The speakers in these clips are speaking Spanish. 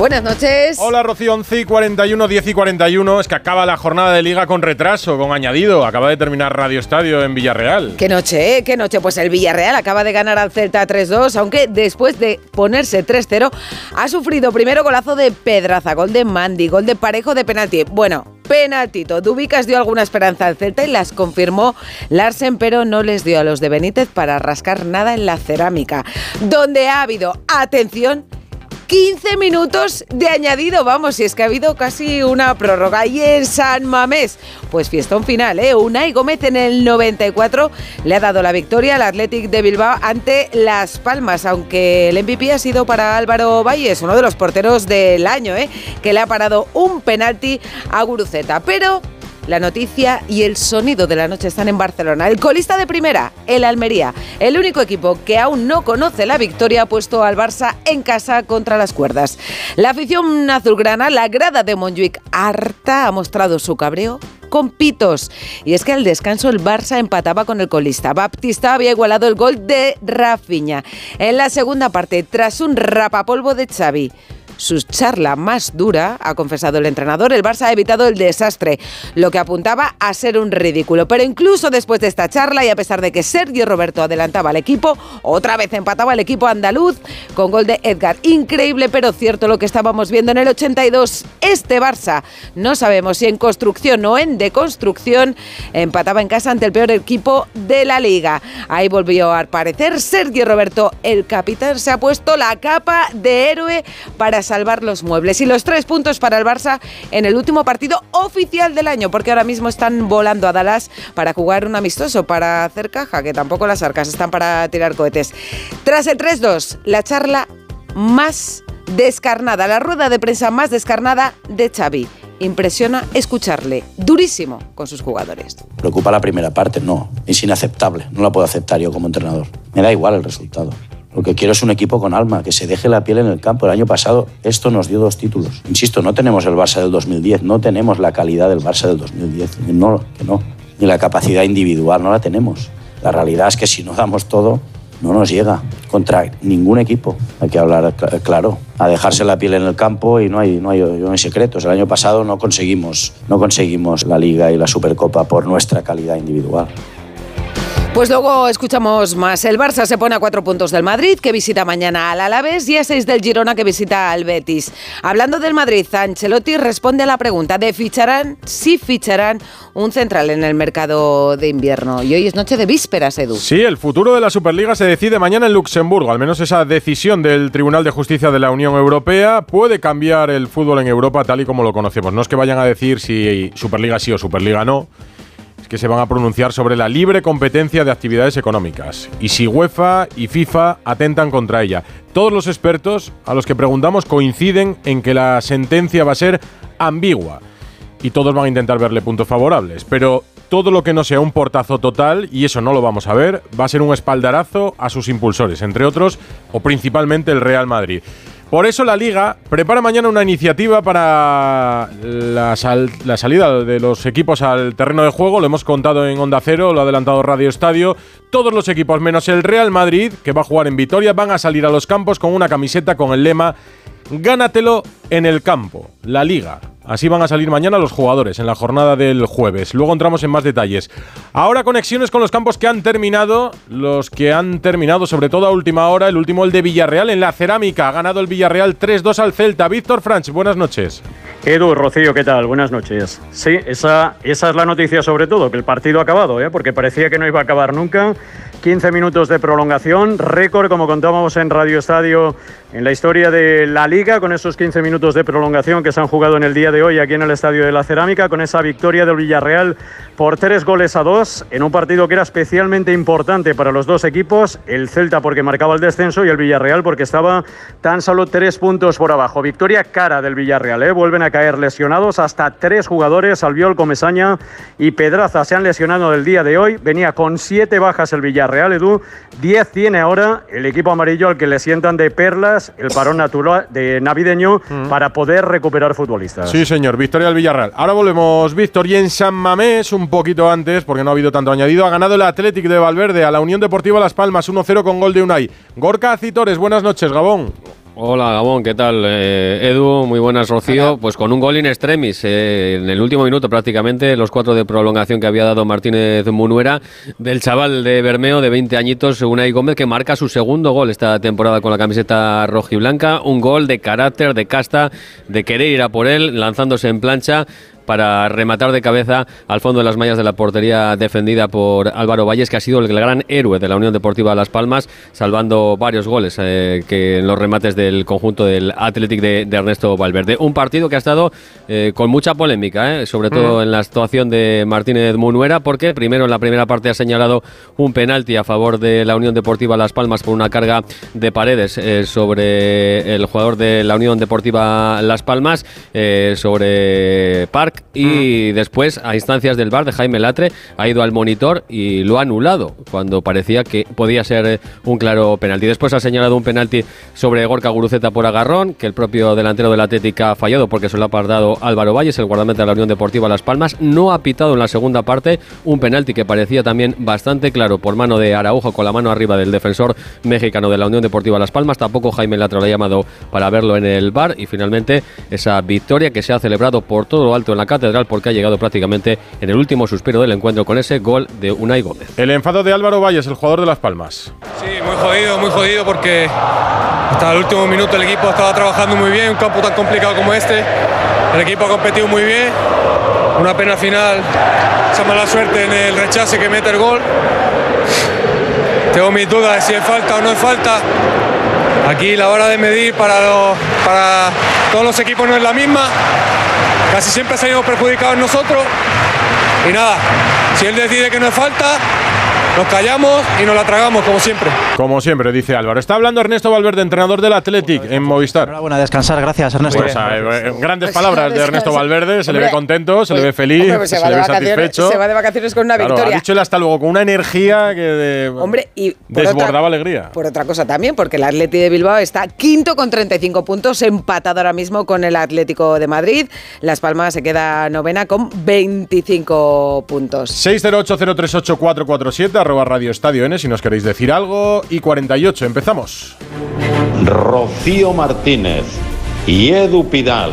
Buenas noches. Hola Rocío, 11 y 41, 10 y 41. Es que acaba la jornada de liga con retraso, con añadido. Acaba de terminar Radio Estadio en Villarreal. Qué noche, ¿eh? Qué noche. Pues el Villarreal acaba de ganar al Celta 3-2, aunque después de ponerse 3-0 ha sufrido primero golazo de Pedraza, gol de Mandy, gol de Parejo de penalti. Bueno, penaltito. Dubicas dio alguna esperanza al Celta y las confirmó Larsen, pero no les dio a los de Benítez para rascar nada en la cerámica. Donde ha habido, atención, 15 minutos de añadido, vamos, si es que ha habido casi una prórroga. Y en San Mamés, pues fiestón final, ¿eh? Unai Gómez en el 94 le ha dado la victoria al Athletic de Bilbao ante Las Palmas, aunque el MVP ha sido para Álvaro Valles, uno de los porteros del año, ¿eh? Que le ha parado un penalti a Guruceta. Pero la noticia y el sonido de la noche están en Barcelona. El colista de primera, el Almería, el único equipo que aún no conoce la victoria, ha puesto al Barça en casa contra las cuerdas. La afición azulgrana, la grada de Montjuic harta, ha mostrado su cabreo con pitos. Y es que al descanso el Barça empataba con el colista. Baptista había igualado el gol de Rafinha. En la segunda parte, tras un rapapolvo de Xavi, su charla más dura, ha confesado el entrenador, el Barça ha evitado el desastre, lo que apuntaba a ser un ridículo. Pero incluso después de esta charla y a pesar de que Sergio Roberto adelantaba al equipo, otra vez empataba el equipo andaluz con gol de Edgar. Increíble pero cierto lo que estábamos viendo en el 82. Este Barça, no sabemos si en construcción o en deconstrucción, empataba en casa ante el peor equipo de la liga. Ahí volvió a aparecer Sergio Roberto, el capitán se ha puesto la capa de héroe para salvar los muebles. Y los tres puntos para el Barça en el último partido oficial del año, porque ahora mismo están volando a Dallas para jugar un amistoso, para hacer caja, que tampoco las arcas están para tirar cohetes. Tras el 3-2, la charla más descarnada, la rueda de prensa más descarnada de Xavi. Impresiona escucharle, durísimo con sus jugadores. ¿Preocupa la primera parte? No, es inaceptable, no la puedo aceptar yo como entrenador. Me da igual el resultado. Lo que quiero es un equipo con alma, que se deje la piel en el campo. El año pasado esto nos dio dos títulos. Insisto, no tenemos el Barça del 2010, no tenemos la calidad del Barça del 2010. No, que no. Ni la capacidad individual, no la tenemos. La realidad es que si no damos todo, no nos llega contra ningún equipo. Hay que hablar claro. A dejarse la piel en el campo y no hay, no hay, no hay secretos. El año pasado no conseguimos, no conseguimos la Liga y la Supercopa por nuestra calidad individual. Pues luego escuchamos más. El Barça se pone a cuatro puntos del Madrid, que visita mañana al Alavés, y a seis del Girona, que visita al Betis. Hablando del Madrid, Ancelotti responde a la pregunta de ficharán, si ficharán un central en el mercado de invierno. Y hoy es noche de vísperas, Edu. Sí, el futuro de la Superliga se decide mañana en Luxemburgo. Al menos esa decisión del Tribunal de Justicia de la Unión Europea puede cambiar el fútbol en Europa tal y como lo conocemos. No es que vayan a decir si Superliga sí o Superliga no que se van a pronunciar sobre la libre competencia de actividades económicas y si UEFA y FIFA atentan contra ella. Todos los expertos a los que preguntamos coinciden en que la sentencia va a ser ambigua y todos van a intentar verle puntos favorables, pero todo lo que no sea un portazo total, y eso no lo vamos a ver, va a ser un espaldarazo a sus impulsores, entre otros, o principalmente el Real Madrid. Por eso la liga prepara mañana una iniciativa para la, salida de los equipos al terreno de juego. Lo hemos contado en Onda Cero, lo ha adelantado Radio Estadio. Todos los equipos, menos el Real Madrid, que va a jugar en Vitoria, van a salir a los campos con una camiseta con el lema Gánatelo en el campo, la liga. Así van a salir mañana los jugadores en la jornada del jueves. Luego entramos en más detalles. Ahora conexiones con los campos que han terminado, los que han terminado sobre todo a última hora, el último el de Villarreal en la cerámica. Ha ganado el Villarreal 3-2 al Celta. Víctor Franch, buenas noches. Edu, Rocío, ¿qué tal? Buenas noches. Sí, esa, esa es la noticia sobre todo, que el partido ha acabado, ¿eh? porque parecía que no iba a acabar nunca. 15 minutos de prolongación, récord como contábamos en Radio Estadio en la historia de la liga, con esos 15 minutos de prolongación que se han jugado en el día de hoy aquí en el Estadio de la Cerámica, con esa victoria del Villarreal por tres goles a dos, en un partido que era especialmente importante para los dos equipos, el Celta porque marcaba el descenso y el Villarreal porque estaba tan solo tres puntos por abajo. Victoria cara del Villarreal, ¿eh? vuelven a caer lesionados hasta tres jugadores, Albiol, Comesaña y Pedraza se han lesionado del día de hoy, venía con siete bajas el Villarreal Edu. 10 tiene ahora el equipo amarillo al que le sientan de perlas el parón natural de navideño para poder recuperar futbolistas. Sí, señor, victoria del Villarreal. Ahora volvemos, Víctor, y en San Mamés, un poquito antes, porque no ha habido tanto añadido, ha ganado el Athletic de Valverde a la Unión Deportiva Las Palmas 1-0 con gol de Unai. Gorka Citores, buenas noches, Gabón. Hola Gabón, ¿qué tal? Eh, Edu, muy buenas Rocío. Pues con un gol in extremis eh, en el último minuto prácticamente, los cuatro de prolongación que había dado Martínez Munuera, del chaval de Bermeo de 20 añitos, Unai Gómez, que marca su segundo gol esta temporada con la camiseta rojiblanca. Un gol de carácter, de casta, de querer ir a por él, lanzándose en plancha para rematar de cabeza al fondo de las mallas de la portería defendida por Álvaro Valles, que ha sido el gran héroe de la Unión Deportiva Las Palmas, salvando varios goles eh, que en los remates del conjunto del Athletic de, de Ernesto Valverde. Un partido que ha estado eh, con mucha polémica, eh, sobre todo en la situación de Martínez Munuera, porque primero en la primera parte ha señalado un penalti a favor de la Unión Deportiva Las Palmas por una carga de paredes sobre el jugador de la Unión Deportiva Las Palmas, sobre Park, y después, a instancias del bar de Jaime Latre, ha ido al monitor y lo ha anulado, cuando parecía que podía ser eh, un claro penalti. Después ha señalado un penalti sobre Gorka Guruceta por agarrón, que el propio delantero del Atlética ha fallado porque se lo ha pardado Álvaro Valles, el guardameta de la Unión Deportiva Las Palmas. No ha pitado en la segunda parte un penalti que parecía también bastante claro por mano de Araujo con la mano arriba del defensor mexicano de la Unión Deportiva Las Palmas. Tampoco Jaime Latre lo ha llamado para verlo en el bar y finalmente esa victoria que se ha celebrado por todo lo alto en la catedral porque ha llegado prácticamente en el último suspiro del encuentro con ese gol de Unai Gómez. El enfado de Álvaro Valles, el jugador de Las Palmas. Sí, muy jodido, muy jodido porque hasta el último minuto el equipo estaba trabajando muy bien, un campo tan complicado como este. El equipo ha competido muy bien. Una pena final, esa mala suerte en el rechace que mete el gol. Tengo mis dudas de si es falta o no es falta. Aquí la hora de medir para, los- para todos los equipos no es la misma. Casi siempre salimos perjudicados nosotros. Y nada, si él decide que no es falta, nos callamos y nos la tragamos como siempre. Como siempre, dice Álvaro. Está hablando Ernesto Valverde, entrenador del Athletic en Movistar. Enhorabuena, descansar, gracias Ernesto. Pues, eh, eh, grandes Pues palabras de. Ernesto Valverde, se le ve contento, se le pues- ve feliz, hombre, pues se le de ve vacaciones- satisfecho. se va de vacaciones con una Claro, victoria. Ha dicho él hasta luego con una energía que de- Hombre, y desbordaba otra, alegría. Por otra cosa también, porque el Atleti de Bilbao está quinto con 35 puntos, empatado ahora mismo con el Atlético de Madrid. Las Palmas se queda novena con 25 puntos. 608038447, arroba Radio Estadio N, si nos queréis decir algo. Y 48, empezamos. Rocío Martínez y Edu Pidal.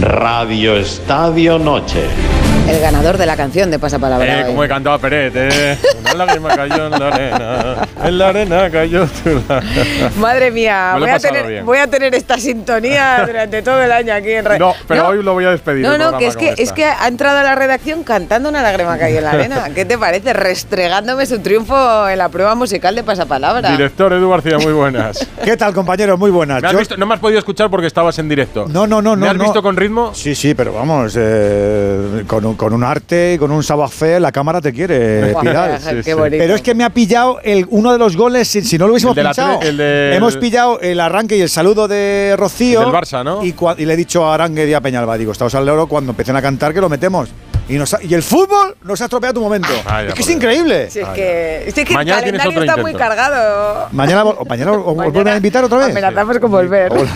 Radio Estadio Noche. El ganador de la canción de Pasapalabra. Eh, hoy. como he cantado a Peret, eh. Una lágrima cayó en la arena, en la arena cayó tu. Madre mía, voy a, tener, bien. voy a tener esta sintonía durante todo el año aquí en Radio. No, pero hoy lo voy a despedir. No, no, que es que, esta. es que ha entrado a la redacción cantando una lágrima cayó en la arena. ¿Qué te parece? Restregándome su triunfo en la prueba musical de Pasapalabra. Director Edu García, muy buenas. ¿Qué tal, compañeros? Muy buenas. ¿Me has Yo- visto? No me has podido escuchar porque estabas en directo. No, no, no, ¿Me no. has no. visto con ritmo? Sí, sí, pero vamos, eh, con, un, con un arte y con un savoir-faire, la cámara te quiere, sí. Pero es que me ha pillado el, uno de los goles, si, si no lo hubiésemos pinchado. Hemos pillado el arranque y el saludo de Rocío. El del Barça, ¿no? Y, le he dicho a Arangue y a Peñalba, digo, estamos al loro cuando empiecen a cantar que lo metemos. Y, nos ha- y el fútbol nos ha estropeado tu momento. Vaya, es que es increíble. Si es que, es que el Mañana tienes calendario otro está intento. muy cargado. Mañana, o mañana os- Mañana vuelven a invitar otra vez. Amenazamos con volver. Hola.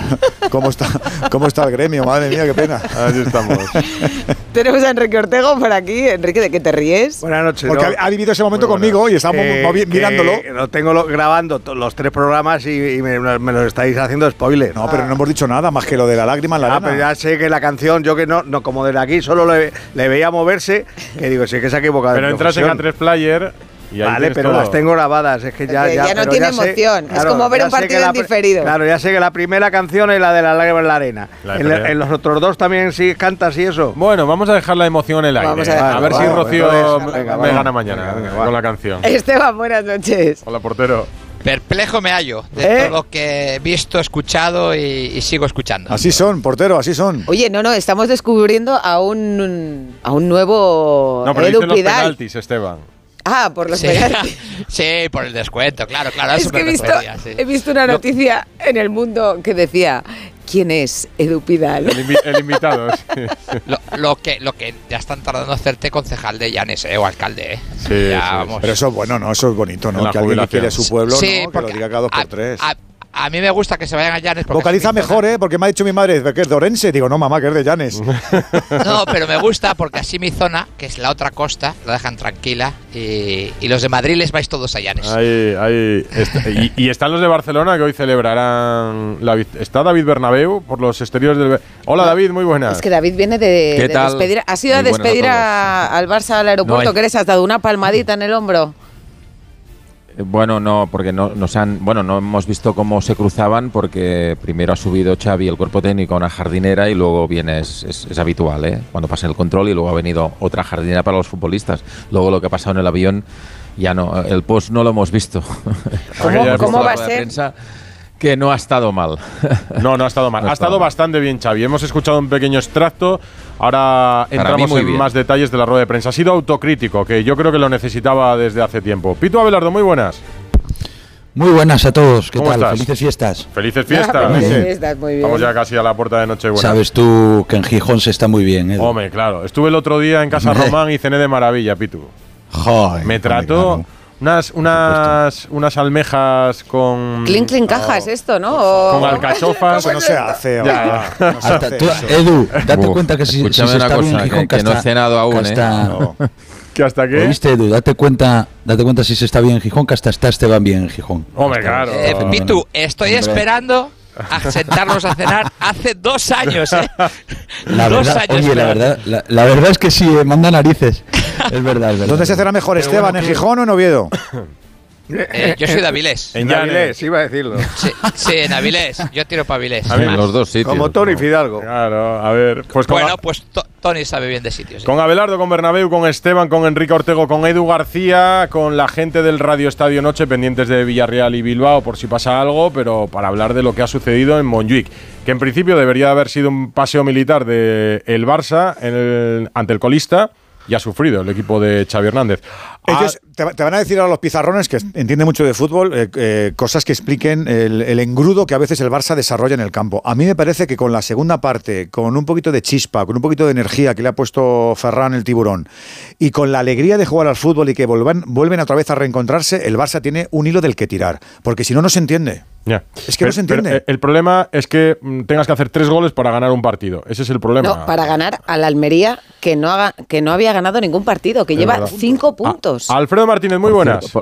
¿Cómo está, ¿Cómo está el gremio? Madre mía, qué pena. Así estamos. Tenemos a Enrique Ortego por aquí. Enrique, ¿de qué te ríes? Buenas noches. Porque ¿no? ha, ha vivido ese momento conmigo y estábamos Eh, mirándolo. Lo tengo lo- grabando los tres programas y, y me, me lo estáis haciendo spoiler. No, pero no hemos dicho nada más que lo de la lágrima en la Ah, arena. pero ya sé que la canción, yo que no, no como desde aquí solo le, le veía moverse, que digo, sí que se ha equivocado. Pero entras en profesión. A3 Player y ahí Vale, pero todo. las tengo grabadas, es que ya, Porque ya no tiene sé- emoción, es como ver ya un sé partido en diferido. Claro, ya sé que la primera canción es la de la lágrima en la arena. La En, la- en los otros dos también sí cantas y eso. Bueno, vamos a dejar la emoción en el aire. Vamos a a, dejarlo. ver si Rocío entonces, me- venga, me vamos. gana mañana Venga, venga, con la canción. Esteban, buenas noches. Hola, portero. Perplejo me hallo de ¿Eh? todo lo que he visto, escuchado y, y sigo escuchando. Así son, portero, así son. Oye, no, no, estamos descubriendo a un, a un nuevo No, pero los penaltis, Esteban. Ah, por los Sí, penaltis. sí, por el descuento, claro, claro. Es que he visto, sí. he visto una noticia en el mundo que decía quién es Edu Pidal. El, invi- el invitado. sí. Lo, lo que, lo que ya están tardando en hacerte concejal de Llanes, ¿eh? O alcalde, ¿eh? Sí, Ya, sí, vamos. Pero eso es bueno, ¿no? Eso es bonito, ¿no? la Que alguien quiere a su pueblo, Sí, ¿no? Que lo diga cada dos a- por tres. A, a mí me gusta que se vayan a Llanes. Vocaliza zona. mejor, ¿eh? Porque me ha dicho mi madre que es de Orense. Digo, no, mamá, que es de Llanes. No, pero me gusta porque así mi zona, que es la otra costa, la dejan tranquila. Y, y los de Madrid les vais todos a Llanes. Ahí, ahí está. y, y están los de Barcelona que hoy celebrarán la Está David Bernabeu por los exteriores del. Hola David, muy buenas. Es que David viene de, ¿Qué de tal? despedir. ¿Has ido a despedir a- al Barça al aeropuerto? No, que eres? ¿Has dado una palmadita en el hombro? Eh, Bueno, no, porque no nos han, bueno, no hemos visto cómo se cruzaban porque primero ha subido Xavi el cuerpo técnico a una jardinera y luego viene es, es- es habitual, ¿eh? Cuando pasa el control y luego ha venido otra jardinera para los futbolistas. Luego lo que ha pasado en el avión ya no, el post no lo hemos visto. ¿Cómo- va a ser? Que no ha estado mal. No, no ha estado mal. No ha ha estado estado mal. bastante bien, Xavi. Hemos escuchado un pequeño extracto. Ahora entramos muy en bien. más detalles de la rueda de prensa. Ha sido autocrítico, que yo creo que lo necesitaba desde hace tiempo. Pito Abelardo, muy buenas. Muy buenas a todos, ¿qué ¿Cómo tal? estás? Felices fiestas. Felices fiestas. Bien. Estás muy bien. Estamos ya casi a la puerta de Nochebuena. Sabes tú que en Gijón se está muy bien, ¿eh? Hombre, claro. Estuve el otro día en Casa. Román y cené de maravilla, Pitu. Joder, Me hombre, trató claro. Unas, unas, unas almejas con. Clean, clean cajas esto, ¿no? Con alcachofas. Eso no se hace, Ya, hombre. ya. No se Hasta hace tú- eso. Edu, date Uf, cuenta que si, se una está bien cosa, en Gijón, que- que no he hasta- cenado aún, que ¿eh? hasta- No. ¿Que hasta qué? ¿Oíste, Edu? Date cuenta, date cuenta si se está bien en Gijón, que hasta está Esteban bien en Gijón. Hombre, claro. Eh. Pitu, estoy Hombre. esperando a sentarnos a cenar hace dos años, ¿eh? La dos verdad, años. oye, la verdad, la, la verdad es que sí, eh, manda narices. Es verdad, es verdad. ¿Dónde se será mejor, Esteban? ¿En Gijón o en Oviedo? Eh, yo soy de Avilés. En. Avilés, iba a decirlo. Sí, sí, en Avilés. Yo tiro para Avilés. A ver, en los dos sitios. Como Tony Fidalgo. Claro, a ver. Pues Bueno, pues To- Tony sabe bien de sitios. ¿eh? con Abelardo, con Bernabéu, con Esteban, con Enrique Ortego, con Edu García, con la gente del Radio Estadio Noche, pendientes de Villarreal y Bilbao por si pasa algo, pero para hablar de lo que ha sucedido en Montjuic, que en principio debería haber sido un paseo militar de el Barça en el- ante el colista. Y ha sufrido el equipo de Xavi Hernández. Ah, Ellos te, te van a decir a los pizarrones que entienden mucho de fútbol eh, eh, cosas que expliquen el, el engrudo que a veces el Barça desarrolla en el campo. A mí me parece que con la segunda parte, con un poquito de chispa, con un poquito de energía que le ha puesto Ferran el tiburón y con la alegría de jugar al fútbol y que vuelvan, vuelven otra vez a reencontrarse, el Barça tiene un hilo del que tirar. Porque si no, no se entiende. Es que no se entiende. eh, el problema es que mm, tengas que hacer tres goles para ganar un partido. Ese es el problema. No, para ganar al Almería, que no, haga, que no había ganado ningún partido, que Es lleva verdad. cinco puntos. Alfredo Martínez, muy buenas.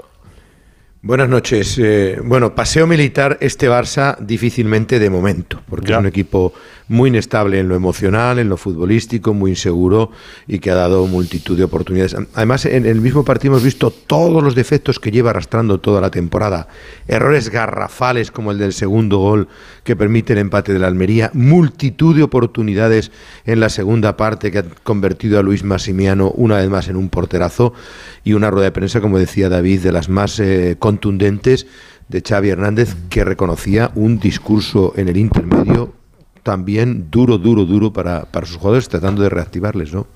Buenas noches. Eh, bueno, paseo militar este Barça difícilmente de momento, porque Ya. es un equipo muy inestable en lo emocional, en lo futbolístico, muy inseguro y que ha dado multitud de oportunidades. Además, en el mismo partido hemos visto todos los defectos que lleva arrastrando toda la temporada. Errores garrafales como el del segundo gol que permite el empate de la Almería, multitud de oportunidades en la segunda parte que ha convertido a Luis Massimiano una vez más en un porterazo y una rueda de prensa, como decía David, de las más eh, contundentes de Xavi Hernández, que reconocía un discurso en el intermedio también duro, duro, duro para, para sus jugadores, tratando de reactivarles, ¿no?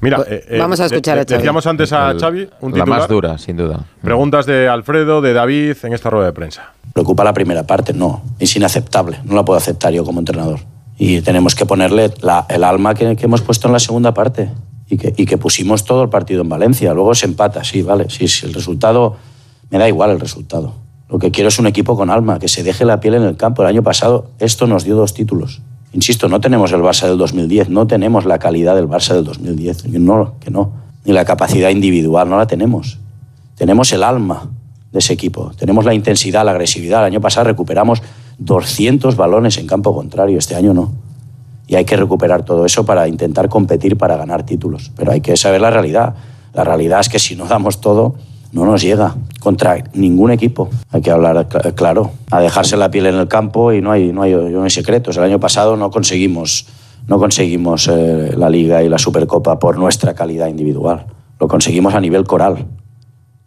Mira, Pues eh, eh, vamos a escuchar a Xavi. Decíamos antes a Xavi, un la titular. más dura, sin duda. Preguntas de Alfredo, de David en esta rueda de prensa. ¿Preocupa la primera parte? No, es inaceptable, no la puedo aceptar yo como entrenador. Y tenemos que ponerle la- el alma que, que hemos puesto en la segunda parte y que, y que pusimos todo el partido en Valencia. Luego se empata, sí, vale, sí, sí, el resultado, me da igual el resultado. Lo que quiero es un equipo con alma, que se deje la piel en el campo. El año pasado esto nos dio dos títulos. Insisto, no tenemos el Barça del 2010, no tenemos la calidad del Barça del 2010, que no, que no. Ni la capacidad individual, no la tenemos. Tenemos el alma de ese equipo, tenemos la intensidad, la agresividad. El año pasado recuperamos 200 balones en campo contrario, este año no. Y hay que recuperar todo eso para intentar competir para ganar títulos. Pero hay que saber la realidad. La realidad es que si no damos todo, no nos llega contra ningún equipo. Hay que hablar cl- claro, a dejarse la piel en el campo y no hay, no hay, no hay secretos. El año pasado no conseguimos, no conseguimos eh, la Liga y la Supercopa por nuestra calidad individual. Lo conseguimos a nivel coral,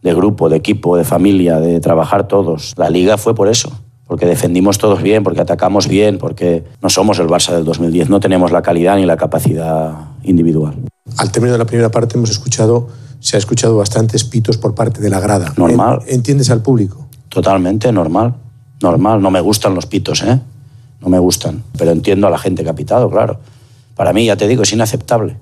de grupo, de equipo, de familia, de trabajar todos. La Liga fue por eso, porque defendimos todos bien, porque atacamos bien, porque no somos el Barça del 2010, no tenemos la calidad ni la capacidad individual. Al término de la primera parte hemos escuchado, se ha escuchado bastantes pitos por parte de la grada. Normal. En- ¿Entiendes al público? Totalmente normal, normal. No me gustan los pitos, ¿eh? no me gustan, pero entiendo a la gente que ha pitado, claro. Para mí, ya te digo, es inaceptable.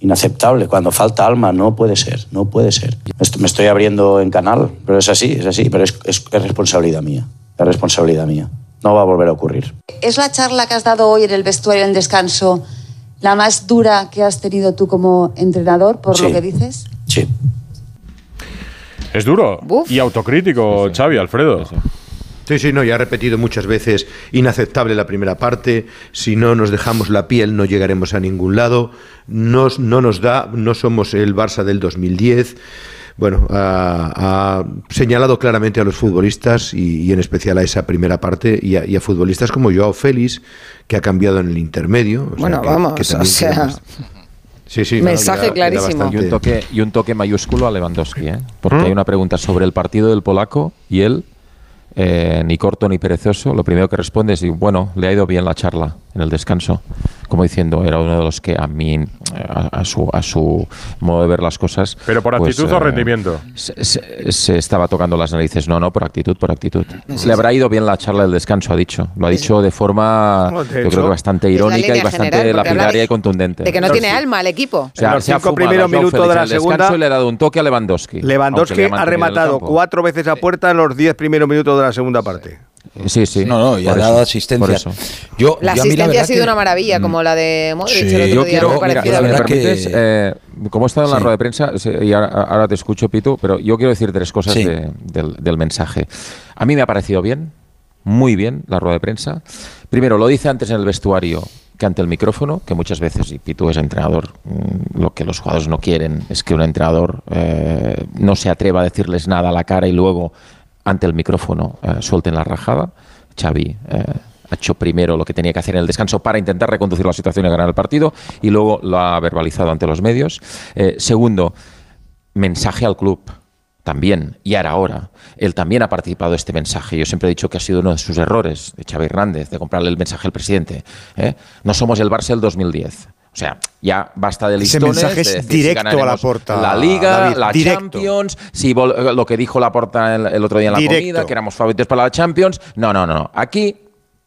Inaceptable. Cuando falta alma, no puede ser, no puede ser. Me estoy abriendo en canal, pero es así, es así, pero es, es- es responsabilidad mía. Es responsabilidad mía. No va a volver a ocurrir. ¿Es la charla que has dado hoy en el vestuario en descanso la más dura que has tenido tú como entrenador, por lo que dices? Sí. Es duro y autocrítico, Xavi, Alfredo. Sí, sí, no, ya he repetido muchas veces, inaceptable la primera parte, si no nos dejamos la piel no llegaremos a ningún lado, nos, no nos da, no somos el Barça del 2010. Bueno, ha, ha señalado claramente a los futbolistas y, y en especial a esa primera parte y a, y a futbolistas como Joao Félix, que ha cambiado en el intermedio. o sea, Bueno, que- vamos, que o sea, Sí, sí, Mensaje clarísimo. Y un toque, y un toque mayúsculo a Lewandowski, ¿eh? porque ¿Mm? hay una pregunta sobre el partido del polaco y él, eh, ni corto ni perezoso, lo primero que responde es, bueno, le ha ido bien la charla en el descanso, como diciendo, era uno de los que a mí, eh, a, a su, a su modo de ver las cosas... ¿Pero por pues, actitud o eh, rendimiento? Se, se- se estaba tocando las narices. No, no, por actitud, por actitud. Sí, Le habrá ido bien la charla del descanso, ha dicho. Lo ha dicho de forma, No, de yo hecho, creo que bastante irónica y bastante general, lapidaria de- y contundente. De que no tiene alma el equipo. O sea, En los se ha cinco fumado primeros minutos de la segunda- y le ha dado un toque a Lewandowski. Lewandowski ha rematado cuatro veces a puerta en los diez primeros minutos de la segunda parte. Sí, sí. No, no, y ha dado asistencia. por eso. Yo, La yo a mí asistencia ha sido que- una maravilla, como la de Modric Sí, el otro Yo día, quiero, mira, parecida. si me que- eh, como he estado en la rueda de prensa, y ahora, ahora te escucho, Pitu, pero yo quiero decir tres cosas Sí. de- del, del mensaje. A mí me ha parecido bien, muy bien, la rueda de prensa. Primero, lo dice antes en el vestuario que ante el micrófono, que muchas veces, y Pitu es entrenador, mm, lo que los jugadores no quieren es que un entrenador eh, no se atreva a decirles nada a la cara y luego ante el micrófono eh, suelten la rajada. Xavi eh, ha hecho primero lo que tenía que hacer en el descanso para intentar reconducir la situación y ganar el partido y luego lo ha verbalizado ante los medios. Eh, segundo, mensaje al club. También, y ahora ahora, él también ha participado de este mensaje. Yo siempre he dicho que ha sido uno de sus errores de Xavi Hernández, de comprarle el mensaje al presidente. ¿eh? No somos el Barça del 2010. O sea, ya basta de Ese listones. mensaje es de decir si directo a la Porta, La Liga, David, la directo. Champions, si lo que dijo la Porta el, el otro día en la Directo. comida, que éramos favoritos para la Champions. No, no, no. Aquí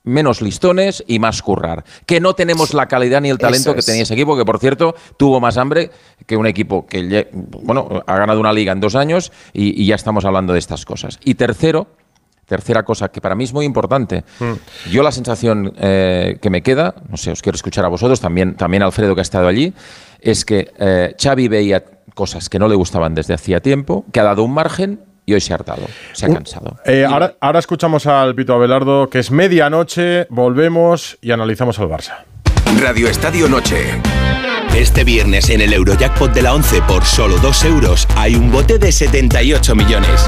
menos listones y más currar. Que no tenemos la calidad ni el talento que tenía ese equipo, que por cierto tuvo más hambre que un equipo que bueno, ha ganado una liga en dos años y, y ya estamos hablando de estas cosas. Y tercero, tercera cosa que para mí es muy importante, yo la sensación eh, que me queda, no sé, os quiero escuchar a vosotros, también, también a Alfredo que ha estado allí, es que eh, Xavi veía cosas que no le gustaban desde hacía tiempo, que ha dado un margen y hoy se ha hartado, se ha cansado. Eh, ahora, ahora escuchamos al Pito Abelardo, que es medianoche, volvemos y analizamos al Barça. Radio Estadio Noche. Este viernes en el Eurojackpot de la 11 por solo 2 euros hay un bote de 78 millones.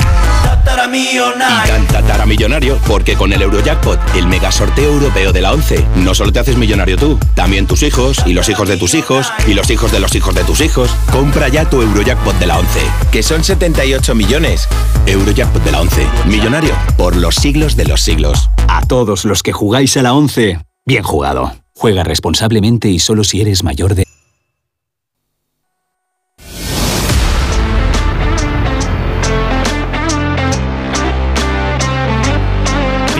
Y tan tatara millonario porque con el Eurojackpot, el mega sorteo europeo de la 11, no solo te haces millonario tú, también tus hijos y los hijos de tus hijos y los hijos de los hijos de tus hijos. Compra ya tu Eurojackpot de la 11, que son 78 millones. Eurojackpot de la 11, millonario por los siglos de los siglos. A todos los que jugáis a la 11, bien jugado. Juega responsablemente y solo si eres mayor de...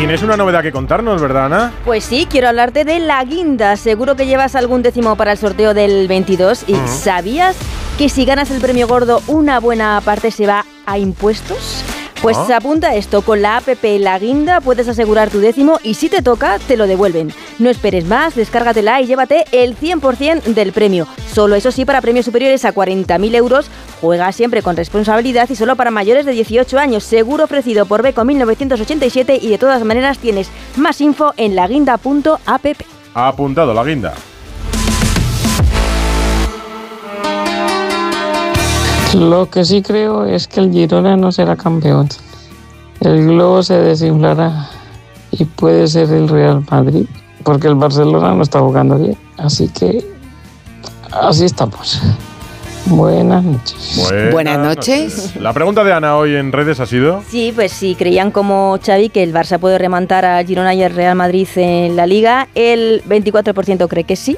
Tienes una novedad que contarnos, ¿verdad, Ana? Pues sí, quiero hablarte de la guinda. Seguro que llevas algún décimo para el sorteo del 22. ¿Y sabías que si ganas el premio gordo, una buena parte se va a impuestos? Pues Ah. apunta esto, con la app La Guinda puedes asegurar tu décimo y si te toca, te lo devuelven. No esperes más, descárgatela y llévate el 100% del premio. Solo eso sí para premios superiores a 40.000 euros. Juega siempre con responsabilidad y solo para mayores de 18 años. Seguro ofrecido por Beco 1987 y de todas maneras tienes más info en laguinda.app. Ha apuntado la guinda. Lo que sí creo es que el Girona no será campeón. El globo se desinflará y puede ser el Real Madrid, porque el Barcelona no está jugando bien. Así que así estamos. Buenas noches. Buenas noches. La pregunta de Ana hoy en redes ha sido... Sí, pues si creían como Xavi que el Barça puede remontar a Girona y el Real Madrid en la Liga, el 24% cree que sí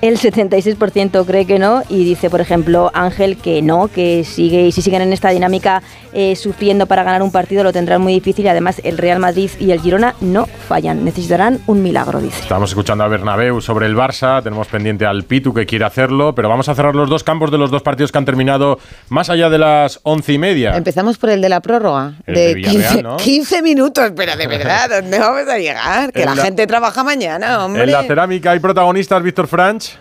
El 76% cree que no y dice, por ejemplo, Ángel que no, que sigue y si siguen en esta dinámica eh, sufriendo para ganar un partido lo tendrán muy difícil y además el Real Madrid y el Girona no fallan, necesitarán un milagro, dice. Estamos escuchando a Bernabéu sobre el Barça, tenemos pendiente al Pitu que quiere hacerlo, pero vamos a cerrar los dos campos de los dos partidos que han terminado más allá de las once y media. Empezamos por el de la prórroga. El de Villarreal, 15, ¿no? 15 minutos, pero de verdad, ¿dónde vamos a llegar? Que la- gente trabaja mañana, hombre. En la cerámica hay protagonistas, Víctor Franch.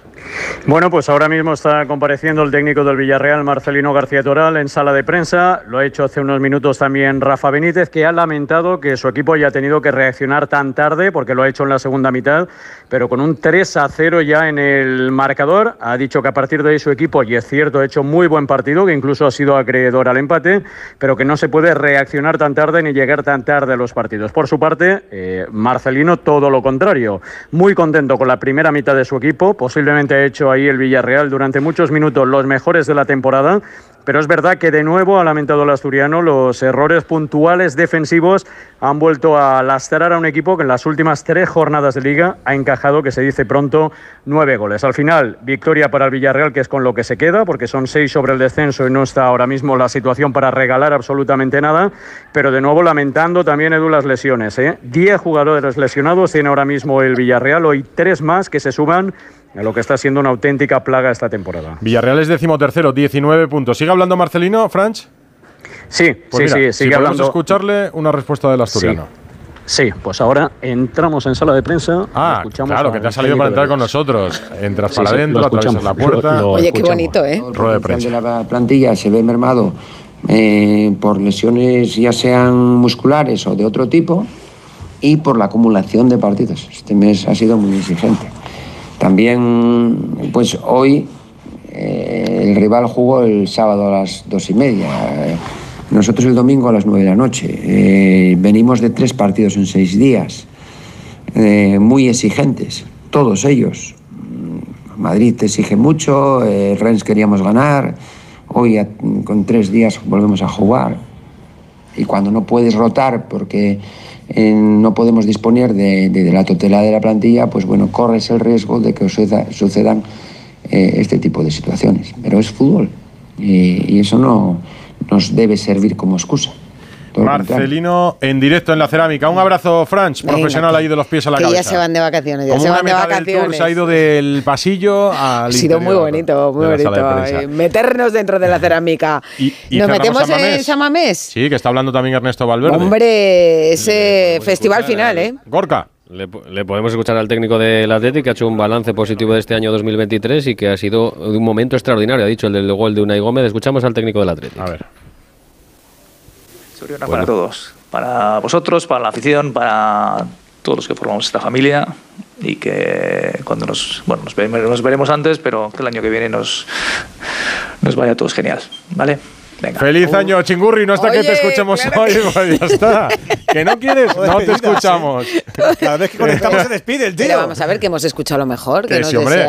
Bueno, pues ahora mismo está compareciendo el técnico del Villarreal, Marcelino García Toral, en sala de prensa. Lo ha hecho hace unos minutos también Rafa Benítez, que ha lamentado que su equipo haya tenido que reaccionar tan tarde, porque lo ha hecho en la segunda mitad, pero con un 3 a 0 ya en el marcador. Ha dicho que a partir de ahí su equipo, y es cierto, ha hecho muy buen partido, que incluso ha sido acreedor al empate, pero que no se puede reaccionar tan tarde ni llegar tan tarde a los partidos. Por su parte, eh, Marcelino todo lo contrario. Muy contento con la primera mitad de su equipo, posiblemente ha hecho ahí el Villarreal durante muchos minutos los mejores de la temporada. Pero es verdad que de nuevo ha lamentado el asturiano los errores puntuales defensivos han vuelto a lastrar a un equipo que en las últimas tres jornadas de liga ha encajado, que se dice pronto, nueve goles. Al final, victoria para el Villarreal, que es con lo que se queda, porque son seis sobre el descenso y no está ahora mismo la situación para regalar absolutamente nada. Pero de nuevo lamentando también Edu las lesiones. ¿eh? Diez jugadores lesionados tiene ahora mismo el Villarreal, hoy tres más que se suman a lo que está siendo una auténtica plaga esta temporada. Villarreal es decimotercero, 19 puntos. ¿Sigue hablando Marcelino, Franch? Sí, Pues sí, mira, sí, si sigue podemos hablando. escucharle una respuesta del asturiano. Sí, pues ahora entramos en sala de prensa. Ah, escuchamos claro, que te has salido para entrar con nosotros. Entras Sí, para sí, adentro, atraviesas escuchamos, la puerta. lo- lo Oye, qué bonito, ¿eh? Rueda de potencial prensa. de la plantilla se ve mermado eh, por lesiones ya sean musculares o de otro tipo y por la acumulación de partidos. Este mes ha sido muy exigente. También, pues hoy eh, el rival jugó el sábado a las dos y media. Nosotros el domingo a las nueve de la noche. Eh, venimos de tres partidos en seis días, eh, muy exigentes, todos ellos. Madrid te exige mucho, eh, Rennes queríamos ganar, hoy con tres días volvemos a jugar. Y cuando no puedes rotar porque no podemos disponer de, la totalidad de la plantilla, pues bueno, corres el riesgo de que suceda- sucedan eh, este tipo de situaciones. Pero es fútbol y eso no nos debe servir como excusa. Marcelino en directo en la cerámica. Un abrazo, Franch, Venga, profesional que- ahí de los pies a la que cabeza. ya se van de vacaciones, ya Como se una van de meta del tour, vacaciones. se ha ido del pasillo al Ha sido muy bonito, muy bonito. eh, Meternos dentro de la cerámica. y ¿Nos cerramos metemos a Mamés. en Samamés? Sí, que está hablando también Ernesto Valverde. Hombre, ese festival final, ¿eh? Gorka. Le, po- le podemos escuchar al técnico del Atlético que ha hecho un balance positivo de este año 2023 y que ha sido de un momento extraordinario, ha dicho el del gol de Unai Gómez. Escuchamos al técnico del Atlético. A ver. Seguridad para todos, para vosotros, para la afición, para todos los que formamos esta familia y que cuando nos, bueno, nos, veremos, nos veremos antes, pero que el año que viene nos, nos vaya a todos genial, ¿vale? Venga. Feliz año, chingurri. No hasta que te escuchemos claro hoy. que- pues ya está. Que no quieres, no te escuchamos. Cada vez que conectamos se despide el tío. Pero vamos a ver que hemos escuchado lo mejor, que, Que nos sí, hombre, desea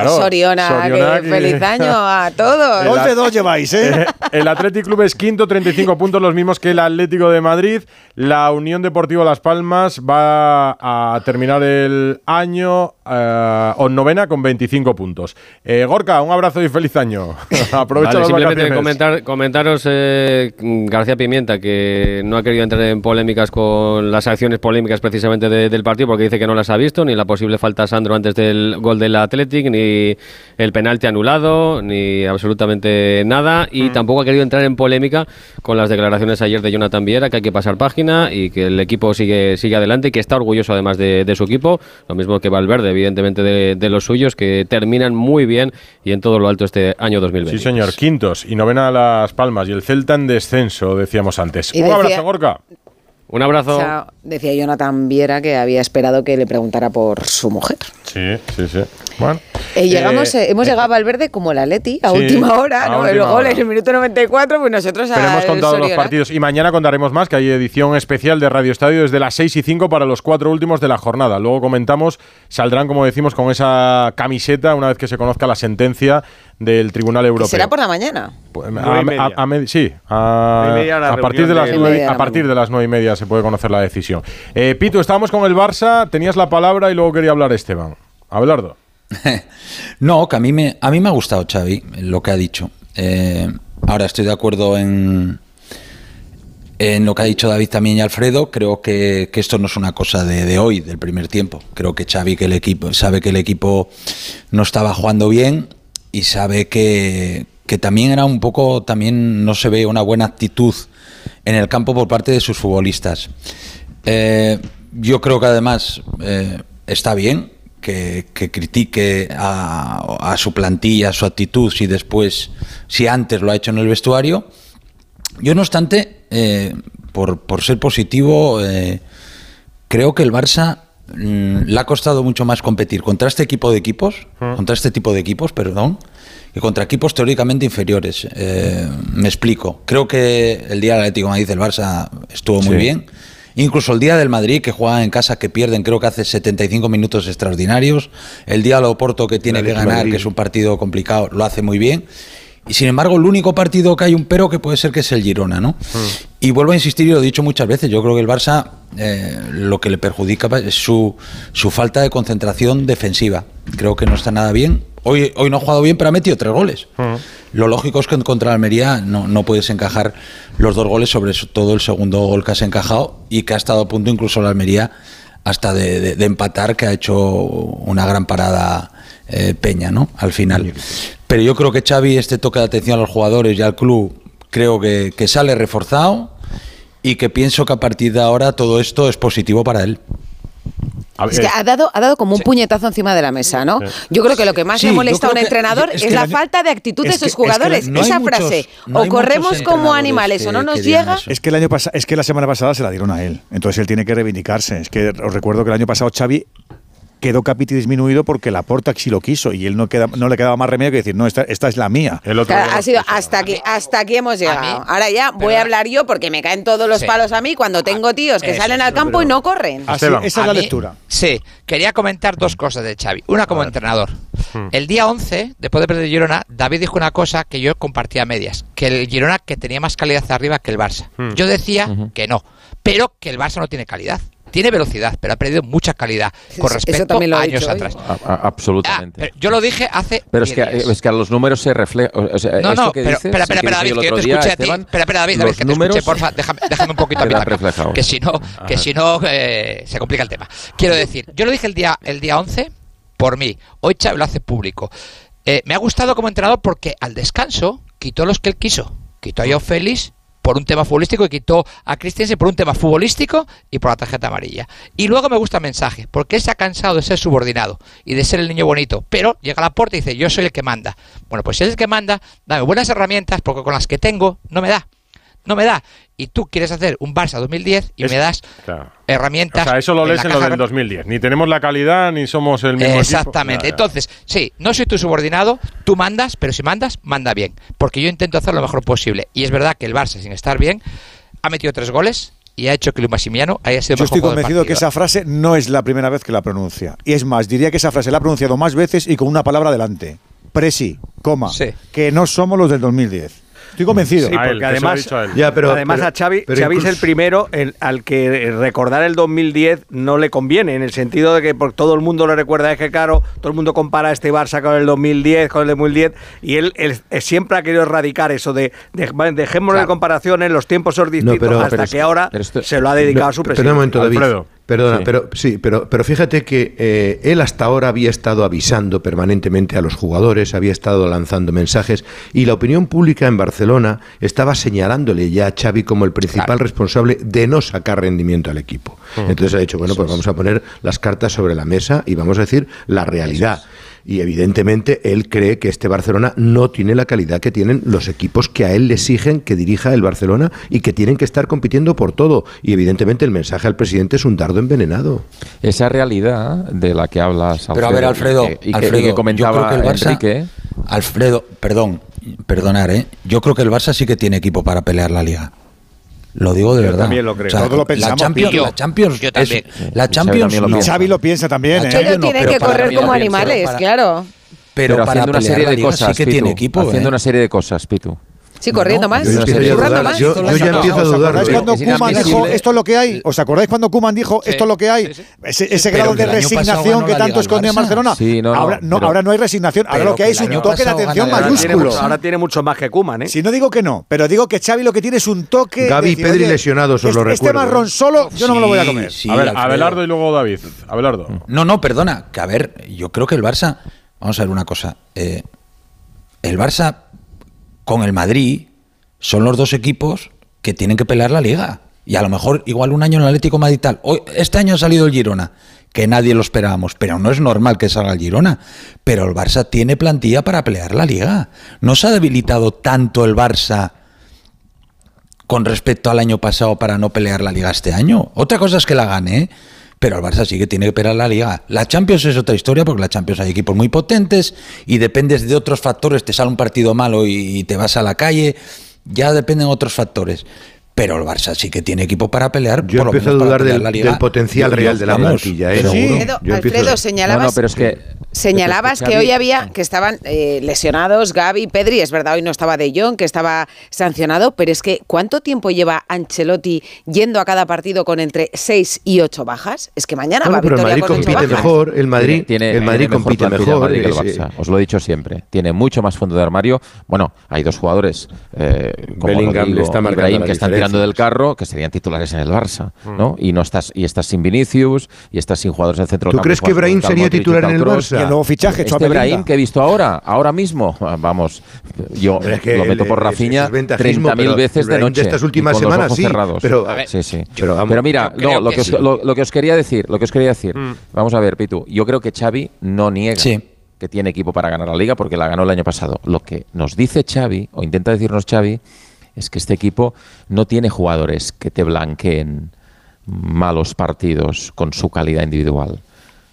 claro, Soriona, Soriona que que- feliz año a todos. El at- dos lleváis, ¿eh? El Athletic Club es quinto, 35 puntos, los mismos que el Atlético de Madrid. La Unión Deportiva Las Palmas va a terminar el año eh, o novena con 25 puntos. Eh, Gorka, un abrazo y feliz año. Aprovecha Vale, las simplemente vacaciones. comentar, comentaros eh, García Pimienta que no ha querido entrar en polémicas con las acciones polémicas precisamente de- del partido porque dice que no las ha visto, ni la posible falta a Sandro antes del gol del Athletic, ni el penalti anulado, ni absolutamente nada y tampoco ha querido entrar en polémica con las declaraciones ayer de Jonathan Viera que hay que pasar página y que el equipo sigue, sigue adelante y que está orgulloso además de, de su equipo, lo mismo que Valverde evidentemente de, de los suyos que terminan muy bien y en todo lo alto este año 2020. Sí, señor, quintos y novena Las Palmas y el Celta en descenso, decíamos antes. Y un decía- abrazo, Gorka. Un abrazo. O sea, decía Jonathan Viera que había esperado que le preguntara por su mujer. Sí, sí, sí. Bueno. Eh, llegamos, Eh, eh, hemos llegado al verde como el Atleti, a Sí, última hora, a ¿no? última el gol en el minuto 94, pues nosotros Pero hemos contado los partidos y mañana contaremos más, que hay edición especial de Radio Estadio desde las 6 y 5 para los cuatro últimos de la jornada. Luego comentamos, saldrán, como decimos, con esa camiseta una vez que se conozca la sentencia del Tribunal Europeo. será por la mañana. Pues, a- sí, a, partir de las de- nueve, a partir de las nueve y media se puede conocer la decisión. Eh, Pitu, estábamos con el Barça, tenías la palabra y luego quería hablar Esteban. Abelardo. No, que a mí me, a mí me ha gustado Xavi, lo que ha dicho. Eh, ahora estoy de acuerdo en, en lo que ha dicho David también y Alfredo. Creo que, que esto no es una cosa de, de hoy, del primer tiempo. Creo que Xavi que el equipo, sabe que el equipo no estaba jugando bien y sabe que, que también era un poco, también no se ve una buena actitud en el campo por parte de sus futbolistas. Eh, yo creo que además eh, está bien que, que critique a, a su plantilla, su actitud, si después, si antes lo ha hecho en el vestuario. Yo, no obstante, eh, por, por ser positivo, eh, creo que el Barça mm, le ha costado mucho más competir contra este equipo de equipos, contra este tipo de equipos, perdón, que contra equipos teóricamente inferiores. Eh, me explico. Creo que el día del Atlético de Madrid el Barça estuvo muy Sí. bien. Incluso el día del Madrid, que juega en casa, que pierden, creo que hace 75 minutos extraordinarios. El día del Oporto, que tiene que ganar, Madrid. que es un partido complicado, lo hace muy bien. Y sin embargo, el único partido que hay un pero que puede ser que es el Girona, ¿no? Y vuelvo a insistir, y lo he dicho muchas veces, yo creo que el Barça eh, lo que le perjudica es su, su falta de concentración defensiva. Creo que no está nada bien. Hoy, hoy no ha jugado bien, pero ha metido tres goles. Lo lógico es que contra Almería no, no puedes encajar los dos goles, sobre todo el segundo gol que has encajado y que ha estado a punto incluso la Almería hasta de, de- de empatar, que ha hecho una gran parada eh, Peña, ¿no? Al final. Pero yo creo que Xavi, este toque de atención a los jugadores y al club, creo que, que sale reforzado y que pienso que a partir de ahora todo esto es positivo para él. Es que ha dado, ha dado como un puñetazo encima de la mesa, ¿no? Yo creo que lo que más Sí, le molesta a un que- entrenador es es, que la falta de actitud de sus es que la- jugadores. no Esa muchos- frase, no o corremos como animales o no nos llega. Es que el año pasado, es que la semana pasada se la dieron a él. Entonces él tiene que reivindicarse. Es que os recuerdo que el año pasado Xavi quedó capiti disminuido porque la porta sí lo quiso y él no, queda, no le quedaba más remedio que decir, no, esta, esta es la mía. El Claro, ha sido hasta aquí, hasta aquí hemos llegado. Ahora ya voy a hablar yo porque me caen todos los Sí. palos a mí cuando tengo tíos que Eso, salen al pero- campo y no corren. Así, esa es A la mí- lectura. Sí, quería comentar dos cosas de Xavi. Una como entrenador. El día 11, después de perder Girona, David dijo una cosa que yo compartía a medias, que el Girona que tenía más calidad arriba que el Barça. Hmm. Yo decía que no, pero que el Barça no tiene calidad. Tiene velocidad, pero ha perdido mucha calidad con eso respecto lo a años atrás. A- a- absolutamente. Pero yo lo dije hace Pero es que, 10 días. es que a los números se refleja. O sea, No, no, que pero dices, espera, espera, David, que yo te día, escuché a ti. Espera, espera, David, David, que te números escuché, porfa, déjame, déjame un poquito a mí. Que si no, que si no eh, se complica el tema. Quiero decir, yo lo dije el día, el día 11 por mí. Hoy Xavi lo hace público. Eh, me ha gustado como entrenador porque al descanso quitó los que él quiso. Quitó a Joao Félix por un tema futbolístico y quitó a Christensen por un tema futbolístico y por la tarjeta amarilla. Y luego me gusta el mensaje, porque se ha cansado de ser subordinado y de ser el niño bonito, pero llega a la puerta y dice, yo soy el que manda. Bueno, pues si es el que manda, dame buenas herramientas, porque con las que tengo no me da. No me da. Y tú quieres hacer un Barça 2010 y Es- me das Claro. herramientas. O sea, eso lo en lees en lo caja del 2010. Ni tenemos la calidad, ni somos el mismo. Exactamente. Entonces, sí, no soy tu subordinado, tú mandas, pero si mandas, manda bien. Porque yo intento hacer lo mejor posible. Y es verdad que el Barça, sin estar bien, ha metido tres goles y ha hecho que Luis Massimiliano haya sido el Yo mejor estoy convencido que esa frase no es la primera vez que la pronuncia. Y es más, diría que esa frase la ha pronunciado más veces y con una palabra delante. Presi, coma, que no somos los del 2010. Estoy convencido. Sí, porque además, Ya, pero- además pero- a Xavi, pero Xavi es el primero en- al que recordar el 2010 no le conviene, en el sentido de que por todo el mundo lo recuerda, es que claro, todo el mundo compara este Barça con el 2010, con el 2010, y él, él, eh, siempre ha querido erradicar eso de, de dejémoslo de comparaciones, los tiempos son distintos, pero- hasta pero que ahora pero esto- se lo ha dedicado No, a su pero presidente. un momento, David. Alfredo. Perdona, Sí. pero sí, pero, pero fíjate que eh, él hasta ahora había estado avisando permanentemente a los jugadores, había estado lanzando mensajes y la opinión pública en Barcelona estaba señalándole ya a Xavi como el principal responsable de no sacar rendimiento al equipo. Entonces ha dicho, bueno, pues vamos a poner las cartas sobre la mesa y vamos a decir la realidad. Y evidentemente él cree que este Barcelona no tiene la calidad que tienen los equipos que a él le exigen que dirija el Barcelona y que tienen que estar compitiendo por todo. Y evidentemente el mensaje al presidente es un dardo envenenado. Esa realidad de la que hablas, Pero a ver, Alfredo, y que, y que- Alfredo, y que yo comentaba creo que el Barça, Enrique. Alfredo, perdón, perdonar, ¿eh? Yo creo que el Barça sí que tiene equipo para pelear la liga. Lo digo de Yo verdad. también lo creo. Todos lo pensamos, La Champions, Pillo. la Champions, Yo es- también. la Xavi Champions también lo no. Y Xavi lo piensa también, ¿eh? Ellos tienen que correr como animales, para- claro. Pero, para haciendo una serie de cosas, sí que Pitu, tiene equipo, haciendo ¿eh? una serie de cosas, Pitu. Sí, corriendo más. Yo, ya empiezo a dudar. ¿Os acordáis cuando Kuman dijo esto es lo que hay? ¿Os acordáis cuando Kuman dijo esto es lo que hay? Ese, grado de resignación que tanto escondía Barcelona. ahora, no, ahora no hay resignación. Ahora lo que hay es un toque de atención mayúsculo. Ahora tiene mucho más que Kuman, ¿eh? Si no digo que no, pero digo que Xavi lo que tiene es un toque. Gaby Pedri lesionados, os lo este, este recuerdo. Este marrón ¿eh? solo, yo no me lo voy a comer. A ver, Abelardo y luego David. Abelardo. No, no, perdona. Que a ver, yo creo que el Barça. Vamos a ver una cosa. Eh, el Barça con el Madrid son los dos equipos que tienen que pelear la liga. Y a lo mejor igual un año en el Atlético Madrid tal. Hoy, este año ha salido el Girona, que nadie lo esperábamos, pero no es normal que salga el Girona. Pero el Barça tiene plantilla para pelear la liga. No se ha debilitado tanto el Barça con respecto al año pasado para no pelear la liga este año. Otra cosa es que la gane. ¿eh? Pero el Barça sí que tiene que pelear la liga. La Champions es otra historia porque la Champions hay equipos muy potentes y dependes de otros factores. Te sale un partido malo y, te vas a la calle. Ya dependen otros factores. Pero el Barça sí que tiene equipo para pelear. Yo por empiezo lo menos a dudar del, potencial real de la ¿eh? Alfredo, señalabas. No, pero es que Señalabas que hoy había, ah. que estaban eh, lesionados Gaby, Pedri, es verdad, hoy no estaba De Jong, que estaba sancionado, pero es que ¿cuánto tiempo lleva Ancelotti yendo a cada partido con entre 6 y 8 bajas? Es que mañana ah, bueno, va pero victoria el Madrid compite mejor, el Madrid, tiene, el Madrid compite mejor. mejor que el eh, Barça. Os lo he dicho siempre, tiene mucho más fondo de armario. Bueno, hay dos jugadores, eh, como Bellingham digo, que están tirando del carro, que serían titulares en el Barça, mm. ¿no? Y, no estás, y estás sin Vinicius, y estás sin jugadores del centro ¿Tú campo, crees que Ibrahim sería titular en el Barça? nuevo fichaje. Este Ibrahim que he visto ahora, ahora mismo, ah, vamos, yo es lo meto por Rafinha 30.000 veces de noche. Estas últimas con semanas, los ojos sí, cerrados. Pero, sí, sí. Pero, mira, lo, que, os, quería decir, lo que os quería decir, vamos a ver, Pitu, yo creo que Xavi no niega. Que tiene equipo para ganar la liga porque la ganó el año pasado. Lo que nos dice Xavi, o intenta decirnos Xavi, es que este equipo no tiene jugadores que te blanqueen malos partidos con su calidad individual.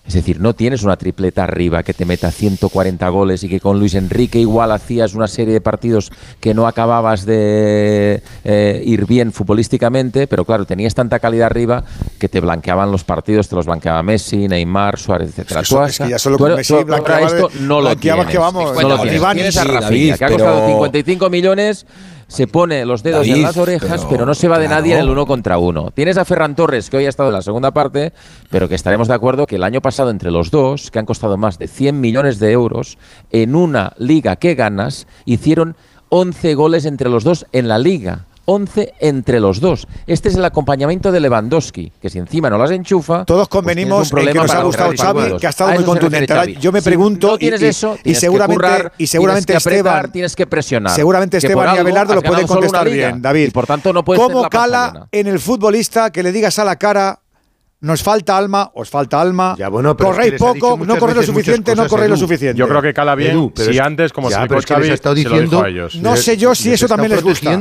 Es decir, no tienes una tripleta arriba que te meta 140 goles y que con Luis Enrique igual hacías una serie de partidos que no acababas de eh, ir bien futbolísticamente, pero claro, tenías tanta calidad arriba que te blanqueaban los partidos, te los blanqueaba Messi, Neymar, Suárez, etcétera. Es que, ya solo con Messi blanqueaba, esto no lo tienes. Que vamos, no lo tienes. tienes a que ha costado 55 millones se pone los dedos en las orejas, pero, no se va de nadie en el uno contra uno. Tienes a Ferran Torres, que hoy ha estado en la segunda parte, pero que estaremos de acuerdo que el año pasado entre los dos, que han costado más de 100 millones de euros, en una liga que ganas, hicieron 11 goles entre los dos en la liga. 11 entre los dos. Este es el acompañamiento de Lewandowski, que si encima no las enchufa. Todos pues convenimos pues en que nos ha gustado Xavi, que ha estado muy contundente. Ahora, yo me si pregunto, no y, eso, y, seguramente, currar, y seguramente tienes Esteban. Apretar, tienes que presionar. Seguramente Esteban y Abelardo lo pueden contestar bien, David. Y por tanto, no ¿Cómo cala en el futbolista que le digas a la cara nos falta alma, os falta alma, ya, bueno, corréis es que poco, no corréis lo suficiente, no corréis lo suficiente. Yo creo que cala bien, Edu, si es, antes, como ya, se, pero es que Xavi, estado diciendo, se lo dijo a ellos. No sé yo si eso también les gusta.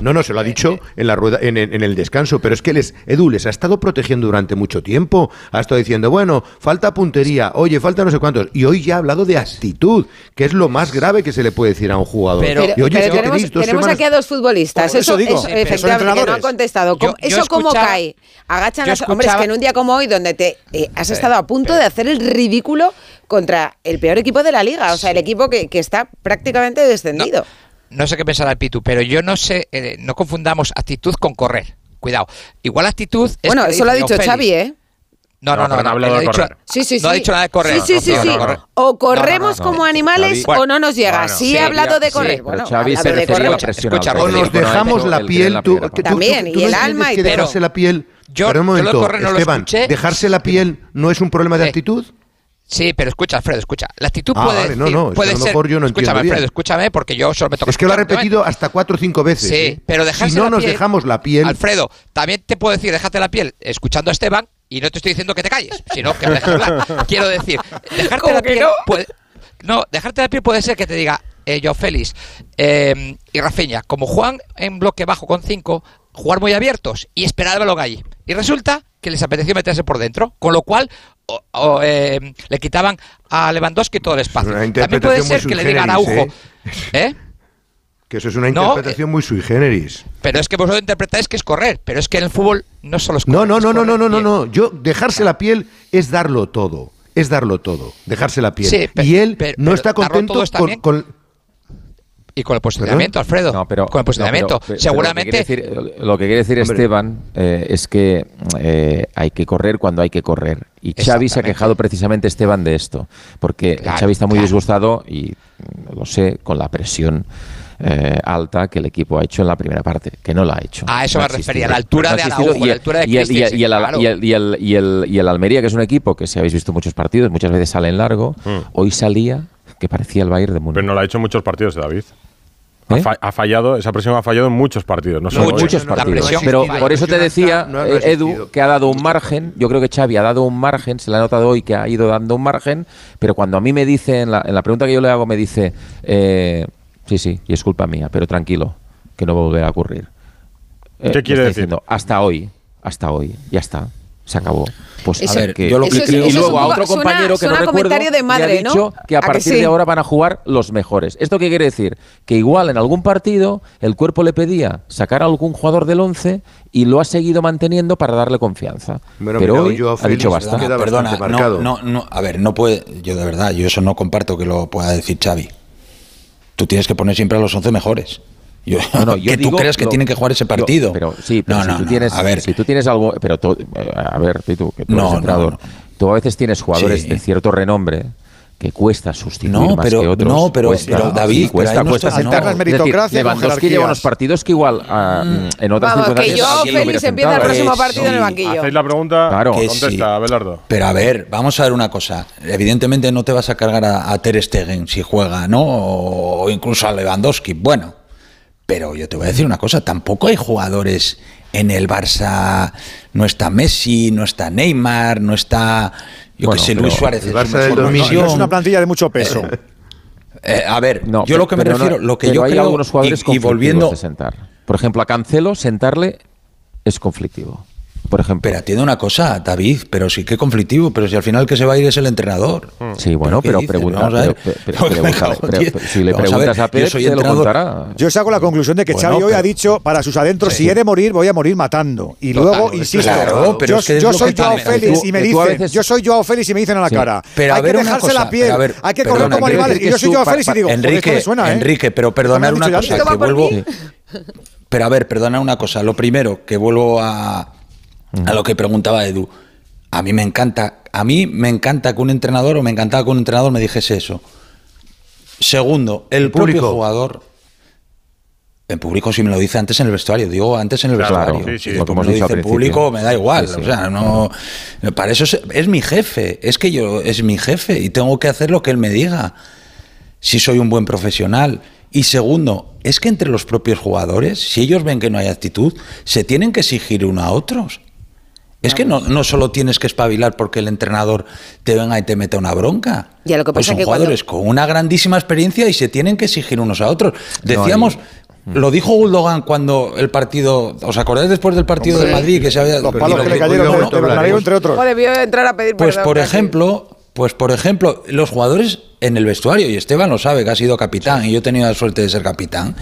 No, no, se lo ha dicho en la rueda, en, en, el descanso, pero es que les, Edu les ha estado protegiendo durante mucho tiempo. Ha estado diciendo, bueno, falta puntería, oye, falta no sé cuántos. Y hoy ya ha hablado de actitud, que es lo más grave que se le puede decir a un jugador. Pero, tenemos, dos aquí a dos futbolistas. Eso, digo, efectivamente, no han contestado. ¿Eso cómo cae? Agachan las escuchaba... hombres que en un día como hoy, donde te eh, has estado a punto de hacer el ridículo contra el peor equipo de la liga, o sea, el equipo que, está prácticamente descendido no sé qué pensará el Pitu, pero yo no sé, eh, no confundamos actitud con correr. Cuidado. Igual actitud es Bueno, eso lo ha dicho Félix. Xavi, ¿eh? No, no, no. no, no, no, no ha dicho, sí, sí, sí. no ha dicho nada de correr. Sí, sí, sí. sí. O corremos como animales o no nos llega. Bueno, sí, he hablado de correr. bueno, Xavi se de correr. Escucha, o nos dejamos la piel. También, y el alma. y dejarse la piel. Yo, pero un momento, Esteban, ¿dejarse la piel no es un problema de actitud? Sí, pero escucha, Alfredo, escucha. La actitud ah, puede, vale, no, no, puede es yo no escúchame, Alfredo, escúchame, porque yo solo me toco. Es que lo ha repetido hasta cuatro o cinco veces. Sí, ¿eh? pero dejarse Si no nos dejamos la piel. Alfredo, también te puedo decir, déjate la piel, escuchando a Esteban, y no te estoy diciendo que te calles, sino que me. Quiero decir, dejarte la piel. No, dejarte la piel puede ser que te diga, eh, Joao Félix eh, y Rafinha, como Juan en bloque bajo con 5, jugar muy abiertos y esperar el balón ahí. Y resulta que les apeteció meterse por dentro, con lo cual eh, le quitaban a Lewandowski todo el espacio. También puede ser que le diga Araujo. ¿eh? ¿Eh? Que eso es una interpretación muy sui generis. Pero es que vosotros interpretáis que es correr, pero es que en el fútbol no solo es correr. No, no, no, no, no, no, no, no. Yo dejarse la piel es darlo todo. Es darlo todo, dejarse la piel. Y él no está contento con, y con el posicionamiento, Alfredo. Pero, con el posicionamiento. Seguramente. Lo que, quiere decir. Esteban eh, es que eh, hay que correr cuando hay que correr. Y Xavi se ha quejado precisamente Esteban de esto, porque claro, Xavi está muy disgustado y lo sé con la presión. Eh, alta que el equipo ha hecho en la primera parte, que no la ha hecho. A eso no me refería, la altura de Araujo, la altura de Y el Almería, que es un equipo que si habéis visto muchos partidos, muchas veces salen largo, mm. hoy salía que parecía el Bayern de Múnich. Pero no lo ha hecho muchos partidos, David. ¿Eh? Ha, fallado, esa presión ha fallado en muchos partidos, no, no solo muchos este. partidos. Pero por eso te decía, eh, Edu, que ha dado un margen. Yo creo que Xavi ha dado un margen, se le ha notado hoy que ha ido dando un margen. Pero cuando a mí me dice, en la, pregunta que yo le hago, me dice: eh, Sí, sí, y es culpa mía, pero tranquilo, que no volverá a ocurrir. ¿Qué quiere decir? Hasta hoy, hasta hoy, ya está se acabó. Pues eso, a ver, que, yo lo que y luego a otro compañero que no recuerdo de madre, ha dicho ¿no? que a, partir de ahora van a jugar los mejores. ¿Esto qué quiere decir? Que igual en algún partido el cuerpo le pedía sacar a algún jugador del 11 y lo ha seguido manteniendo para darle confianza. Bueno, Pero hoy ha dicho bastante. Queda Perdona, marcado. No, no, a ver, no puede, yo de verdad, yo eso no comparto que lo pueda decir Xavi. Tú tienes que poner siempre a los 11 mejores. Yo, no, yo que digo, tú creas que lo, tienen que jugar ese partido. Yo, pero sí, pero no, si, no, tú tienes, a ver. si tú tienes algo. Pero tú, eh, a ver, tú, que tú eres entrenador. Tú a veces tienes jugadores sí. de cierto renombre que cuesta sustituir no, más pero, que otros. No, pero, cuesta, pero David, sí, cuesta, pero cuesta, no cuesta sentar las meritocracias. Lewandowski lleva unos partidos que igual uh, mm. en otras Vamos, que yo feliz empieza el próximo partido sí. en el banquillo. Hacéis la pregunta, claro, contesta, sí. Abelardo. Pero a ver, vamos a ver una cosa. Evidentemente no te vas a cargar a, a Ter Stegen si juega, ¿no? O, o incluso a Lewandowski. Bueno, pero yo te voy a decir una cosa, tampoco hay jugadores en el Barça, no está Messi, no está Neymar, no está, yo qué sé, Luis Suárez. Barça del es una plantilla de mucho peso. Eh, eh, a ver, yo lo que me refiero, lo que yo hay creo, algunos jugadores y, y volviendo sentar. Por ejemplo, a Cancelo sentarle es conflictivo por ejemplo. Pero atiende una cosa, David, pero sí, qué conflictivo, pero si al final que se va a ir es el entrenador. Sí, bueno, pero, pero pregunta, si le preguntas a, Pérez, te lo contará. Yo saco la conclusión de que bueno, Xavi hoy ha dicho para sus adentros, si he de morir, voy a morir matando. Y luego, insisto, claro, pero yo, es que yo soy Joao Félix y me dicen, yo soy Joao Félix y me dicen a la cara, pero hay que dejarse la piel, hay que correr como animales. Y yo soy Joao Félix y digo, Enrique, ¿eh?". Enrique, pero perdonar una cosa, que vuelvo... Pero a ver, perdona una cosa. Lo primero, que vuelvo a, a lo que preguntaba Edu, a mí me encanta, a mí me encanta que un entrenador o me encantaba que un entrenador me dijese eso. Segundo, el, propio público? jugador. En público si me lo dice antes en el vestuario, digo antes en el vestuario. Sí, si me lo dice en público me da igual, o sea, no para eso es, es, mi jefe, es que yo es mi jefe y tengo que hacer lo que él me diga. Si soy un buen profesional y segundo, es que entre los propios jugadores, si ellos ven que no hay actitud, se tienen que exigir uno a otros. Es que no, no solo tienes que espabilar porque el entrenador te venga y te meta una bronca. Pues son jugadores con una grandísima experiencia y se tienen que exigir unos a otros. Decíamos. Mm. Lo dijo Guldogan cuando el partido. ¿Os acordáis después del partido Hombre, de Madrid que se había. Los palos lo de, entre otros. debió a pedir Pues, por ejemplo, pues por ejemplo, los jugadores en el vestuario, y Esteban lo sabe, que ha sido capitán, y yo he tenido la suerte de ser capitán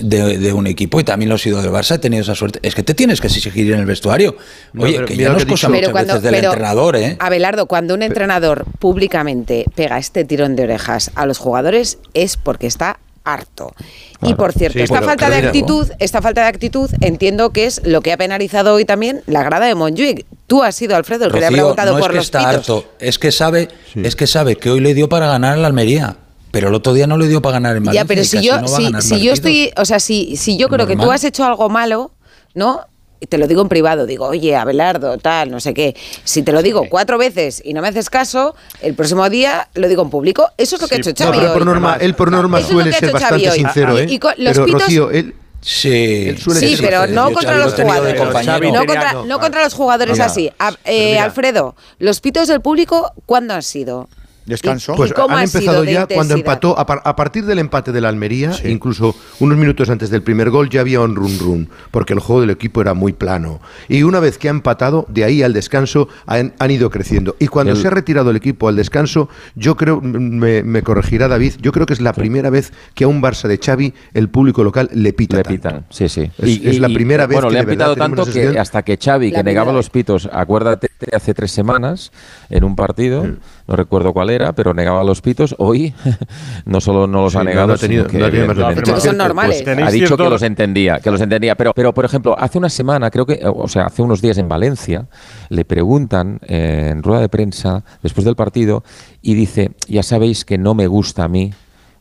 de, un equipo y también lo he sido del Barça, he tenido esa suerte. Es que te tienes que exigir en el vestuario. Oye, que ya no es cosa muchas cuando, veces del pero, entrenador, ¿eh? Abelardo, cuando un entrenador públicamente pega este tirón de orejas a los jugadores es porque está harto. Y por cierto, esta falta de actitud, esta falta de actitud, entiendo que es lo que ha penalizado hoy también la grada de Montjuic. Tú has sido Alfredo el que le ha preguntado no por es que los está pitos. harto, es que sabe, es que sabe que hoy le dio para ganar a la Almería. Pero el otro día no le dio para ganar el Madrid. Ya, pero si yo, si, yo estoy, o sea, si, si yo creo que tú has hecho algo malo, ¿no? te lo digo en privado, digo, oye, Abelardo, tal, no sé qué. Si te lo digo cuatro veces y no me haces caso, el próximo día lo digo en público. Eso es lo que sí. ha hecho Xavi. Por norma, él por norma suele ser bastante sincero, ¿eh? los pitos, él... Sí, sí pero no contra los jugadores. No, contra, no contra, los jugadores así. Eh, Alfredo, ¿los pitos del público cuándo han sido? descanso. Pues han empezado ya cuando empató, a, a, partir del empate de la Almería, incluso unos minutos antes del primer gol ya había un run run, porque el juego del equipo era muy plano. Y una vez que ha empatado, de ahí al descanso han, ido creciendo. Y cuando se ha retirado el equipo al descanso, yo creo, me, me corregirá David, yo creo que es la primera vez que a un Barça de Xavi el público local le pita. Le pitan, sí, sí. Es, y, es la primera y, vez bueno, le han pitado tanto que hasta que Xavi, que negaba los pitos, acuérdate hace tres semanas en un partido no recuerdo cuál era, pero negaba los pitos. Hoy no solo no los Sí, ha negado, no ha tenido- sino que no ha tenido más evidentemente, Pero son normales. pues, ha dicho que los entendía, que los entendía. Pero, pero por ejemplo, hace una semana, creo que, o sea, hace unos días en Valencia, le preguntan eh, en rueda de prensa después del partido y dice, ya sabéis que no me gusta a mí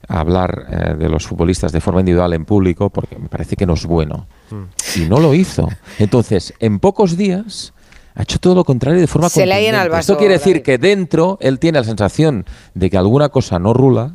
hablar eh, de los futbolistas de forma individual en público porque me parece que no es bueno. Y no lo hizo. Entonces, en pocos días ha hecho todo lo contrario de forma Se le el contundente. Esto vaso, quiere decir que dentro él tiene la sensación de que alguna cosa no rula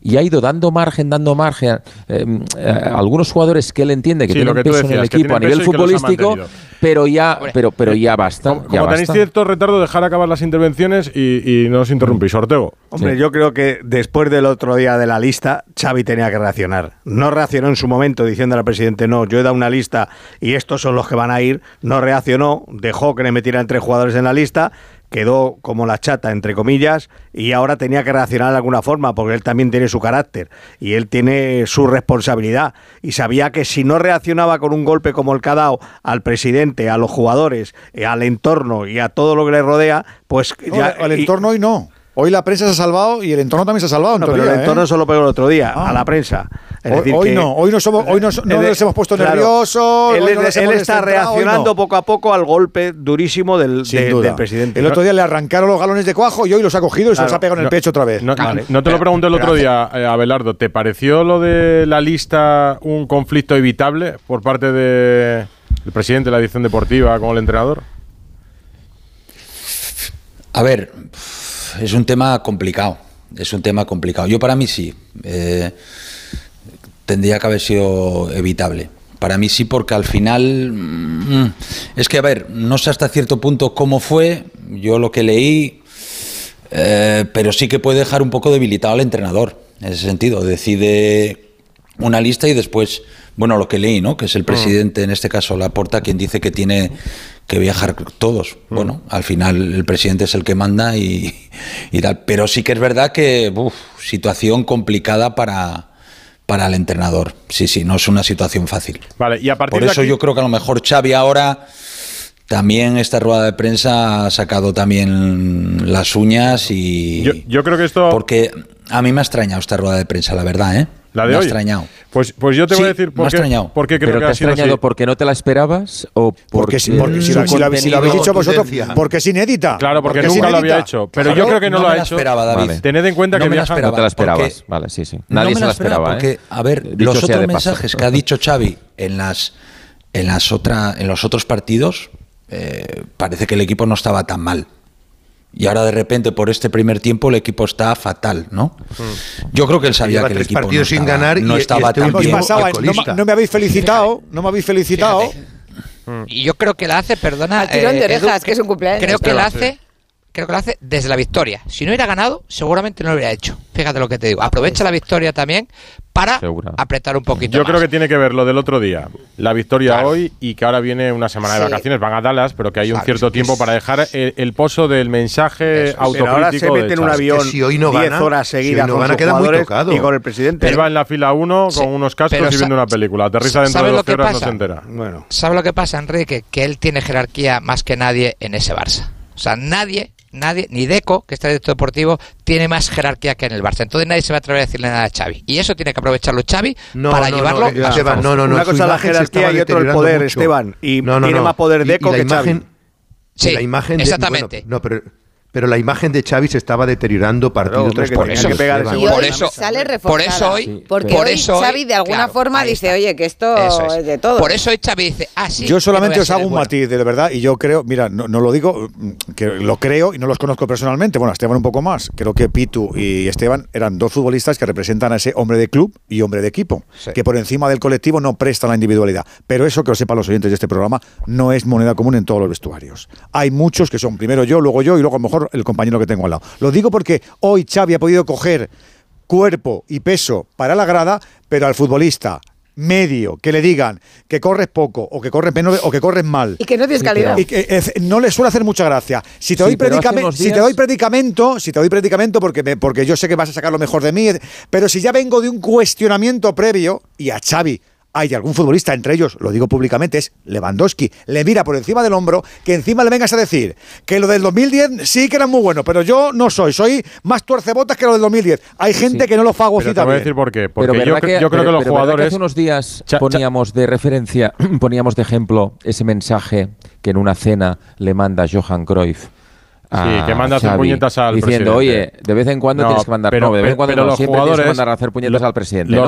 y ha ido dando margen, dando margen eh, eh, a algunos jugadores que él entiende que Sí, lo tienen que peso en el equipo a nivel futbolístico, pero ya, pero, pero ya basta. Como, ya como tenéis basta. cierto retardo, dejar acabar las intervenciones y, y no os interrumpís. Ortego. Hombre, yo creo que después del otro día de la lista, Xavi tenía que reaccionar. No reaccionó en su momento diciendo al presidente, no, yo he dado una lista y estos son los que van a ir. No reaccionó, dejó que le metieran tres jugadores en la lista, quedó como la chata, entre comillas, y ahora tenía que reaccionar de alguna forma, porque él también tiene su carácter y él tiene su responsabilidad. Y sabía que si no reaccionaba con un golpe como el que ha dado al presidente, a los jugadores, eh, al entorno y a todo lo que le rodea, pues No, ya... al y- entorno hoy no. Hoy la prensa se ha salvado y el entorno también se ha salvado. no, pero el entorno ¿eh? solo pegó el otro día, a la prensa. Es Hoy- decir hoy que- no, hoy no somos- hoy no no Él- les hemos puesto claro, nerviosos, Él, no está reaccionando no. poco a poco al golpe durísimo del, de- presidente. El otro día le arrancaron los galones de cuajo y hoy los ha cogido y se los ha pegado en el pecho otra vez. No, Vale. no te lo pregunté el otro día, eh, Abelardo. ¿Te pareció lo de la lista un conflicto evitable por parte de- del presidente de la edición deportiva con el entrenador? A ver, es un tema complicado. Es un tema complicado. Yo para mí sí. eh, tendría que haber sido evitable. Para mí sí, porque al final mm, es que, a ver, no sé hasta cierto punto cómo fue. Yo lo que leí, eh, pero sí que puede dejar un poco debilitado al entrenador. En ese sentido, decide una lista y después, bueno, lo que leí, ¿no? Que es el presidente, en este caso Laporta, quien dice que tiene que viajar todos. Bueno, al final el presidente es el que manda y, y tal. Pero sí que es verdad que, uf, situación complicada para, para el entrenador. Sí, sí, no es una situación fácil. Vale, y a partir Por de eso aquí- yo creo que a lo mejor Xavi ahora también esta rueda de prensa ha sacado también las uñas y Yo, yo creo que esto... porque a mí me ha extrañado esta rueda de prensa, la verdad, ¿eh? ¿La de me ha hoy? extrañado. Pues, pues yo te voy a decir me por ha qué, extrañado. por qué creo ¿Pero que te ha ha sido extrañado así. porque no te la esperabas o Porque, si, porque porque si, la- si la- si lo habéis dicho vosotros, porque es inédita. Claro, porque, nunca lo había hecho. Pero Claro, yo creo que no, no lo me ha la hecho. esperaba, David. Vale. Tened en cuenta No que me la viajan... esperaba. No te la esperabas. porque- Vale, sí, sí. No Nadie me se la esperaba, esperaba, ¿eh? porque, a ver, Dicho los otros mensajes que ha dicho Xavi en las en las otra, en los otros partidos, eh, parece que el equipo no estaba tan mal. Y ahora de repente por este primer tiempo el equipo está fatal, ¿no? Yo creo que él sabía que el tres equipo partidos no sin estaba, ganar y- no y estaba este tan bien. pasaba, no, me- no me habéis felicitado, no me habéis felicitado. Y yo creo que la hace, perdona. Al tirón de eh, Edu, orejas, que es un cumpleaños. Creo que la Sí. hace. Creo que lo hace desde la victoria. Si no hubiera ganado, seguramente no lo hubiera hecho. Fíjate lo que te digo. Aprovecha la victoria también para apretar un poquito Yo más. creo que tiene que ver lo del otro día, la victoria hoy y que ahora viene una semana de vacaciones, van a Dallas, pero que hay un cierto tiempo es- para dejar el, el pozo del mensaje Eso es. autocrítico. Pero ahora se de mete en un avión Es que si hoy no 10 gana, horas si hoy seguidas no con gana, muy tocado. y con el presidente. Él va en la fila 1 Sí. con unos cascos Pero y viendo una película. Aterriza dentro ¿sabe de lo 12 que horas, no pasa? se entera. Bueno, ¿Sabe lo que pasa, Enrique? Que él tiene jerarquía más que nadie en ese Barça. O sea, nadie, nadie, ni Deco, que está en el director deportivo, tiene más jerarquía que en el Barça. Entonces nadie se va a atrever a decirle nada a Xavi. Y eso tiene que aprovecharlo Xavi No, para no, llevarlo no, a su Esteban, no, no, no. Una cosa es la jerarquía y otro el poder, mucho. Esteban. Y tiene más poder Deco y la que Xavi. imagen, y Sí, la imagen de- exactamente. bueno, no, pero, pero la imagen de Xavi se estaba deteriorando partido hombre, tras partido. Por eso- sale por eso hoy- porque por eso hoy- Xavi de alguna claro, forma dice, está. oye, que esto es. es de todo. Por eso hoy Xavi dice, ah, sí. Yo solamente os hago un bueno. matiz, de verdad, y yo creo, mira, no, no lo digo, mm, que lo creo y no los conozco personalmente, bueno, a Esteban un poco más, creo que Pitu y Esteban eran dos futbolistas que representan a ese hombre de club y hombre de equipo, Sí. que por encima del colectivo no prestan la individualidad, pero eso que lo sepan los oyentes de este programa no es moneda común en todos los vestuarios. Hay muchos que son primero yo, luego yo y luego a lo mejor el compañero que tengo al lado. Lo digo porque hoy Xavi ha podido coger cuerpo y peso para la grada, pero al futbolista medio que le digan que corres poco o que corres menos o que corres mal Y que no tienes calidad. y que, eh, no le suele hacer mucha gracia. Si te Sí, doy predicamento, si te doy predicamento, si te doy predicamento porque me- porque yo sé que vas a sacar lo mejor de mí, pero si ya vengo de un cuestionamiento previo y a Xavi hay algún futbolista, entre ellos, lo digo públicamente, es Lewandowski, le mira por encima del hombro, que encima le vengas a decir que lo del 2010 sí que era muy bueno, pero yo no soy, soy más tuercebotas que lo del 2010. Hay gente que no lo fagocita pero te voy a decir por qué, porque yo, creo que los jugadores... Hace unos días poníamos de referencia, poníamos de ejemplo ese mensaje que en una cena le manda Johan Cruyff Sí, que mandas Xavi, puñetas al diciendo, oye, de vez en cuando tienes que mandar, pero, no, de vez en cuando no, los siempre tienes que mandar a hacer puñetas al presidente,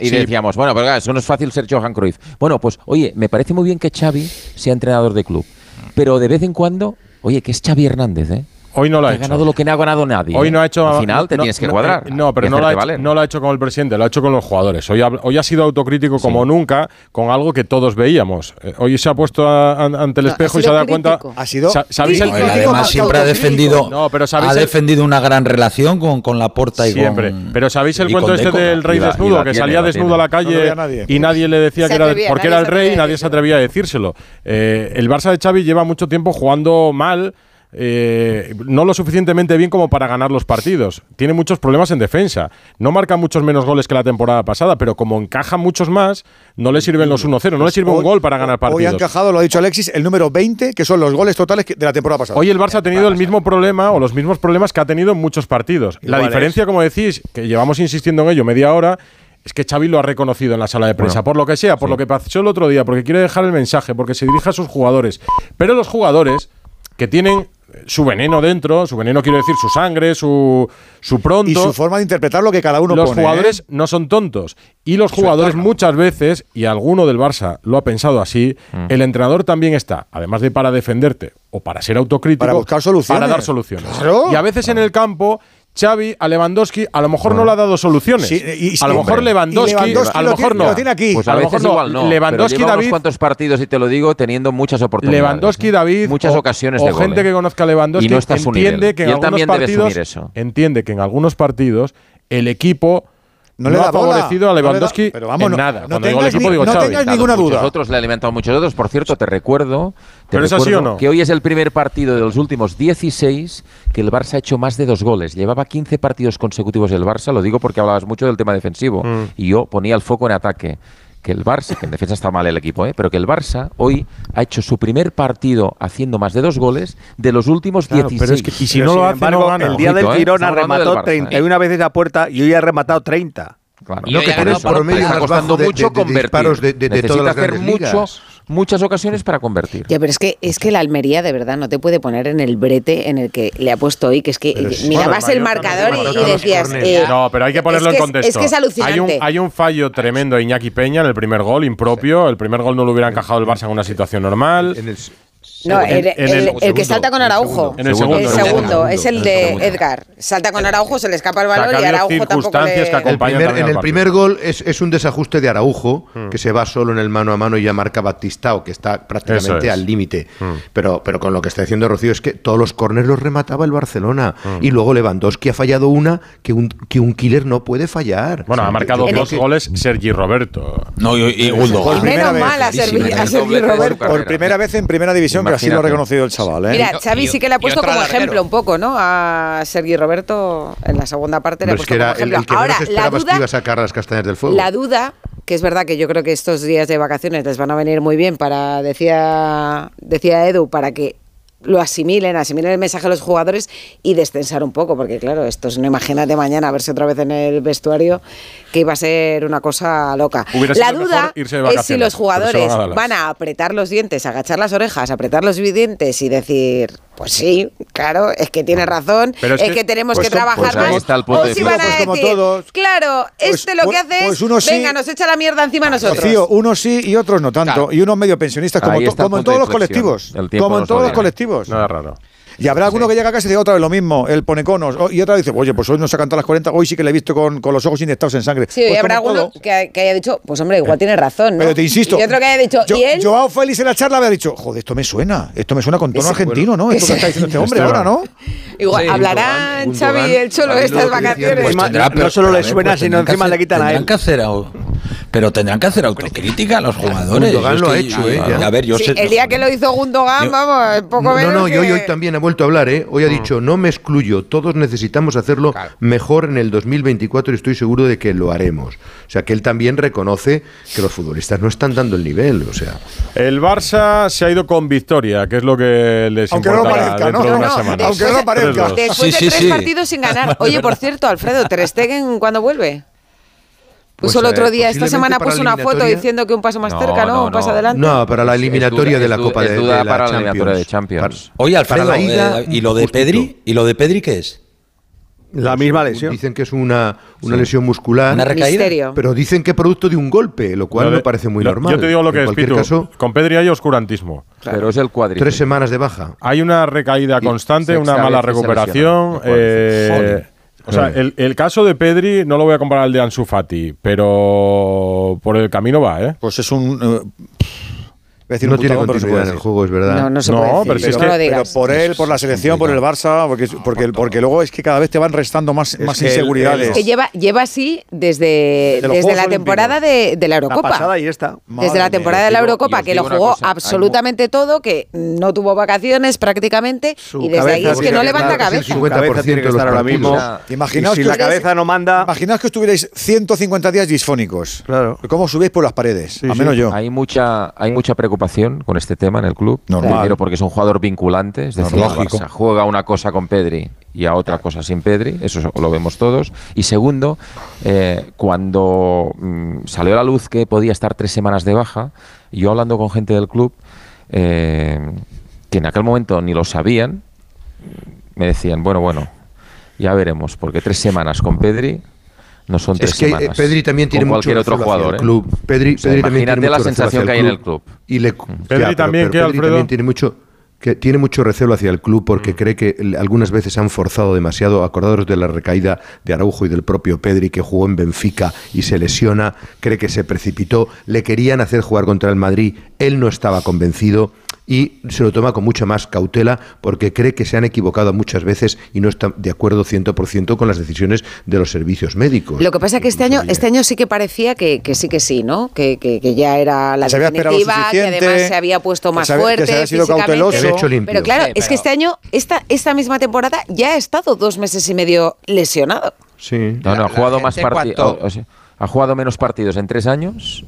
y decíamos, bueno, pero eso no es fácil ser Johan Cruyff. Bueno, pues oye, me parece muy bien que Xavi sea entrenador de club, pero de vez en cuando, oye, que es Xavi Hernández, ¿eh? Hoy no lo ha hecho. Ha ganado lo que no ha ganado nadie. Hoy ¿eh? no ha hecho. Al final te no, tienes que cuadrar. Eh, no, pero no lo, ha hecho, no lo, ha hecho, con el presidente, lo ha hecho con los jugadores. Hoy ha, sido autocrítico como nunca con algo que todos veíamos. Eh, hoy se ha puesto ante el espejo y se ha dado cuenta. Ha sido. ¿sabéis el además siempre ha defendido. No, pero ¿sabéis ha defendido una gran relación con, con la porta y siempre. Pero ¿sabéis el cuento este del rey desnudo que salía desnudo a la calle y nadie le decía que era porque era el rey, y nadie se atrevía a decírselo. El Barça de Xavi lleva mucho tiempo jugando mal eh, no lo suficientemente bien como para ganar los partidos. Tiene muchos problemas en defensa. No marca muchos menos goles que la temporada pasada, pero como encaja muchos más, no le sirven los 1-0, no le sirve un gol para ganar partidos. Hoy ha encajado, lo ha dicho Alexis, el número 20, que son los goles totales de la temporada pasada. Hoy el Barça ha tenido el mismo problema o los mismos problemas que ha tenido en muchos partidos. La diferencia, como decís, que llevamos insistiendo en ello media hora, es que Xavi lo ha reconocido en la sala de prensa, por lo que sea, por lo que pasó el otro día, porque quiere dejar el mensaje, porque se dirige a sus jugadores. Pero los jugadores que tienen su veneno dentro, su veneno quiero decir su sangre, su, su pronto. Y su forma de interpretar lo que cada uno los pone. Los jugadores ¿eh? no son tontos. Y los jugadores muchas veces, y alguno del Barça lo ha pensado así, mm. el entrenador también está, además de para defenderte o para ser autocrítico, para buscar soluciones. Para dar soluciones. Y a veces en el campo Xavi a Lewandowski, a lo mejor no le ha dado soluciones. Sí, y, a lo mejor. Lewandowski, Lewandowski, a lo mejor no. Lo tiene aquí. Pues a, a veces no. igual no. Lewandowski pero lleva David, unos cuantos partidos y te lo digo teniendo muchas oportunidades. Lewandowski ¿eh? David, muchas ocasiones o, de o gente ¿eh? que conozca a Lewandowski y no está entiende que en y él algunos partidos eso. entiende que en algunos partidos el equipo no, le ha favorecido a Lewandowski pero vamos, en nada. No, Cuando digo el equipo, digo No tengas ninguna duda. Muchos otros le ha alimentado muchos otros. Por cierto, te recuerdo, que hoy es el primer partido de los últimos 16 que el Barça ha hecho más de dos goles. Llevaba 15 partidos consecutivos el Barça, lo digo porque hablabas mucho del tema defensivo. Y yo ponía el foco en ataque que el Barça, que en defensa está mal el equipo, ¿eh? pero que el Barça hoy ha hecho su primer partido haciendo más de dos goles de los últimos claro, 16. Pero es que, y si pero no lo hace, embargo, no gana. El día Ojito, ¿eh? del Girona ¿eh? remató Barça, 31 ¿eh? veces a puerta y hoy ha rematado 30. Claro, no, que por por medio está costando de, mucho de, de, convertir. Disparos de, todas las hacer mucho ligas muchas ocasiones para convertir. Ya, pero es que, es que la Almería de verdad no te puede poner en el brete en el que le ha puesto hoy, que es que mirabas el, marcador y, decías... Eh, no, pero hay que ponerlo en contexto. Es, que es alucinante. Hay un, hay un, fallo tremendo de Iñaki Peña en el primer gol, impropio. El primer gol no lo hubiera encajado el Barça en una situación normal. No, el, el, el, el, que salta con Araujo. En el segundo. segundo es el de Edgar. Salta con Araujo, se le escapa el balón y Araujo tampoco le... que el primer, En el primer gol es, es un desajuste de Araujo, hmm. que se va solo en el mano a mano y ya marca Batistao, que está prácticamente es. al límite. Hmm. Pero, pero con lo que está diciendo Rocío es que todos los córneres los remataba el Barcelona. Hmm. Y luego Lewandowski ha fallado una que un, que un killer no puede fallar. Bueno, o sea, ha marcado dos que... goles Sergi Roberto. No, y, y Menos mal a Sergi Roberto. Por primera vez en primera división Así lo ha reconocido el chaval. ¿eh? Mira, Xavi sí que le ha puesto como ejemplo un poco, ¿no? A Sergi Roberto en la segunda parte le ha puesto como ejemplo. Ahora, la duda. La duda, que es verdad que yo creo que estos días de vacaciones les van a venir muy bien para, decía, decía Edu, para que lo asimilen, asimilen el mensaje a los jugadores y descensar un poco, porque claro, esto es, no imagínate mañana verse otra vez en el vestuario, que iba a ser una cosa loca. La duda es si los jugadores van a, apretar los dientes, agachar las orejas, apretar los dientes y decir, pues sí, claro, es que tiene razón, es, que, tenemos pues que pues trabajar más. Está el van a pues decir, claro, este lo que hace es, uno venga, nos echa la mierda encima a nosotros. Tío, unos sí y otros no tanto, y unos medio pensionistas, como, como en todos los colectivos. Como en todos los colectivos nuevos. Nada raro. Y habrá alguno que llega a casa y diga otra vez lo mismo, el pone conos, Y otra vez dice, oye, pues hoy no se ha cantado las 40, hoy sí que le he visto con, con los ojos inyectados en sangre. Sí, y habrá alguno que, haya dicho, pues hombre, igual eh. tiene razón. ¿no? Pero te insisto. Y otro que haya dicho, yo, ¿y él? Joao Félix en la charla había dicho, joder, esto me suena, esto me suena con tono argentino, ¿no? Esto que está diciendo este hombre ahora, ¿no? Igual, sí, hablarán Xavi y el Cholo de estas vacaciones. Pues tendrá, pero, no solo le pues, suena, sino encima le quitan a él. Que hacer, pero tendrán que hacer autocrítica a los jugadores. Gundogan lo ha hecho, ¿eh? A ver, yo sé, el día que lo hizo Gundogan, vamos, poco menos No, no, y hoy, hoy también ha vuelto a hablar, ¿eh? Hoy ha mm. dicho, no me excluyo, todos necesitamos hacerlo mejor en el 2024 y estoy seguro de que lo haremos. O sea, que él también reconoce que los futbolistas no están dando el nivel, o sea. El Barça se ha ido con victoria, que es lo que les Aunque no parezca, dentro ¿no? de una no, semana. Aunque no parezca. Pues, 3-2. Después de tres partidos sin ganar. Oye, por cierto, Alfredo, Ter Stegen, ¿cuándo vuelve? Puso Pues, el otro eh, día, esta semana puso una foto diciendo que un paso más No, cerca, ¿no? no, Un paso no. adelante. No, para la Es- es eliminatoria duda- de la Copa es de, duda de la para la Champions. eliminatoria de Champions. Oye, Alfredo, Para la ida, eh, ¿y lo de justito. Pedri? ¿Y lo de Pedri qué es? La misma lesión. Dicen que es una, una lesión muscular. ¿Una recaída? Misterio. Pero dicen que producto de un golpe, lo cual de- me parece muy lo- normal. Yo te digo lo que en es, cualquier Pitu. caso, Con Pedri hay oscurantismo. Pero es el cuádriceps. tres semanas de baja. Hay una recaída constante, una mala recuperación. eh, o sea, el, el caso de Pedri no lo voy a comparar al de Ansu Fati, pero por el camino va, ¿eh? Pues es un. eh, decir No un tiene pero continuidad puede en el juego, es verdad. No, no se No, puede decir. pero si es no que- lo Pero digas. por él, por la selección, por el Barça, porque, porque, porque luego es que cada vez te van restando más, más que inseguridades. Es que lleva, lleva así desde, desde Juegos la temporada de, de la La Eurocopa. pasada y esta. Desde la temporada de la Eurocopa, que lo jugó cosa, absolutamente todo, que no tuvo vacaciones prácticamente, Su y desde ahí es que no levanta cabeza. el 50% Cabeza tiene que de los estar ahora mismo. Imaginaos si que la cabeza no manda. Imaginaos que estuvierais 150 días disfónicos. Claro. ¿Cómo subís por las paredes? Al menos yo. Hay mucha, hay mucha preocupación con este tema en el club. Normal. Primero porque es un jugador vinculante, es decir, Barça juega una cosa con Pedri y a otra cosa sin Pedri, eso lo vemos todos. Y segundo, eh, cuando mm, salió a la luz que podía estar tres semanas de baja, yo hablando con gente del club, eh, que en aquel momento ni lo sabían, me decían, bueno, bueno, ya veremos, porque tres semanas con Pedri no son tres Es que eh, semanas. Pedri también tiene con mucho cualquier otro recelo hacia jugador. el ¿eh? club. Pedri, O sea, Pedri también tiene la mucho sensación que hay en el club. Y le, Pedri también, ¿qué, Pedri Alfredo? también tiene mucho que tiene mucho recelo hacia el club porque cree que algunas veces han forzado demasiado, acordados de la recaída de Araujo y del propio Pedri que jugó en Benfica y se lesiona, cree que se precipitó, le querían hacer jugar contra el Madrid, él no estaba convencido y se lo toma con mucha más cautela porque cree que se han equivocado muchas veces y no está de acuerdo 100% con las decisiones de los servicios médicos. Lo que pasa es que este año, este año sí que parecía que, que sí que sí, ¿no? Que, que- que ya era la Se había definitiva, que suficiente, además se había puesto que más se había- que fuerte. se había sido cauteloso. Limpio. Pero claro, Sí, es que este año, esta, esta misma temporada, ya ha estado dos meses y medio lesionado. Sí. No, no, La- ha jugado la más partidos. cuanto- ha jugado menos partidos en tres años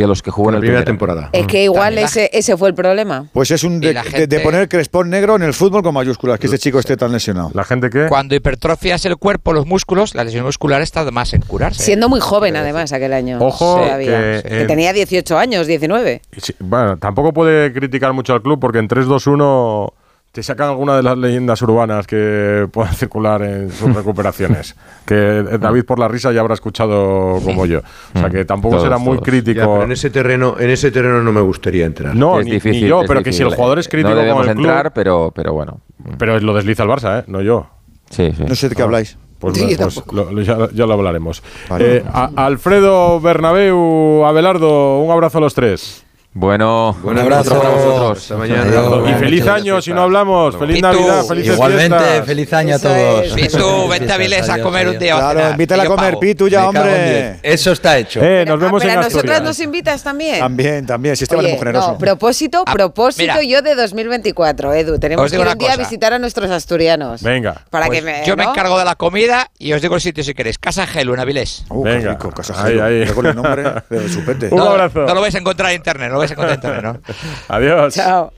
que los que jugó en la el primera temporada. Es que igual ese, ese fue el problema. Pues es un de, poner crespón negro en el fútbol con mayúsculas, que este chico esté tan lesionado. ¿La gente qué? Cuando hipertrofias el cuerpo, los músculos, la lesión muscular está más en curarse. Siendo muy joven, además, aquel año. Ojo, que, Que tenía 18 años, 19. Sí, bueno, tampoco puede criticar mucho al club porque en 3-2-1 te sacan alguna de las leyendas urbanas que puedan circular en sus recuperaciones. que eh, David por la risa ya habrá escuchado como yo. O sea que tampoco Todos, será muy todos. Ya, crítico. pero en ese terreno, en ese terreno no me gustaría entrar. No, es ni, difícil, ni yo, es pero que si el jugador es crítico no con el club, entrar, pero, pero bueno. pero lo desliza el Barça, ¿eh? no yo. Sí, sí. No sé de qué habláis. Pues, Sí, pues tampoco. lo- lo- ya, ya lo hablaremos. Vale. Eh, a- Alfredo Bernabeu, Abelardo, un abrazo a los tres. Bueno, Un abrazo. para vosotros. Hasta mañana. Adiós. Y feliz noches. año si no hablamos. Feliz Navidad, felices Igualmente, fiestas. feliz año a todos. Pitu, vente a Vilés a Adiós, comer un día. Claro, cenar, invítale que a comer pitu ya, hombre. Eso está hecho. Eh, nos vemos Ah, pero en a nosotras Asturias. nos invitas también. También, también. Si Esteban es Oye, muy generoso. no, propósito, Ah, propósito yo de 2024, Edu. Tenemos Os que ir un día a visitar a nuestros asturianos. Venga. Para Pues que me, yo me encargo de la comida y os digo el sitio si queréis. Casa Gelu, en Avilés. Uh, Venga. Casa. Recuerda el nombre de. Un abrazo. No lo vais a encontrar en internet, a encontrar en internet, ¿no? Adiós. Chao.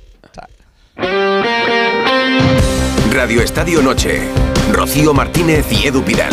Radio Estadio Noche. Rocío Martínez y Edu Pidal.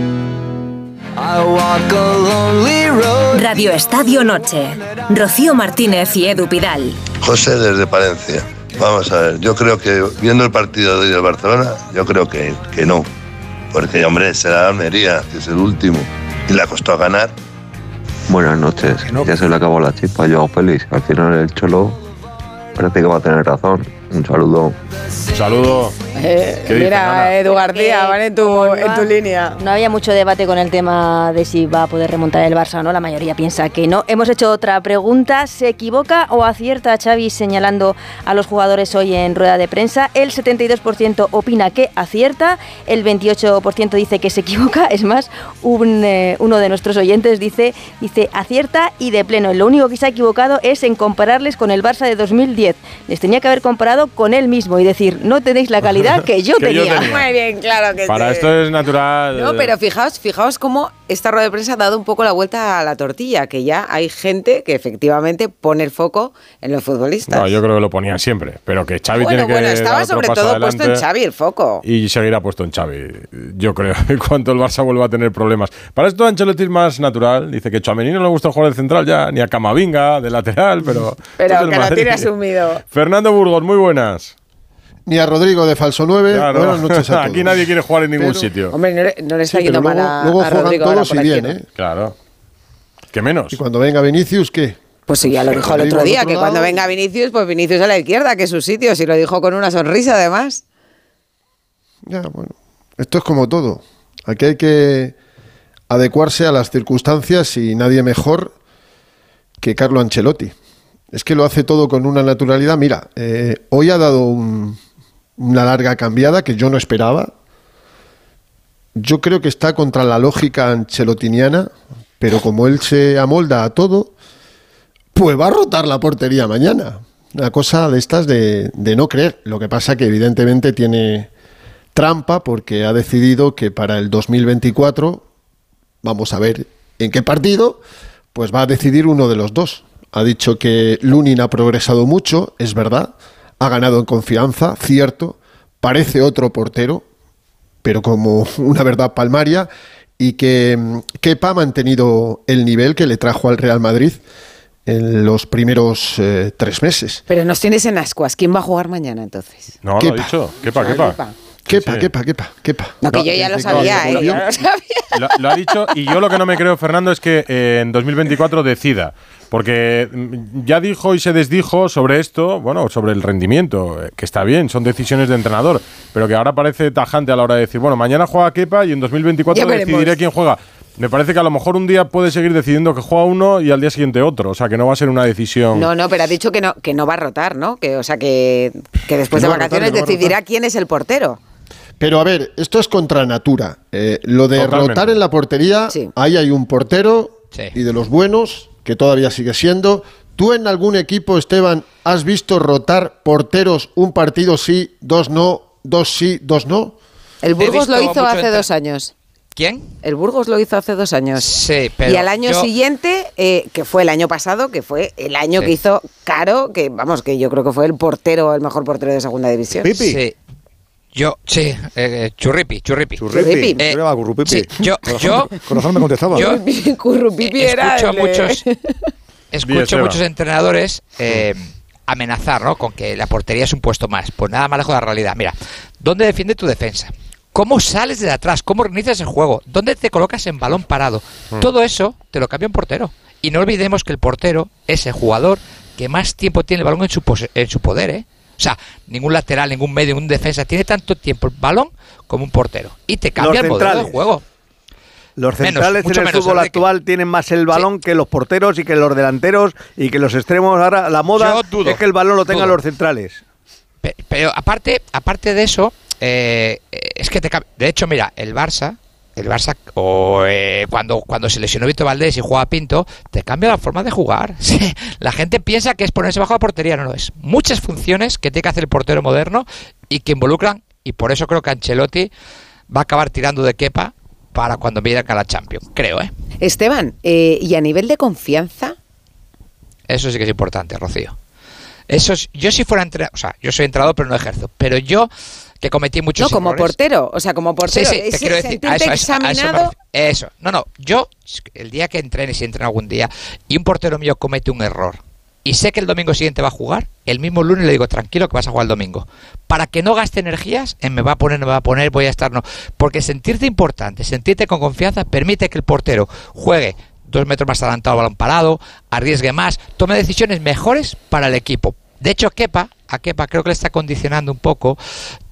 Radio Estadio Noche. Rocío Martínez y Edu Pidal. José desde Palencia. Vamos a ver, yo creo que viendo el partido de hoy del Barcelona, yo creo que, que no. Porque, hombre, será Almería, que es el último. Y le costó ganar. Buenas noches. Ya se le acabó la chispa a Joao Félix. Al final el Cholo parece que va a tener razón. Un saludo. Un saludo. Eh, ¿Qué dice, mira, Ana? Edu García, van en tu, en tu línea. No había mucho debate con el tema de si va a poder remontar el Barça o no. La mayoría piensa que no. Hemos hecho otra pregunta. ¿Se equivoca o acierta Xavi señalando a los jugadores hoy en rueda de prensa? El 72% opina que acierta, el 28% dice que se equivoca. Es más, un, eh, uno de nuestros oyentes dice, dice acierta y de pleno. Lo único que se ha equivocado es en compararles con el Barça de 2010. Les tenía que haber comparado con él mismo y decir, no tenéis la calidad que yo, Que yo tenía. tenía. Muy bien, claro que Para sí. esto es natural. No, pero fijaos, fijaos cómo esta rueda de prensa ha dado un poco la vuelta a la tortilla, que ya hay gente que efectivamente pone el foco en los futbolistas. No, yo creo que lo ponían siempre. Pero que Xavi bueno, tiene que. bueno, estaba sobre todo puesto en. Xavi el foco. Y seguirá puesto en Xavi, yo creo, en cuanto el Barça vuelva a tener problemas. Para esto Ancelotti es más natural. Dice que Chouameni no le gusta jugar de central ya, ni a Camavinga de lateral, pero... Pero que lo tiene asumido. Fernando Burgos, muy buenas. Ni a Rodrigo de falso 9. Claro. Buenas noches a todos. Aquí nadie quiere jugar en ningún Pero- sitio. Hombre, no le, no le está Sí, yendo mal a, luego a juegan Rodrigo ahora todos y bien. ¿eh? Claro. ¿Qué menos? Y cuando venga Vinicius, ¿qué? Pues sí, ya lo dijo el otro día, otro que cuando venga Vinicius, pues Vinicius a la izquierda, que es su sitio, si lo dijo con una sonrisa además. Ya, bueno. Esto es como todo. Aquí hay que adecuarse a las circunstancias y nadie mejor que Carlo Ancelotti. Es que lo hace todo con una naturalidad. Mira, eh, hoy ha dado un- una larga cambiada que yo no esperaba. Yo creo que está contra la lógica ancelotiniana, pero como él se amolda a todo, pues va a rotar la portería mañana. Una cosa de estas de, de no creer. Lo que pasa que evidentemente tiene trampa porque ha decidido que para el 2024, vamos a ver en qué partido, pues va a decidir uno de los dos. Ha dicho que Lunin ha progresado mucho, es verdad, ha ganado en confianza, cierto, parece otro portero, pero como una verdad palmaria, y que mm, Kepa ha mantenido el nivel que le trajo al Real Madrid en los primeros eh, tres meses. Pero nos tienes en ascuas. ¿Quién va a jugar mañana entonces? No, lo Kepa. ha dicho. Quepa, Ah, quepa. Kepa. Kepa, sí. Kepa, Kepa, Kepa. No, que No, yo ya lo sabía, ¿eh? volvió. Yo ya lo sabía. Lo, lo ha dicho y yo lo que no me creo, Fernando, es que eh, en 2024 decida. Porque mm, ya dijo y se desdijo sobre esto, bueno, sobre el rendimiento, eh, que está bien, son decisiones de entrenador, pero que ahora parece tajante a la hora de decir, bueno, mañana juega Kepa y en 2024 Ya veremos. decidiré quién juega. Me parece que a lo mejor un día puede seguir decidiendo que juega uno y al día siguiente otro, o sea, que no va a ser una decisión. No, no, pero ha dicho que no, que no va a rotar, ¿no? Que, o sea, que, que después Que no de rotar, vacaciones va decidirá quién es el portero. Pero a ver, esto es contra natura. Eh, lo de Totalmente. rotar en la portería, ahí hay un portero y de los buenos, que todavía sigue siendo. ¿Tú en algún equipo, Esteban, has visto rotar porteros un partido sí, dos no, dos sí, dos no? El Burgos lo hizo hace entre- dos años. ¿Quién? El Burgos lo hizo hace dos años. Sí, pero y al año yo- siguiente, eh, que fue el año pasado, que fue el año Sí. que hizo Caro, que vamos, que yo creo que fue el portero, el mejor portero de segunda división. Sí. Yo, sí, eh, churripi, churripi. Churripi. Eh, Yo Currupipi. sí, yo, yo, Corazón me contestaba. yo Currupipi era escucho de- muchos, escucho muchos entrenadores eh, amenazar, ¿no? Con que la portería es un puesto más. Pues nada más lejos de la realidad. Mira, ¿dónde defiende tu defensa? ¿Cómo sales de atrás? ¿Cómo reinicias el juego? ¿Dónde te colocas en balón parado? Mm. Todo eso te lo cambia un portero. Y no olvidemos que el portero es el jugador que más tiempo tiene el balón en su, pose- en su poder, ¿eh? O sea, ningún lateral, ningún medio, ningún defensa tiene tanto tiempo el balón como un portero. Y te cambia Los el modelo de centrales. juego. Los Menos, centrales mucho en el menos, fútbol actual tienen más el balón que los porteros y que los delanteros y que los extremos. Ahora la moda dudo, es que el balón lo tengan dudo. los centrales. Pe- Pero aparte, aparte de eso, eh, es que te cam- De hecho, mira, el Barça el Barça, o eh, cuando, cuando se lesionó Víctor Valdés y juega Pinto, te cambia la forma de jugar. La gente piensa que es ponerse bajo la portería, no, no, es muchas funciones que tiene que hacer el portero moderno y que involucran, y por eso creo que Ancelotti va a acabar tirando de quepa para cuando vaya a la Champions, creo, ¿eh? Esteban, eh, ¿y a nivel de confianza? Eso sí que es importante, Rocío. Eso es- yo si fuera entrenador, o sea, yo soy entrenador pero no ejerzo, pero yo que cometí muchos No, como errores- portero, o sea, como portero. Sí, sí, te quiero decir, a eso, a eso, a eso me examinado. Eso. No, no, yo, el día que entrene, si entreno algún día, y un portero mío comete un error, y sé que el domingo siguiente va a jugar, el mismo lunes le digo, tranquilo que vas a jugar el domingo. Para que no gaste energías en me va a poner, me va a poner, voy a estar, no. Porque sentirte importante, sentirte con confianza, permite que el portero juegue dos metros más adelantado, balón parado, arriesgue más, tome decisiones mejores para el equipo. De hecho, Kepa, a Kepa creo que le está condicionando un poco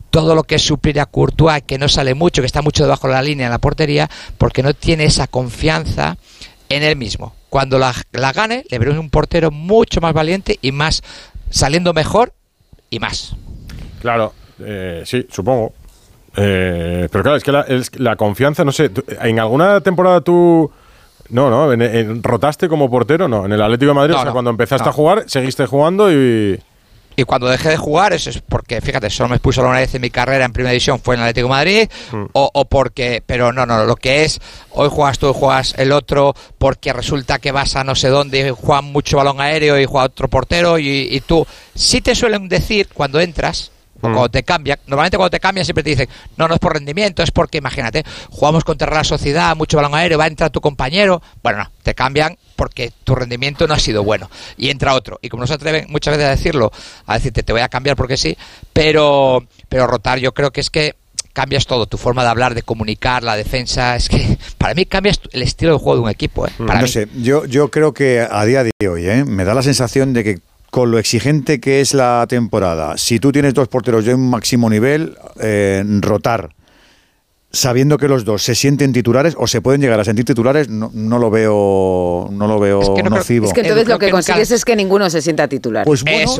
todo lo que es suplir a Courtois, que no sale mucho, que está mucho debajo de la línea en la portería, porque no tiene esa confianza en él mismo. Cuando la, la gane, le veremos un portero mucho más valiente y más saliendo mejor y más. Claro, eh, sí, supongo. Eh, pero claro, es que la, es que la confianza, no sé, ¿en alguna temporada tú... No, no, en- en- rotaste como portero, no, en el Atlético de Madrid, No, o sea, no, cuando empezaste no. a jugar, seguiste jugando y... Y cuando dejé de jugar, eso es porque, fíjate, solo me expulsó una vez en mi carrera en Primera División, fue en el Atlético de Madrid, Mm. o, o porque, pero no, no, lo que es, hoy juegas tú, hoy juegas el otro, porque resulta que vas a no sé dónde, y juegan mucho balón aéreo y juega otro portero, y, y tú, sí te suelen decir cuando entras, o Mm. cuando te cambian, normalmente cuando te cambian siempre te dicen, no, no es por rendimiento, es porque, imagínate, jugamos contra la sociedad, mucho balón aéreo, va a entrar tu compañero, bueno, no, te cambian porque tu rendimiento no ha sido bueno, y entra otro, y como no se atreven muchas veces a decirlo, a decirte, te voy a cambiar porque sí, pero, pero rotar yo creo que es que cambias todo, tu forma de hablar, de comunicar, la defensa, es que para mí cambias el estilo de juego de un equipo, ¿eh? Para no mí. sé, yo, yo creo que a día de hoy ¿eh? me da la sensación de que con lo exigente que es la temporada, si tú tienes dos porteros de un máximo nivel, eh, rotar sabiendo que los dos se sienten titulares o se pueden llegar a sentir titulares, no, no lo veo no lo veo nocivo. Es que entonces lo que consigues es que ninguno se sienta titular. Pues bueno,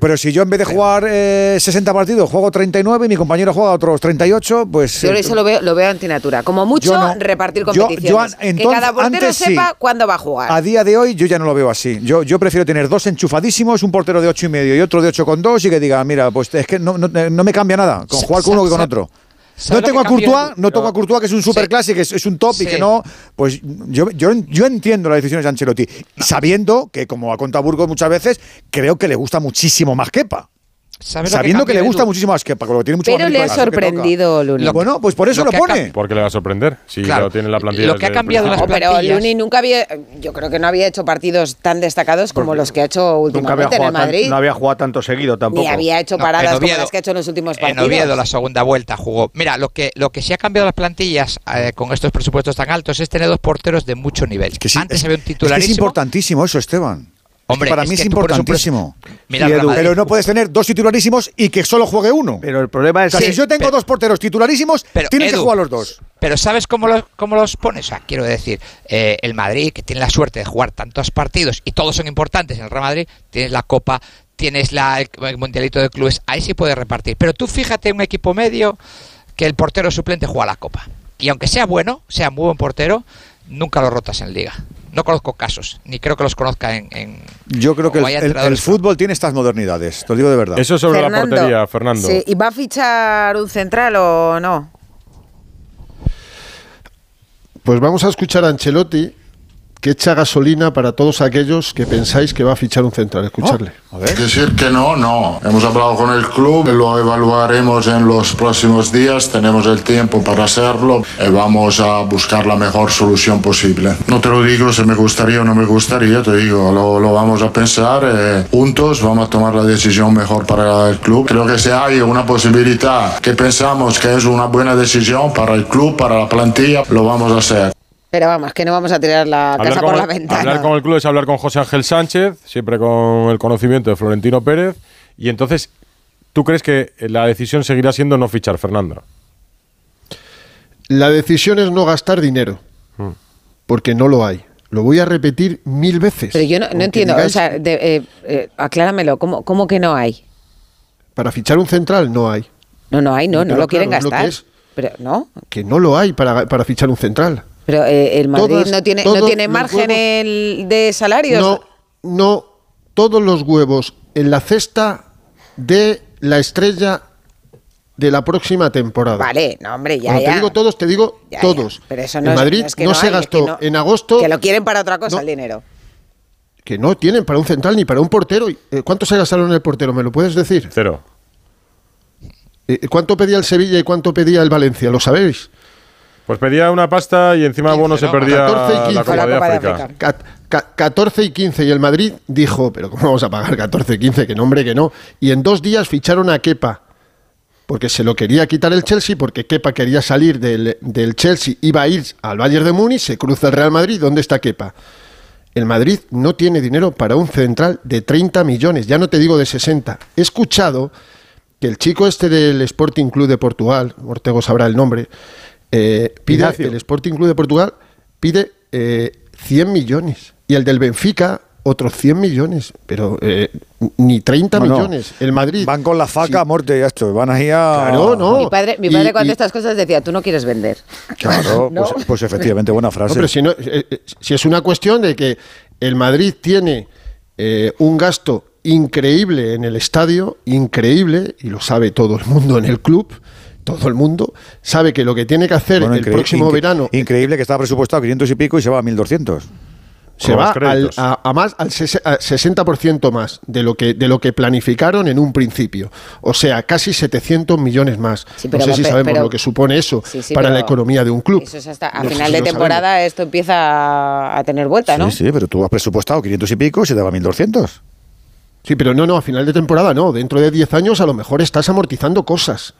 pero, si yo en vez de jugar eh, 60 partidos juego 39 y mi compañero juega otros 38, pues... Yo eh, eso lo veo, lo veo antinatural. Como mucho, no. repartir Yo- yo competiciones. an- que entonces, cada portero antes sí. sepa cuándo va a jugar. A día de hoy yo ya no lo veo así. Yo, yo prefiero tener dos enchufadísimos, un portero de ocho y medio y otro de ocho con dos y que diga, mira, pues es que no, no, no me cambia nada con jugar con uno que con otro. No ¿sabes lo tengo a? Courtois, no tengo a Courtois, que es un super que es, un top y que no. Pues yo, yo, yo entiendo las decisiones de Ancelotti, sabiendo que, como ha contado Burgos muchas veces, creo que le gusta muchísimo más Kepa. ¿Sabes lo que Sabiendo que, cambia, le gusta Edu? muchísimo lo que tiene mucho Pero más le ha a que sorprendido Luni. Bueno, pues por eso lo lo, que pone. Porque le va a sorprender si Claro. lo tiene en la plantilla. Lo que ha cambiado principio. No, pero plantillas. Luni nunca había, yo creo que no había hecho partidos tan destacados como los que ha hecho Nunca había últimamente en el jugado tan- Madrid. no había jugado tanto seguido tampoco. Ni había hecho No, paradas en como Oviedo- las que ha hecho en los últimos En partidos. Oviedo, la segunda vuelta jugó. Mira, lo que, lo que sí ha cambiado las plantillas eh, con estos presupuestos tan altos es tener dos porteros de mucho nivel. Que sí, Antes es- había un es que es importantísimo eso, Esteban. Es que Hombre, para es mí es por eso- por eso- importantísimo. Edu, Madrid. pero no puedes tener dos titularísimos y que solo juegue uno. Pero el problema O es sea, que- si yo tengo pero- dos porteros titularísimos, Pero, tienen que jugar los dos. Pero ¿sabes cómo los, cómo los pones? O sea, quiero decir, eh, el Madrid, que tiene la suerte de jugar tantos partidos y todos son importantes en el Real Madrid, tienes la Copa, tienes la, el, Mundialito de Clubes, ahí sí puedes repartir. Pero tú fíjate un equipo medio que el portero suplente juega la Copa. Y aunque sea bueno, sea muy buen portero, nunca lo rotas en Liga. No conozco casos, ni creo que los conozca en... en- Yo creo que el, fútbol tiene estas modernidades, te lo digo de verdad. Eso sobre la portería, Fernando. Sí, ¿Y va a fichar un central o no? Pues vamos a escuchar a Ancelotti que echa gasolina para todos aquellos que pensáis que va a fichar un central. Escucharle. Decir que no, no. Hemos hablado con el club, lo evaluaremos en los próximos días, tenemos el tiempo para hacerlo y vamos a buscar la mejor solución posible. No te lo digo si me gustaría o no me gustaría, te digo, lo, lo vamos a pensar eh, juntos, vamos a tomar la decisión mejor para el club. Creo que si hay una posibilidad que pensamos que es una buena decisión para el club, para la plantilla, lo vamos a hacer. Pero vamos, que no vamos a tirar la casa por la ventana. hablar con el club es hablar con José Ángel Sánchez, siempre con el conocimiento de Florentino Pérez. Y entonces, ¿tú crees que la decisión seguirá siendo no fichar, Fernando? La decisión es no gastar dinero, Hmm. porque no lo hay. Lo voy a repetir mil veces. Pero yo no, entiendo, o digáis, sea, de- eh, eh, acláramelo, ¿cómo, ¿cómo que no hay? Para fichar un central no hay. No, no hay, no, no lo quieren lo que gastar. es. Pero no. Que no lo hay para, para fichar un central. Pero eh, el Madrid Todas- no tiene, no tiene margen huevos- de salarios. No, no, todos los huevos en la cesta de la estrella de la próxima temporada. Vale, no, hombre, ya, Cuando ya. te digo todos, te digo Ya, ya. todos. Pero eso en no es- Madrid no es que no, no se hay, es gastó que no- en agosto Que lo quieren para otra cosa No. el dinero. que no tienen para un central ni para un portero. Eh, ¿Cuánto se gastaron en el portero? ¿Me lo puedes decir? Cero. Eh, ¿Cuánto pedía el Sevilla y cuánto pedía el Valencia? ¿Lo sabéis? Pues pedía una pasta y encima Bono se perdía 14 y 15. la Copa de África. Ca- ca- 14 y 15 y el Madrid dijo, pero ¿cómo vamos a pagar 14 y 15? Que no, hombre, que no. Y en dos días ficharon a Kepa, porque se lo quería quitar el Chelsea, porque Kepa quería salir del, del Chelsea, iba a ir al Bayern de Múnich, se cruza el Real Madrid, ¿dónde está Kepa? El Madrid no tiene dinero para un central de 30 millones, ya no te digo de 60. He escuchado que el chico este del Sporting Club de Portugal, Ortego sabrá el nombre, eh, pide, Ignacio. el Sporting Club de Portugal pide eh, 100 millones y el del Benfica otros 100 millones, pero eh, ni 30 No, no. millones. El Madrid Van con la faca a muerte ya esto. Van ahí a. Claro, no. Mi padre, mi padre Y- cuando y- estas cosas decía, tú no quieres vender. Claro, ¿No? pues, pues efectivamente, buena No, frase. pero si, no, eh, eh, si es una cuestión de que el Madrid tiene eh, un gasto increíble en el estadio, increíble, y lo sabe todo el mundo en el club, todo el mundo, sabe que lo que tiene que hacer Bueno, el incre- próximo verano Increíble que estaba presupuestado a 500 y pico y se va a 1200. se va al, a, a más al ses- a 60% más de lo que de lo que planificaron en un principio. O sea, casi 700 millones más. Sí, no pero- sé si sabemos pero- lo que supone eso Sí, sí, para la economía de un club. Eso es hasta a No final si de temporada esto empieza a, tener vuelta, ¿no? Sí, sí, pero tú has presupuestado 500 y pico y se te va a 1200. Sí, pero no, no, a final de temporada no. Dentro de 10 años a lo mejor estás amortizando cosas.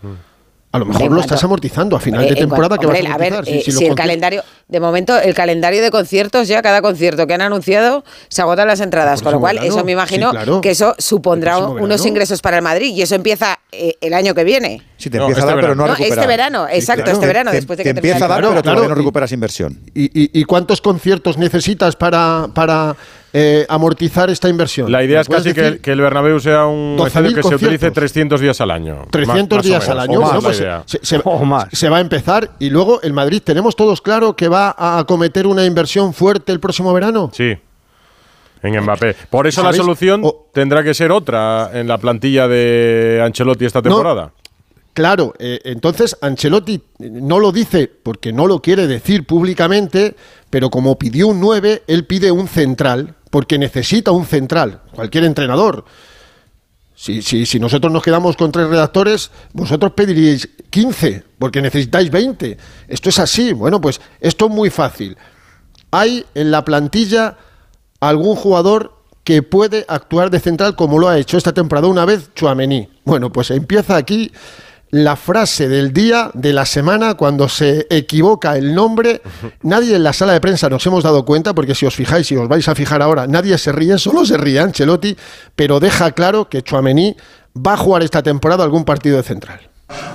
A lo mejor lo cuanto- estás amortizando. A final de temporada, que vas hombre, a a ver, amortizar? eh, Si- el calendario, de momento, el calendario de conciertos ya, cada concierto que han anunciado, se agotan las entradas. Con lo cual, verano, eso me sí, imagino claro. que eso supondrá unos verano. ingresos para el Madrid y eso empieza eh, el año que viene. Sí, te No, empieza este a dar, pero verano. no a No, recuperar. este verano, exacto, claro. este verano, Te- después de te que empieza a dar, pero Claro, todavía no recuperas inversión. ¿Y, y, y cuántos conciertos necesitas para, para eh, amortizar esta inversión? La idea ¿Me es casi que, el Bernabéu sea un 12.000 estadio que se utilice conciertos. 300 días al año. 300 Más- más o días al año, o más bueno, pues se, se- se va a empezar y luego el Madrid tenemos todos claro que va a acometer una inversión fuerte el próximo verano. Sí. En Mbappé. Por eso la solución tendrá que ser otra en la plantilla de Ancelotti esta temporada. Claro, eh, entonces Ancelotti no lo dice porque no lo quiere decir públicamente, pero como pidió un 9, él pide un central, porque necesita un central, cualquier entrenador. Si, si, si nosotros nos quedamos con tres redactores, vosotros pediríais 15, porque necesitáis 20. Esto es así. Bueno, pues esto es muy fácil. Hay en la plantilla algún jugador que puede actuar de central como lo ha hecho esta temporada una vez Chuamení. Bueno, pues empieza aquí la frase del día, de la semana, cuando se equivoca el nombre. Nadie en la sala de prensa nos hemos dado cuenta, porque si os fijáis, si os vais a fijar ahora, nadie se ríe, solo se ríe Ancelotti, pero deja claro que Chuamení va a jugar esta temporada algún partido de central.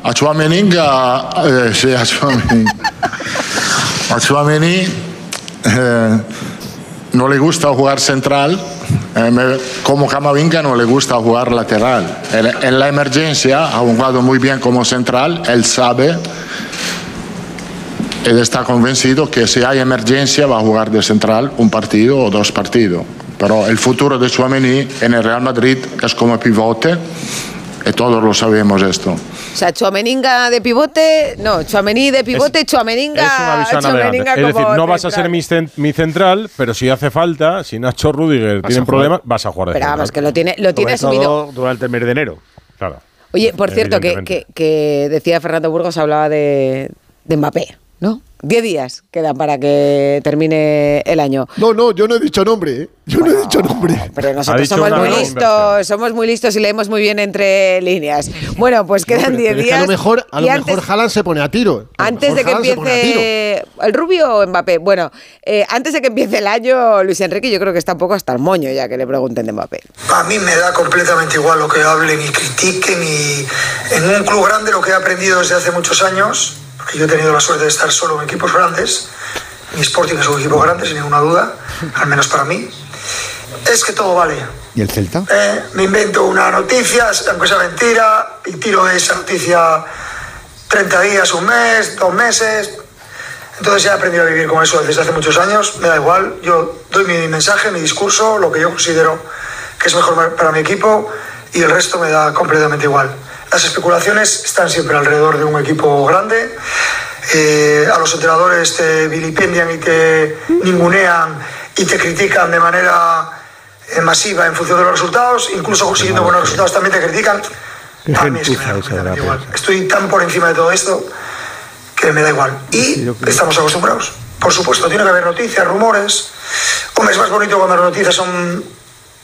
A Chouameninga, eh, sí, a Chouameni. A Chouameni eh, no le gusta jugar central, como Camavinga no le gusta jugar lateral. En, en la emergencia ha jugado muy bien como central, él sabe, él está convencido que si hay emergencia va a jugar de central un partido o dos partidos. Pero el futuro de Chouameni en el Real Madrid es como pivote y todos lo sabemos esto. O sea, Chuameninga de pivote, no, Chuamení de pivote, Chuameninga, Es una Chuameninga. Es decir, no vas a ser mi, cen- mi central, pero si hace falta, si Nacho Rudiger jugar. problemas, vas a jugar de Pero central. vamos, que lo tiene, lo tiene asumido. durante el mes de enero. Claro. Oye, por cierto, que- que decía Fernando Burgos, hablaba de, de Mbappé, ¿no? Diez días quedan para que termine el año. No, no, yo no he dicho nombre, ¿eh? Yo no he dicho nombre. Pero nosotros somos muy listos, somos muy listos y leemos muy bien entre líneas. Bueno, pues quedan Pero diez es que días. a lo mejor, a lo antes, mejor Haaland se pone a tiro. Antes de que Haaland empiece el Rubio o Mbappé. Bueno, eh, antes de que empiece el año, Luis Enrique, yo creo que está un poco hasta el moño ya que le pregunten de Mbappé. A mí me da completamente igual lo que hablen y critiquen y en un club grande lo que he aprendido desde hace muchos años, porque yo he tenido la suerte de estar solo en equipos grandes, mi Sporting es un equipo grande sin ninguna duda, al menos para mí, es que todo vale. ¿Y el Celta? Eh, me invento una noticia, aunque sea mentira, y tiro esa noticia 30 días, un mes, dos meses. Entonces ya he aprendido a vivir con eso desde hace muchos años, me da igual, yo doy mi mensaje, mi discurso, lo que yo considero que es mejor para mi equipo y el resto me da completamente igual. Las especulaciones están siempre alrededor de un equipo grande, eh, a los entrenadores te vilipendian y te ningunean y te critican de manera eh, masiva en función de los resultados, incluso consiguiendo buenos resultados también te critican. A mí es que me da igual. Estoy tan por encima de todo esto que me da igual. Y estamos acostumbrados. Por supuesto, tiene que haber noticias, rumores. Hombre, es más bonito cuando las noticias son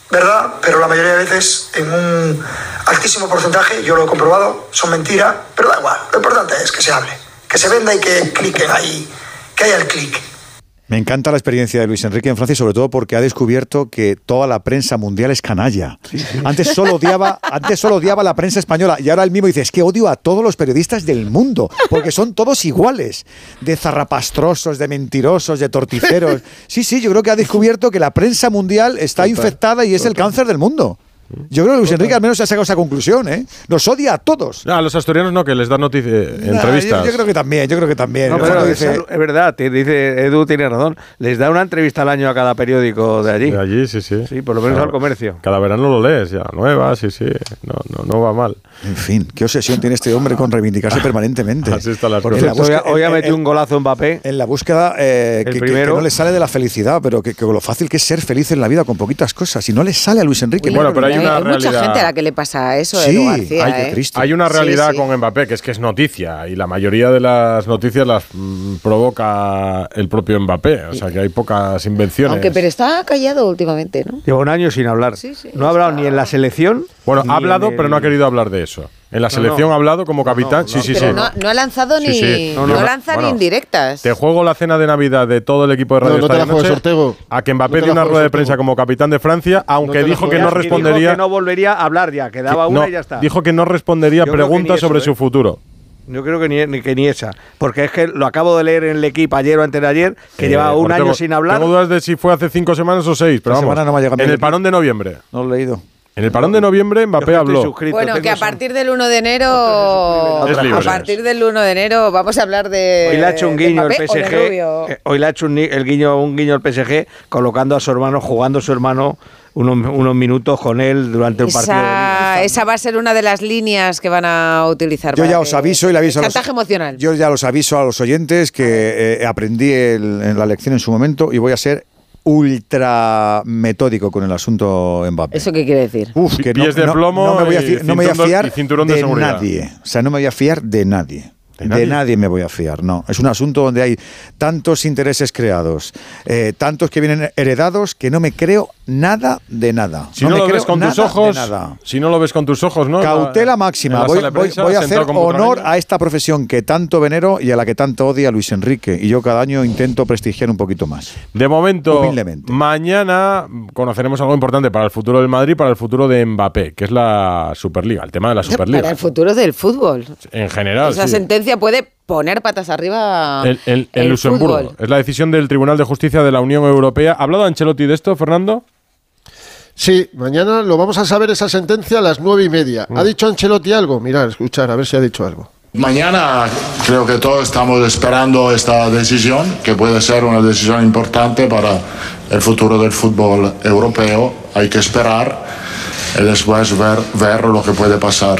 verdad, pero la mayoría de veces, en un altísimo porcentaje, yo lo he comprobado, son mentira, pero da igual. Lo importante es que se hable, que se venda y que cliquen ahí, que haya el clic. Me encanta la experiencia de Luis Enrique en Francia, sobre todo porque ha descubierto que toda la prensa mundial es canalla. Antes solo odiaba, antes solo odiaba la prensa española y ahora él mismo dice, es que odio a todos los periodistas del mundo, porque son todos iguales, de zarrapastrosos, de mentirosos, de torticeros. Sí, sí, yo creo que ha descubierto que la prensa mundial está infectada y es el cáncer del mundo. Yo creo que Luis Enrique al menos ha sacado esa conclusión, ¿eh? Nos odia a todos. a los asturianos no, que les dan noticias, Nah, entrevistas. Yo, yo creo que también, yo creo que también. No, En pero dice- es verdad, te dice Edu tiene razón. Les da una entrevista al año a cada periódico de allí. De allí, sí, sí. Sí, por lo menos al comercio. Cada verano lo lees ya, nuevas, sí, sí. No, no, no va mal. En fin, qué obsesión tiene este hombre con reivindicarse permanentemente. Así en la Hoy, búsqueda- hoy ha en- metido en- un golazo Mbappé. En la búsqueda eh, que, que- que primero. no le sale de la felicidad, pero que, que lo fácil que es ser feliz en la vida con poquitas cosas. Y no le sale a Luis Enrique. Bueno, pero hay hay, una hay mucha gente a la que le pasa eso, Sí, García. ay, qué ¿eh? triste. Hay una realidad sí. con Mbappé, que es que es noticia, y la mayoría de las noticias las mm, provoca el propio Mbappé. O sea, que hay pocas invenciones. Aunque pero está callado últimamente, ¿no? Lleva un año sin hablar. Sí, sí, no ha hablado ni en la selección. Bueno, ha hablado, el- pero no ha querido hablar de eso. En la selección no. ha hablado como capitán. sí, sí, sí. no, no ha lanzado Sí, ni. sí. No, No, no. lanza Bueno, ni indirectas. Te juego la cena de Navidad de todo el equipo de Radio No, no te Estadio Noche a que Mbappé dio una rueda de prensa como capitán de Francia, aunque dijo que no respondería. que no volvería a hablar ya, que daba no, una y ya está. Dijo que no respondería preguntas eso, sobre ¿eh? su futuro. Yo creo que ni, ni- que ni esa. Porque es que lo acabo de leer en el equipo ayer o antes de ayer, que Eh, llevaba un año sin hablar. Tengo dudas de si fue hace cinco semanas o seis, pero Esta vamos. semana no me ha llegado en el parón de noviembre. No lo he leído. En el parón de noviembre Mbappé habló. suscrito, Bueno, que a partir del 1 de enero. Es a libre. partir del 1 de enero vamos a hablar de. Hoy le ha hecho un guiño el PSG. Eh, Hoy le ha hecho un, el guiño, un guiño al PSG, colocando a su hermano, jugando a su hermano unos, unos minutos con él durante un partido. Esa, esa va a ser una de las líneas que van a utilizar. Yo ya os aviso y le aviso a los, emocional. Yo ya los aviso a los oyentes que eh, aprendí el- en la lección en su momento y voy a ser ultra metódico con el asunto Mbappé. ¿Eso qué quiere decir? Uf, que no, Pies de no- plomo no me voy a, y fi- no me voy a cinturón- fiar de de, seguridad. nadie. O sea, no me voy a fiar de nadie. ¿De ¿De, nadie? me voy a fiar, no. Es un asunto donde hay tantos intereses creados, eh, tantos que vienen heredados, que no me creo nada de nada. Si no, me lo ves con tus ojos, nada. si no lo ves con tus ojos, ¿no? Cautela máxima. Voy, a hacer honor a esta profesión que tanto venero y a la que tanto odia Luis Enrique. Y yo cada año intento prestigiar un poquito más. De momento, Humildemente. mañana conoceremos algo importante para el futuro del Madrid, para el futuro de Mbappé, que es la Superliga, el tema de la Superliga. Para el futuro del fútbol. En general, Esa sí. sentencia puede poner patas arriba El, el- el el Luxemburgo. fútbol. Es la decisión del Tribunal de Justicia de la Unión Europea. ¿Ha hablado Ancelotti de esto, Fernando? Sí, mañana lo vamos a saber esa sentencia a las nueve y media. Mm. ¿Ha dicho Ancelotti algo? Mirar, escuchar, a ver si ha dicho algo. Mañana creo que todos estamos esperando esta decisión, que puede ser una decisión importante para el futuro del fútbol europeo. Hay que esperar y después ver, ver lo que puede pasar.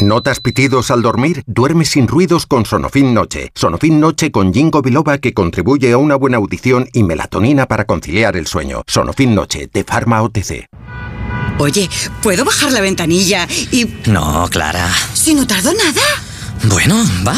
¿Notas pitidos al dormir? Duerme sin ruidos con Sonofin Noche. Sonofin Noche con Jingo Biloba que contribuye a una buena audición y melatonina para conciliar el sueño. Sonofin Noche de Pharma OTC. Oye, ¿puedo bajar la ventanilla y... No, Clara. Si no tardo nada? Bueno, va.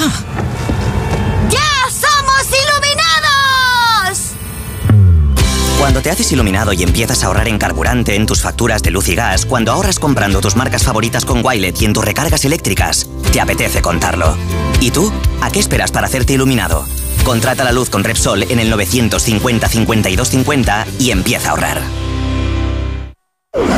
Cuando te haces iluminado y empiezas a ahorrar en carburante, en tus facturas de luz y gas, cuando ahorras comprando tus marcas favoritas con Wilet y en tus recargas eléctricas, te apetece contarlo. ¿Y tú? ¿A qué esperas para hacerte iluminado? Contrata la luz con Repsol en el 950 52 50 y empieza a ahorrar.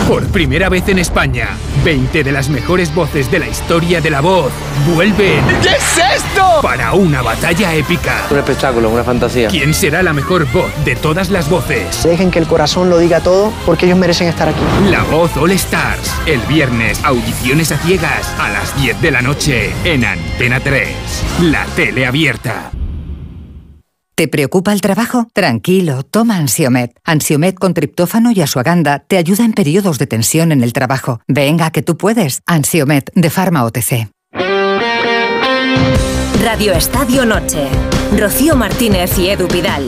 Por primera vez en España, 20 de las mejores voces de la historia de la voz vuelven. ¿Qué es esto? Para una batalla épica. Un espectáculo, una fantasía. ¿Quién será la mejor voz de todas las voces? Dejen que el corazón lo diga todo porque ellos merecen estar aquí. La voz All Stars. El viernes, audiciones a ciegas a las 10 de la noche en Antena 3. La tele abierta. ¿Te preocupa el trabajo? Tranquilo, toma Ansiomet. Ansiomet con triptófano y asuaganda te ayuda en periodos de tensión en el trabajo. Venga, que tú puedes. Ansiomet de Pharma OTC. Radio Estadio Noche. Rocío Martínez y Edu Pidal.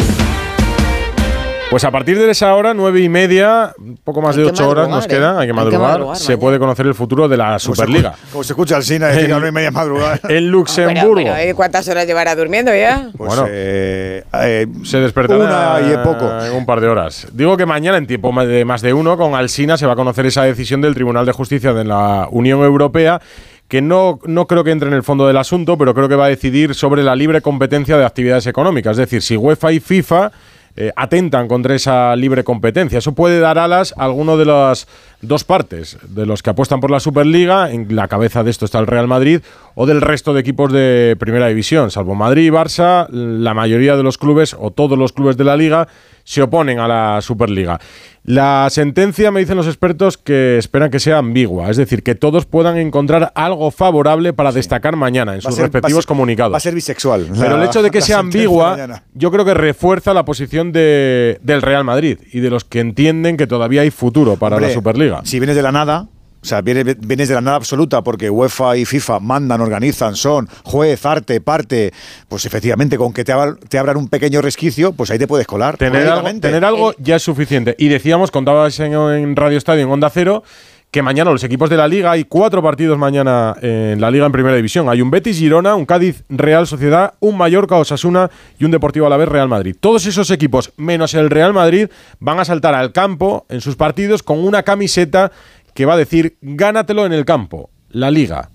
Pues a partir de esa hora, nueve y media, un poco más Hay de ocho horas nos ¿eh? queda, hay que Hay que madrugar, se puede conocer el futuro de la Superliga. Como se escucha al Sina decir a la y media madrugada. En Luxemburgo. Bueno, ¿y ¿Cuántas horas llevará durmiendo ya? Pues, Bueno, eh, eh, se despertará una y poco. en un par de horas. Digo que mañana, en tiempo de más de uno, con Alsina se va a conocer esa decisión del Tribunal de Justicia de la Unión Europea que no, no creo que entre en el fondo del asunto, pero creo que va a decidir sobre la libre competencia de actividades económicas. Es decir, si UEFA y FIFA eh, atentan contra esa libre competencia. Eso puede dar alas a alguno de las dos partes, de los que apuestan por la Superliga, en la cabeza de esto está el Real Madrid, o del resto de equipos de Primera División, salvo Madrid y Barça, la mayoría de los clubes o todos los clubes de la liga se oponen a la Superliga. La sentencia, me dicen los expertos, que esperan que sea ambigua, es decir, que todos puedan encontrar algo favorable para destacar mañana en Va sus ser- respectivos va a ser- comunicados. Va a ser bisexual. Pero el hecho de que sea ambigua, yo creo que refuerza la posición de, del Real Madrid y de los que entienden que todavía hay futuro para Hombre, la Superliga. Si vienes de la nada, o sea, vienes, vienes de la nada absoluta porque UEFA y FIFA mandan, organizan, son juez, arte, parte, pues efectivamente, con que te, abra- te abran un pequeño resquicio, pues ahí te puedes colar. Tener algo, prácticamente. tener algo ya es suficiente. Y decíamos, contabas en, en Radio Estadio, en Onda Cero, que mañana los equipos de la Liga, hay cuatro partidos mañana en la Liga en Primera División. Hay un Betis Girona, un Cádiz Real Sociedad, un Mallorca Osasuna y un Deportivo Alavés Real Madrid. Todos esos equipos, menos el Real Madrid, van a saltar al campo en sus partidos con una camiseta que va a decir gánatelo en el campo, la Liga.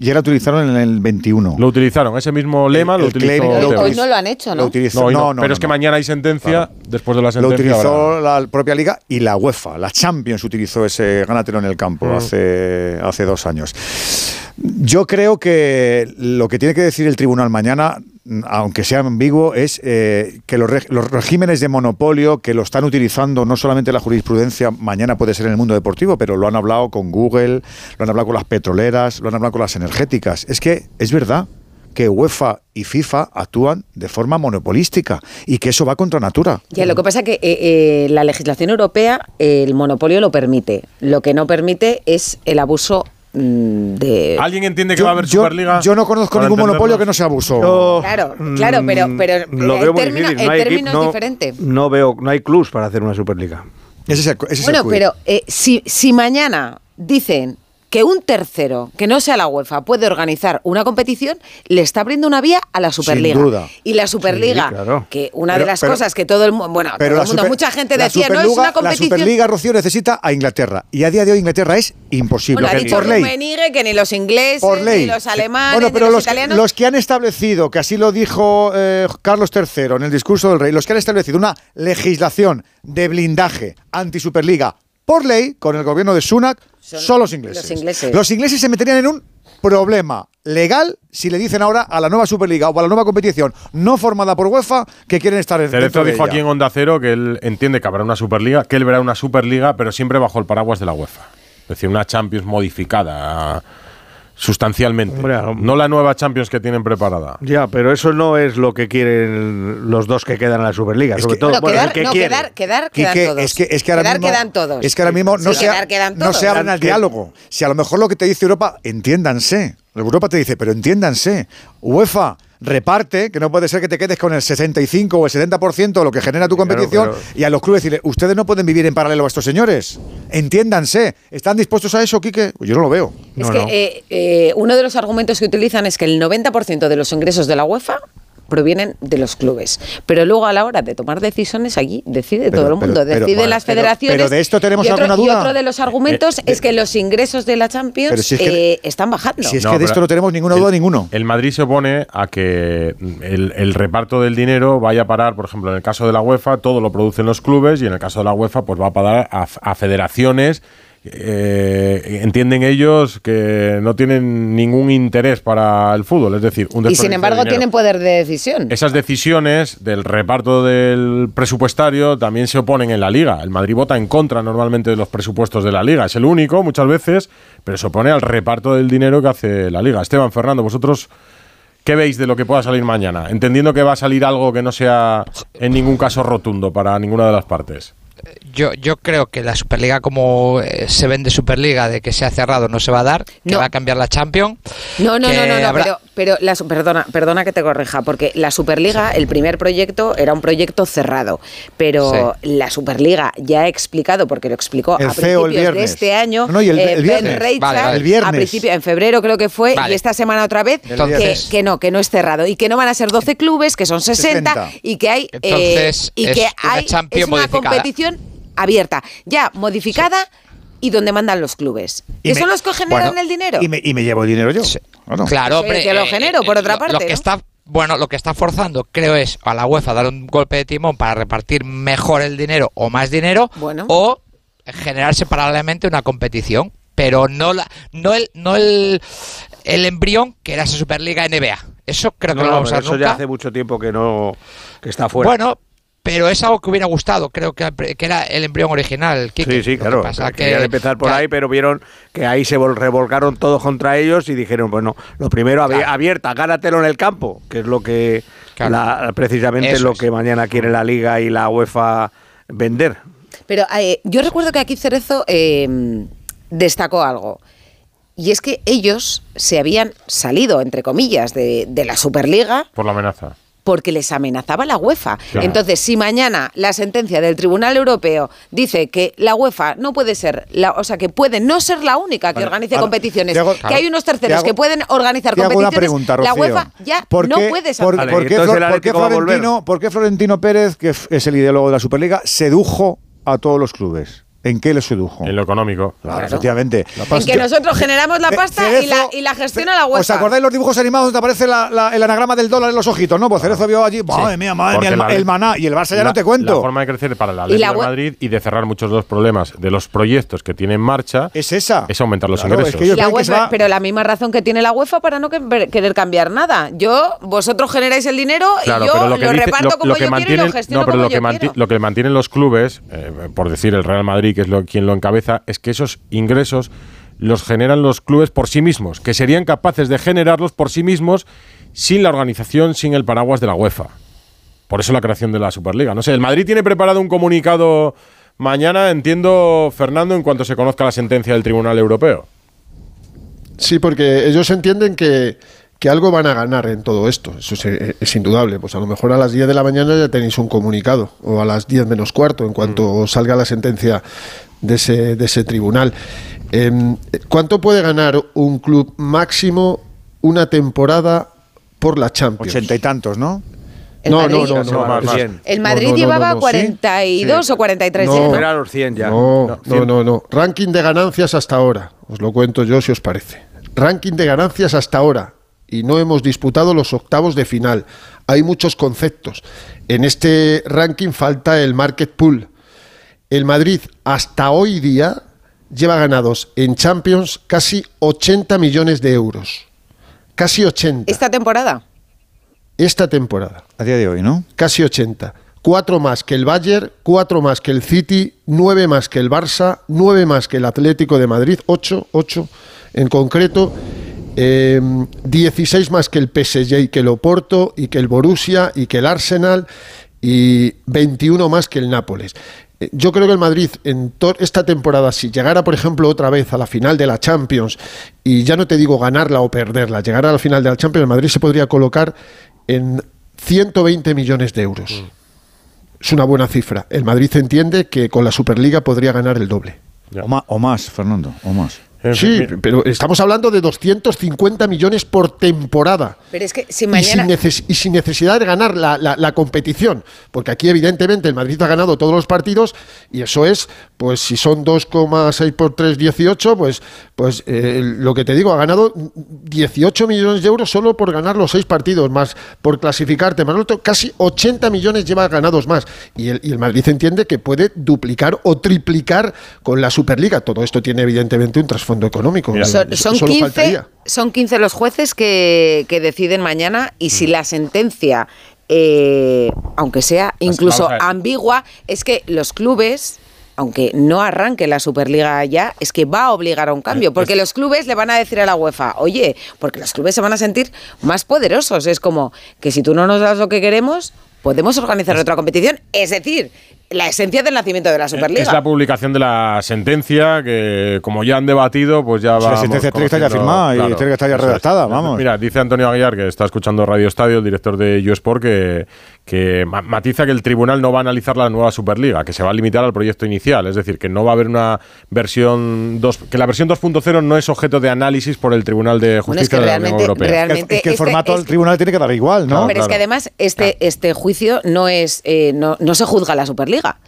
Y ahora utilizaron en el 21. Lo utilizaron, ese mismo lema lo el utilizó Tebas. Hoy no lo han hecho, ¿no? Lo utilizó, No, hoy no, no, no, pero no, es que no. mañana hay sentencia, después de la Lo sentencia. utilizó habrá- la propia liga y la UEFA, la Champions utilizó ese gánatelo en el campo Mm. hace, hace dos años. Yo creo que lo que tiene que decir el tribunal mañana, aunque sea ambiguo, es eh, que los, reg- los regímenes de monopolio que lo están utilizando no solamente la jurisprudencia, mañana puede ser en el mundo deportivo, pero lo han hablado con Google, lo han hablado con las petroleras, lo han hablado con las energéticas. Es que es verdad que UEFA y FIFA actúan de forma monopolística y que eso va contra natura. Ya, lo que pasa es que eh, eh, la legislación europea el monopolio lo permite. Lo que no permite es el abuso de... ¿Alguien entiende que Yo- va a haber yo- Superliga? yo no conozco ningún monopolio que no sea abuso. Claro, claro, pero, pero Mm, lo el veo muy término, difícil. el No hay término equip- no- es diferente. No veo, no hay clubs para hacer una Superliga. Ese es el, ese es el Bueno, pero eh, si, si mañana dicen que un tercero, que no sea la UEFA, puede organizar una competición, le está abriendo una vía a la Superliga. duda. Y la Superliga, Sí, claro. que una Pero- de las pero- cosas que todo el mundo, bueno, Pero todo el mundo, super- mucha gente decía, no es Superliga- una competición. La Superliga, Rocío, necesita a Inglaterra. Y a día de hoy Inglaterra es imposible. Bueno, ha Que dicho por ley. Rummenigge que ni los ingleses, Por ley. ni los alemanes, Bueno, pero ni los, los, italianos. los que han establecido, que así lo dijo eh, Carlos III en el discurso del rey, los que han establecido una legislación de blindaje anti-Superliga por ley con el gobierno de Sunak son, los ingleses. los ingleses. Los ingleses se meterían en un problema legal si le dicen ahora a la nueva Superliga o a la nueva competición no formada por UEFA que quieren estar en Cerezo de dijo ella. aquí en Onda Cero que él entiende que habrá una Superliga, que él verá una Superliga, pero siempre bajo el paraguas de la UEFA. Es decir, una Champions modificada sustancialmente. no la nueva Champions que tienen preparada. Ya, pero eso no es lo que quieren los dos que quedan en la Superliga. sobre todo, bueno, quedar, que no, quedar, quedar, Quique, quedan todos. es que, es que ahora quedar mismo, quedan todos. Es que ahora mismo no, Sí, se, quedar quedan no se abren al diálogo. Si a lo mejor lo que te dice Europa, entiéndanse. Europa te dice, pero entiéndanse. UEFA reparte, que no puede ser que te quedes con el 65 o el 70% de lo que genera tu competición pero- y a los clubes decirle, ustedes no pueden vivir en paralelo a estos señores. Entiéndanse. ¿Están dispuestos a eso, Quique? Pues yo no lo veo. Es que eh, eh, uno de los argumentos que utilizan es que el 90% de los ingresos de la UEFA provienen de los clubes. Pero luego a la hora de tomar decisiones allí decide Pero- todo el mundo, pero- pero, deciden bueno, las pero- federaciones. pero de esto tenemos y otro, alguna Y duda. otro de los argumentos Eh, es que los ingresos de la Champions Pero si es que- eh, están bajando. Si es que de esto no tenemos ninguna duda el- ninguno. El Madrid se opone a que el, el reparto del dinero vaya a parar, por ejemplo, en el caso de la UEFA, todo lo producen los clubes y en el caso de la UEFA, pues va a parar a, a federaciones. Eh, entienden ellos que no tienen ningún interés para el fútbol, es decir, un y sin de embargo tienen poder de decisión. Esas decisiones del reparto del presupuestario también se oponen en la liga. El Madrid vota en contra normalmente de los presupuestos de la liga. Es el único muchas veces, pero se opone al reparto del dinero que hace la liga. Esteban, Fernando, vosotros... ¿Qué veis de lo que pueda salir mañana? Entendiendo que va a salir algo que no sea en ningún caso rotundo para ninguna de las partes. Yo, yo creo que la Superliga, como eh, se vende Superliga, de que se ha cerrado, no se va a dar, que va a cambiar la Champions. No, no, no, no, no, habrá- pero, pero la, perdona, perdona que te corrija, porque la Superliga, el primer proyecto era un proyecto cerrado, pero la Superliga ya ha explicado, porque lo explicó El a CEO el principios de este año, No, no, y el- eh, el Ben viernes. Reichard, Vale, vale. El viernes. a principio, en febrero creo que fue, Vale. y esta semana otra vez, Entonces- que, que no, que no es cerrado, y que no van a ser 12 clubes, que son 60, 60. y que hay, eh, Entonces, y es que una hay es una competición abierta, ya modificada. Y donde mandan los clubes. Y Que me- son los que generan bueno, el dinero. Y me, y me llevo el dinero yo. Claro. Claro, hombre. que lo eh, genero, por eh, otra lo- parte, Lo que ¿no? está, bueno, lo que está forzando, creo, es a la UEFA dar un golpe de timón para repartir mejor el dinero o más dinero, o generarse paralelamente una competición, pero no la, no el, no el, el embrión que era esa Superliga NBA. Eso creo que no, No, lo vamos a pero ver eso ya hace mucho tiempo que no que está fuera. Bueno, pero es algo que hubiera gustado, creo que, que era el embrión original. Quique. Sí, sí, Lo que claro. pasa Querían que- empezar por que- ahí, pero vieron que ahí se vol- revolcaron todos contra ellos y dijeron, bueno, lo primero abi- abierta, gánatelo en el campo, que es lo que la- precisamente Eso lo es. que mañana quiere la Liga y la UEFA vender. Pero eh, yo recuerdo que aquí Cerezo eh, destacó algo. Y es que ellos se habían salido, entre comillas, de, de la Superliga Por la amenaza. Porque les amenazaba la UEFA. Claro. Entonces, si mañana la sentencia del Tribunal Europeo dice que la UEFA no puede ser, la, o sea, que puede no ser la única que organice ahora, competiciones, hago- que hay unos terceros hago- que pueden organizar competiciones, pregunta, la. UEFA ya ¿Por no qué- puede por, saber. por qué Flor- por qué Florentino, por qué Florentino Pérez, que es el ideólogo de la Superliga, sedujo a todos los clubes? ¿En qué les sedujo? En lo económico. Claro, efectivamente. En que nosotros generamos la pasta y la, y la gestiona la UEFA. ¿Os acordáis los dibujos animados donde aparece la- la- el anagrama del dólar en los ojitos? No, pues Cerezo vio allí, madre mía, madre mía, el, ma- la- el maná y el Barça ya la- no te cuento. La forma de crecer para la Y Atlético la de Madrid y de cerrar muchos de los problemas de los proyectos que tiene en marcha es esa. Es aumentar los Claro, ingresos. es que ellos La creen que se UEFA, va- pero la misma razón que tiene la UEFA para no que- querer cambiar nada. Yo, vosotros generáis el dinero Claro, y yo pero lo, lo que dice- reparto lo- como lo que yo quiero y lo gestiono no, pero como yo lo que mantienen los clubes, eh, por decir el Real Madrid, que es quien lo encabeza, es que esos ingresos los generan los clubes por sí mismos, que serían capaces de generarlos por sí mismos sin la organización, sin el paraguas de la UEFA. Por eso la creación de la Superliga. No sé, el Madrid tiene preparado un comunicado mañana, entiendo, Fernando, en cuanto se conozca la sentencia del Tribunal Europeo. Sí, porque ellos entienden que, que algo van a ganar en todo esto. Eso es, eh, es indudable. Pues a lo mejor a las 10 de la mañana ya tenéis un comunicado, o a las 10 menos cuarto, en cuanto salga la sentencia de ese, de ese tribunal. Em, ¿Cuánto puede ganar un club máximo una temporada por la Champions? Ochenta y tantos, ¿no? El No, Madrid- no, no, no, más, más. más. El No, Madrid no, no, llevaba no, no. 42 o 43 No. ya, ¿no? Era los 100 ya. No, no, no, no. Ranking de ganancias hasta ahora. Os lo cuento yo si os parece. Ranking de ganancias hasta ahora. Y no hemos disputado los octavos de final. Hay muchos conceptos. En este ranking falta el market pool. El Madrid hasta hoy día lleva ganados en Champions casi 80 millones de euros. Casi 80. ¿Esta temporada? Esta temporada. A día de hoy, ¿no? Casi 80. Cuatro más que el Bayern, cuatro más que el City, nueve más que el Barça, nueve más que el Atlético de Madrid, ocho, ocho en concreto. Eh, 16 más que el PSG y que el Oporto y que el Borussia y que el Arsenal y 21 más que el Nápoles. Eh, Yo creo que el Madrid en esta temporada, si llegara, por ejemplo, otra vez a la final de la Champions, y ya no te digo ganarla o perderla, llegar a la final de la Champions, el Madrid se podría colocar en 120 millones de euros. Es una buena cifra. El Madrid entiende que con la Superliga podría ganar el doble. O más, Fernando, o más. Sí, pero estamos hablando de 250 millones por temporada. Pero es que si Y, mañana... sin neces- y sin necesidad de ganar la, la- la competición, porque aquí evidentemente el Madrid ha ganado todos los partidos y eso es, pues si son 2,6 por 3, 18, pues, pues eh, lo que te digo, ha ganado 18 millones de euros solo por ganar los seis partidos, más por clasificarte, más lo otro, casi 80 millones lleva ganados más. Y el, y el Madrid entiende que puede duplicar o triplicar con la Superliga. Todo esto tiene evidentemente un trasfondo económico. Son, son solo 15, faltaría. son 15 los jueces que, que deciden mañana y si la sentencia, eh, aunque sea incluso ambigua, es que los clubes... Aunque no arranque la Superliga ya, es que va a obligar a un cambio, porque los clubes le van a decir a la UEFA, oye, porque los clubes se van a sentir más poderosos. Es como que si tú no nos das lo que queremos, podemos organizar otra competición. Es decir, la esencia del nacimiento de la Superliga. Es la publicación de la sentencia que, como ya han debatido, pues ya Si la va. sentencia tiene que estar ya firmada y tiene que estar ya redactada, vamos. Mira, dice Antonio Aguiar, que está escuchando Radio Estadio, el director de YouSport, que, que ma- matiza que el tribunal no va a analizar la nueva Superliga, que se va a limitar al proyecto inicial. Es decir, que no va a haber una versión 2, que la versión 2.0 no es objeto de análisis por el Tribunal de Bueno, es que Justicia de la Unión Europea. realmente Es que el este- formato del tribunal tiene que dar igual, ¿no? pero es que además este, este juicio no es eh, no, no se juzga la Superliga.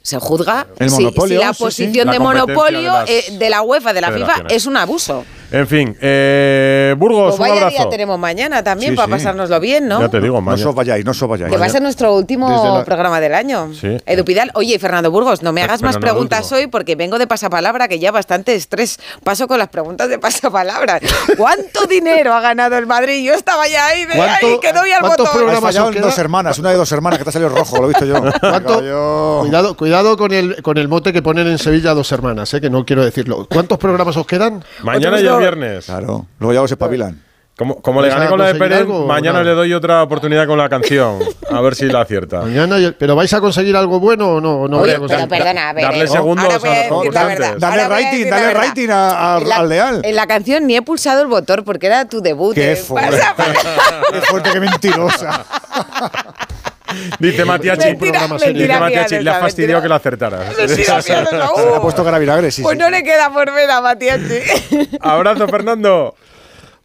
Se juzga El si- la sí, sí. posición La de monopolio de las eh, de la UEFA, de la FIFA, es un abuso. En fin, eh, Burgos, Pues un vaya abrazo. día tenemos mañana también Sí, para sí. pasárnoslo bien, ¿no? Ya te digo, No mañana. os vayáis, no os vayáis. Que va a ser nuestro último la- programa del año. Sí. Edu Pidal. Oye, Fernando Burgos, no me hagas Pero más no preguntas hoy porque vengo de pasapalabra, que ya bastante estrés paso con las preguntas de pasapalabra. ¿Cuánto dinero ha ganado el Madrid? Yo estaba ya ahí, de, ¿Cuánto- ay, que doy al cuántos botón. Programas queda? dos hermanas, una de dos hermanas que te ha salido rojo, lo he visto yo. ¿Cuánto- Yo- Cuidado, cuidado con el con el mote que ponen en Sevilla dos hermanas, eh, que no quiero decirlo. ¿Cuántos programas os quedan? Mañana Otros y el viernes. Claro, luego ya os espabilan. Como, como le ¿Vais gané a con la de Pérez, algo mañana le doy otra oportunidad con la canción. A ver si la acierta. Mañana, pero vais a conseguir algo bueno o no, no Oye, vais a conseguir? pero perdona, a ver. darle eh, segundos a a los. Dale rating, dale verdad. rating a- a- En la- al Leal. En la canción ni he pulsado el botón porque era tu debut. Qué eh. fuerte. Pasa, pasa. Qué fuerte, qué mentirosa. Dice Matiachi, dice Matiachi, le ha fastidiado que la acertaras. Ha puesto cara vinagre, sí, Pues no le queda por ver a Matiachi. Abrazo, Fernando.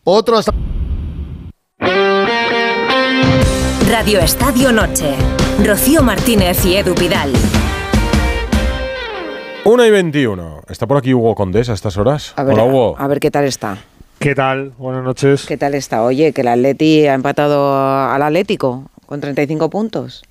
Otro hasta Radio Estadio Noche. Rocío Martínez y Edu Pidal. 1 y 21. ¿Está por aquí Hugo Condés a estas horas? A ver, Hola, Hugo. a ver qué tal está. ¿Qué tal? Buenas noches. ¿Qué tal está? Oye, que el Atleti ha empatado al Atlético con 35 puntos.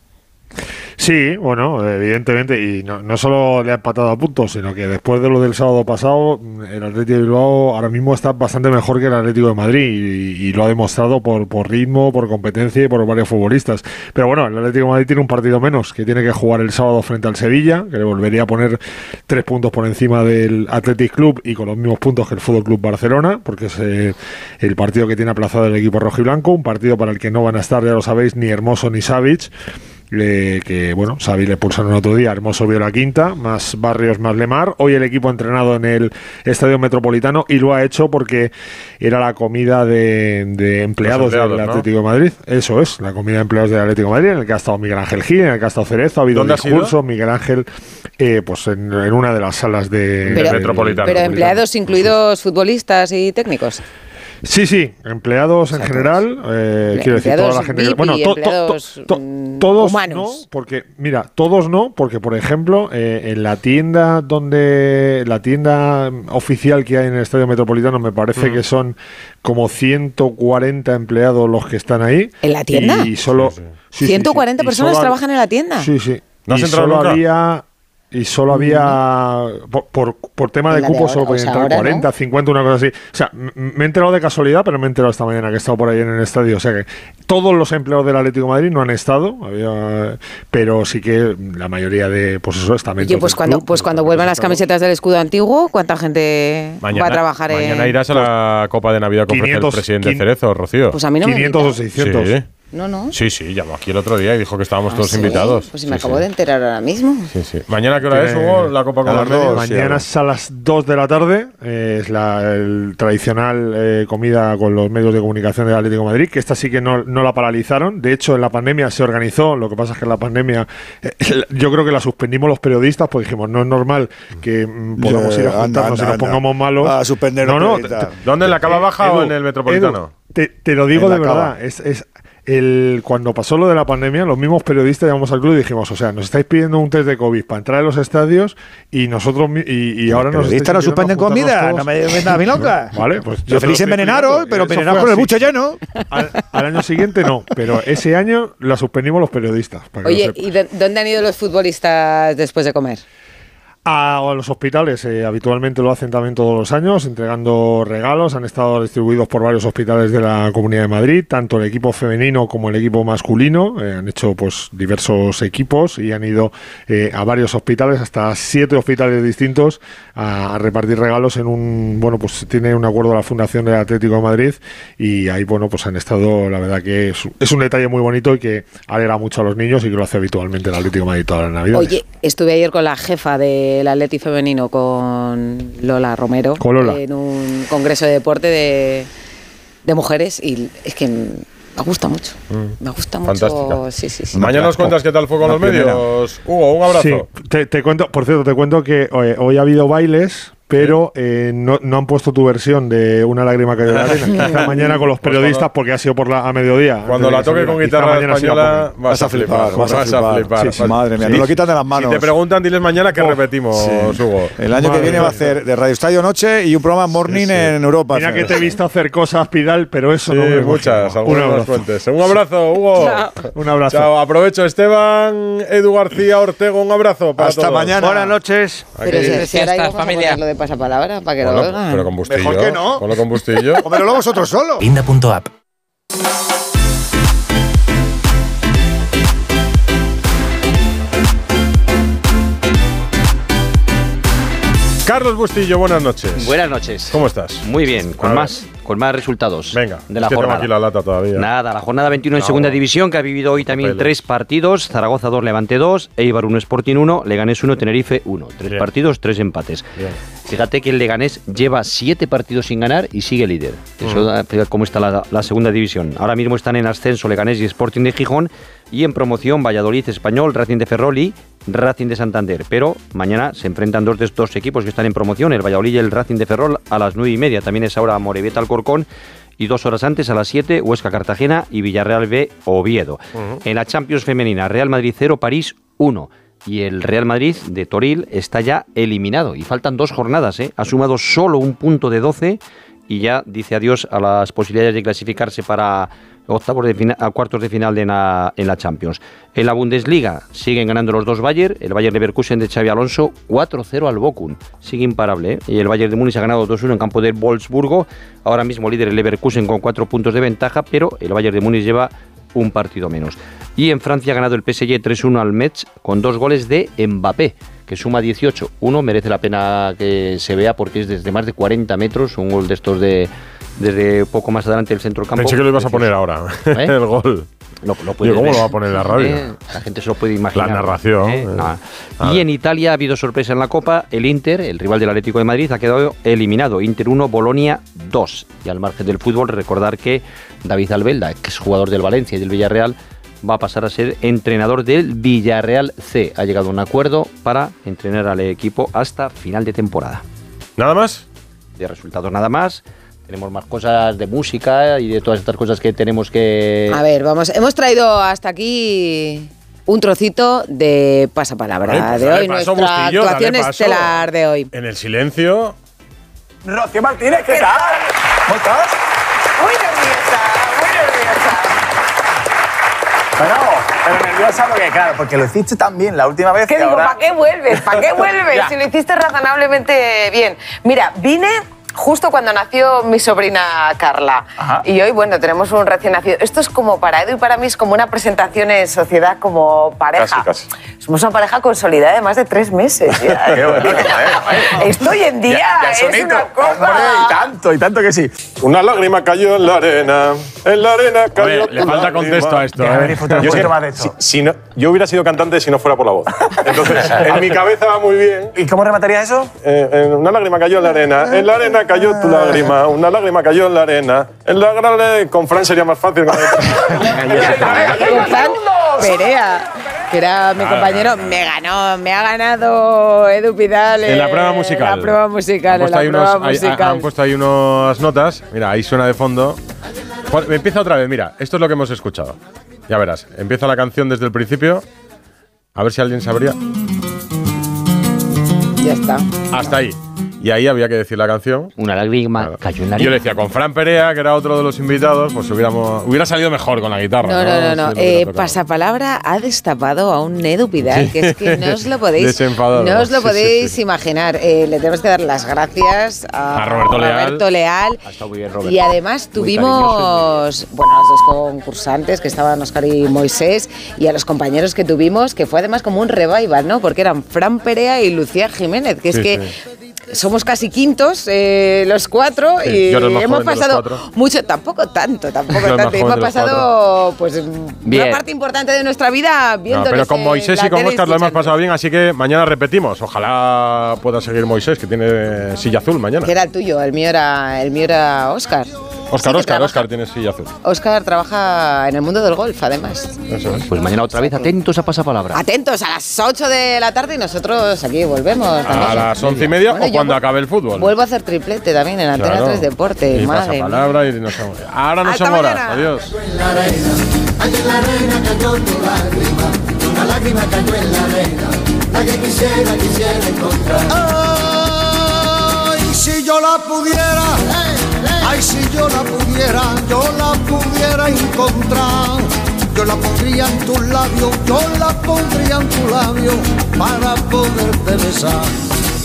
Sí, bueno, evidentemente, y no, no solo le ha empatado a puntos, sino que después de lo del sábado pasado, el Atlético de Bilbao ahora mismo está bastante mejor que el Atlético de Madrid y, lo ha demostrado por, ritmo, por competencia y por varios futbolistas. Pero bueno, el Atlético de Madrid tiene un partido menos, que tiene que jugar el sábado frente al Sevilla, que le volvería a poner tres puntos por encima del Athletic Club y con los mismos puntos que el Fútbol Club Barcelona, porque es eh, el partido que tiene aplazado el equipo rojiblanco, un partido para el que no van a estar, ya lo sabéis, ni Hermoso ni Savic eh, que bueno, Xavi le pulsaron otro día, Hermoso vio la quinta, más Barrios, más Lemar. Hoy el equipo ha entrenado en el Estadio Metropolitano y lo ha hecho porque era la comida de, de empleados, empleados, del ¿no? Atlético de Madrid. Eso es, la comida de empleados del Atlético de Madrid, en el que ha estado Miguel Ángel Gil, en el que ha estado Cerezo, ha habido ¿Dónde ha Miguel Ángel, eh, pues en, en una de las salas de, Pero- del Metropolitano. Pero empleados incluidos futbolistas y técnicos. Sí, sí, empleados en general, eh, quiero decir, toda la gente que. VIP Bueno, y to- to- empleados, to- mm, todos humanos. no, porque, mira, todos no, porque por ejemplo, eh, en la tienda donde. La tienda oficial que hay en el Estadio Metropolitano, me parece que son como 140 empleados los que están ahí. ¿En la tienda? Y solo. sí, sí, sí, 140 y personas solo- trabajan en la tienda. Sí, sí. ¿No has y entrado solo nunca? había. Y solo había, por, por, por tema de cupo, solo o podían entrar ahora, 40, 50, una cosa así. O sea, me he enterado de casualidad, pero me he enterado esta mañana que he estado por ahí en el estadio. O sea que todos los empleados del Atlético de Madrid no han estado, había, pero sí que la mayoría de, pues eso, estamentos Oye, pues cuando, club, pues cuando vuelvan las camisetas del escudo antiguo, ¿cuánta gente Mañana, va a trabajar mañana en...? irás a la Copa de Navidad 500, el presidente Cerezo, Rocío. Pues a mí no me 500 o invitan. 600. Sí. No, no. Sí, sí, llamó aquí el otro día y dijo que estábamos ¿Ah, todos sí? invitados. Pues Sí, me acabo sí. de enterar ahora mismo. Sí, sí. ¿Mañana qué hora es, Hugo? La Copa con las dos, medios. Mañana es a las 2 de la tarde. eh, es la el tradicional eh, comida con los medios de comunicación del Atlético de Madrid, que esta sí que no, no la paralizaron. De hecho, en la pandemia se organizó. Lo que pasa es que en la pandemia eh, yo creo que la suspendimos los periodistas porque dijimos, no es normal que mm, podamos ir a juntarnos anda, y nos pongamos malos. A suspender no, no, ¿Dónde, en la Cava Eh, Baja o en el Metropolitano? Edu, te, te lo digo de verdad. Es, es el, cuando pasó lo de la pandemia, los mismos periodistas llamamos al club y dijimos, o sea, nos estáis pidiendo un test de COVID para entrar a los estadios y nosotros y, y ahora nos periodistas no estáis suspenden comida, juntarnos no me todos. mi loca. Vale, pues Yo feliz envenenaros, pero envenenaros con el bucho lleno. Al, al año siguiente no, pero ese año la suspendimos los periodistas. para que lo Oye. ¿y de- dónde han ido los futbolistas después de comer? A los hospitales, eh, habitualmente lo hacen también todos los años, entregando regalos. Han estado distribuidos por varios hospitales de la Comunidad de Madrid, tanto el equipo femenino como el equipo masculino. Eh, han hecho pues diversos equipos y han ido eh, a varios hospitales, hasta siete hospitales distintos, a, repartir regalos en un, bueno, pues tiene un acuerdo la Fundación del Atlético de Madrid y ahí, bueno, pues han estado, la verdad que es, es un detalle muy bonito y que alegra mucho a los niños y que lo hace habitualmente el Atlético de Madrid todas las Navidades. Oye, estuve ayer con la jefa del Atleti femenino, con Lola Romero, Con Lola. en un congreso de deporte de, de mujeres y es que me gusta mucho. Me gusta mucho. Sí, sí, sí. Mañana nos cuentas qué tal fue con los primera. medios. Hugo, un abrazo. Sí, te, te cuento, por cierto, te cuento que eh, hoy ha habido bailes, pero eh, no, no han puesto tu versión de Una lágrima cayó de la arena. Quizá mañana con los Pues periodistas, cuando- porque ha sido por la, a mediodía. Cuando la que toque con guitarra mañana sí la española, vas a flipar. Vas a flipar. Sí, sí, madre mía, Sí. no lo quitan de las manos. Si te preguntan, diles mañana que repetimos, Sí. Hugo. El año que Madre viene va a hacer de Radio Estadio Noche y un programa Morning en Europa. Mira que te he visto hacer cosas, Pidal, pero eso Sí, no me muchas, algunas Un abrazo. cuentes. Un abrazo, Hugo. Chao. Un abrazo. Chao, aprovecho Esteban, Edu García, Ortego, un abrazo para Hasta todos. mañana. Buenas noches. Pero si, a familia. Pasapalabra para que lo oigan. pero con bustillo. Mejor que no. Ponlo con bustillo. Comerlo vosotros solo. Guinda.app. Carlos Bustillo, buenas noches. Buenas noches. ¿Cómo estás? Muy bien, con más, con más resultados Venga, de la es que tengo jornada. aquí la lata todavía. Nada, la jornada 21 en No. segunda división que ha vivido hoy también tres partidos, Zaragoza 2, Levante 2, Eibar 1, Sporting 1, Leganés 1, Tenerife 1. Tres Bien. partidos, tres empates. Bien. Fíjate que el Leganés lleva siete partidos sin ganar y sigue líder. Eso Mm. da cómo está la, la segunda división. Ahora mismo están en ascenso Leganés y Sporting de Gijón y en promoción Valladolid Español, Racing de Ferrol y Racing de Santander. Pero mañana se enfrentan dos de estos equipos que están en promoción, el Valladolid y el Racing de Ferrol a las nueve y media. También es ahora Morevieta Alcorcón y dos horas antes a las 7 Huesca Cartagena y Villarreal B Oviedo. En la Champions femenina Real Madrid 0, París 1. Y el Real Madrid de Toril está ya eliminado y faltan dos jornadas. ¿eh? Ha sumado solo un punto de 12 y ya dice adiós a las posibilidades de clasificarse para octavos de final, a cuartos de final de en la Champions. En la Bundesliga siguen ganando los dos Bayern, el Bayern Leverkusen de Xavi Alonso 4-0 al Bochum, sigue imparable, ¿eh? y el Bayern de Múnich ha ganado 2-1 en campo del Wolfsburgo, ahora mismo líder el Leverkusen con cuatro puntos de ventaja, pero el Bayern de Múnich lleva un partido menos. Y en Francia ha ganado el PSG 3-1 al Metz con dos goles de Mbappé, que suma 18. Uno merece la pena que se vea porque es desde más de 40 metros, un gol de estos de desde poco más adelante del centro del campo. Pensé que lo ibas a poner ahora, ¿Eh? el gol. Lo, lo ¿Cómo ver. lo va a poner la radio? Eh, la gente se lo puede imaginar. La narración, ¿eh? eh. Y en Italia ha habido sorpresa en la Copa. El Inter, el rival del Atlético de Madrid, ha quedado eliminado. Inter 1, Bolonia 2. Y al margen del fútbol, recordar que David Albelda, que es jugador del Valencia y del Villarreal, va a pasar a ser entrenador del Villarreal C. Ha llegado a un acuerdo para entrenar al equipo hasta final de temporada. ¿Nada más? De resultados nada más. Tenemos más cosas de música y de todas estas cosas que tenemos que... A ver, vamos, hemos traído hasta aquí un trocito de pasapalabra pues de dale hoy, paso, nuestra Bustillo, actuación estelar de hoy. En el silencio. Rocío Martínez, ¿qué tal? ¿Cómo estás? Muy nerviosa, muy nerviosa. Bueno, Pero nerviosa porque, claro, porque lo hiciste tan bien la última vez ¿Qué que digo? ahora... ¿Para qué vuelves? ¿Para qué vuelves? Si lo hiciste razonablemente bien. Mira, vine justo cuando nació mi sobrina Carla. Y hoy, bueno, tenemos un recién nacido. Esto es como para Edu y para mí es como una presentación en sociedad como pareja. Casi, Somos una pareja consolidada de más de tres meses. ya. Qué ¿eh? Esto hoy en día Ya- ya es hito. una cosa... Hombre, y tanto, y tanto que sí. Una lágrima cayó en la arena, en la arena cayó Oye, le falta lágrima. contexto a esto. ¿eh? Yo es que más de esto. si- si no- yo hubiera sido cantante si no fuera por la voz. Entonces, en mi cabeza va muy bien. ¿Y cómo rematarías eso? Eh, eh, una lágrima cayó en la arena, en la arena cayó tu lágrima, una lágrima cayó en la arena. En la gran con Fran sería más fácil. Con Fran Perea, que era mi Claro, compañero, me ganó, me ha ganado Edu Pidal En la prueba musical. La prueba musical, Han en puesto, la ahí prueba unos, musical. han puesto ahí unas notas. Mira, ahí suena de fondo. Pon- Empieza otra vez, mira, esto es lo que hemos escuchado. Ya verás, empieza la canción desde el principio. A ver si alguien sabría. Ya está. Hasta ahí. Y ahí había que decir la canción. Una lágrima cayó en la Yo le decía, con Fran Perea, que era otro de los invitados, pues hubiéramos, hubiera salido mejor con la guitarra. No, no, no, no. Hubiera Eh, pasapalabra ha destapado a un Edu Pidal, Sí. que es que no os lo podéis, Desenfadado. no os lo sí, podéis sí. imaginar. Eh, le tenemos que dar las gracias a, A Roberto Leal. Roberto Leal. Ha estado muy bien, Roberto. Y además tuvimos, bueno, a los dos concursantes que estaban Oscar y Moisés y a los compañeros que tuvimos, que fue además como un revival, ¿no? Porque eran Fran Perea y Lucía Jiménez, que es que sí. Somos casi quintos eh, los cuatro Sí, y hemos pasado mucho, tampoco tanto, tampoco tanto. Hemos pasado pues Bien. una parte importante de nuestra vida No, viendo pero con Moisés y con Oscar lo hemos pasado bien, así que mañana repetimos. Ojalá pueda seguir Moisés, que tiene silla azul mañana. Que era el tuyo, el mío era, el mío era Oscar. Oscar, que Oscar, trabaja- Oscar tiene silla azul. Oscar trabaja en el mundo del golf, además. Eso es. Pues mañana otra vez atentos a pasapalabra. Atentos a las 8 de la tarde y nosotros aquí volvemos. también. A las once y media Bueno, o cuando acabe el fútbol. Vuelvo a hacer triplete también en Antena Claro. 3 Deporte. Y madre pasa mía. palabra y nos vamos. Ahora no Hasta son horas. mañana. Adiós. Ay, en la arena cayó tu lágrima, una lágrima cayó en la arena, la que quisiera, quisiera encontrar. Ay, si yo la pudiera, ay, si yo la pudiera, yo la pudiera encontrar. Yo la pondría en tus labios, yo la pondría en tu labio para poderte besar.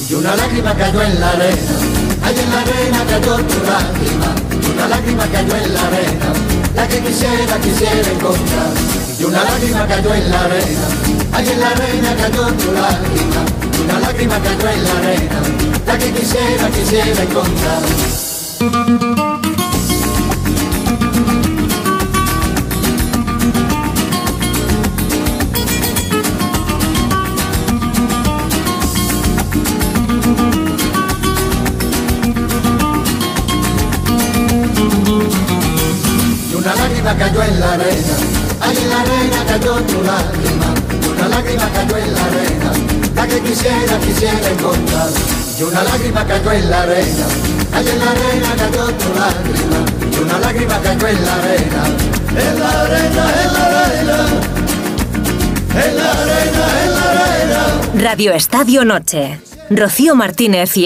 Y una lágrima cayó en la arena, ay, en la arena cayó tu lágrima, una lágrima cayó en la arena, la que quisiera, quisiera encontrar. Y una lágrima cayó en la arena, ay, en la arena cayó tu lágrima, una lágrima cayó en la arena, la que quisiera, quisiera encontrar. Una lágrima cayó en la arena, ay en la arena cayó tu lágrima, una lágrima cayó en la arena, la que quisiera, quisiera encontrar. Y una lágrima cayó en la arena, en la arena cayó tu lágrima, y una lágrima cayó en la arena, en la arena, en la arena, en la arena, en la arena. Radio Estadio Noche. Rocío Martínez y Edu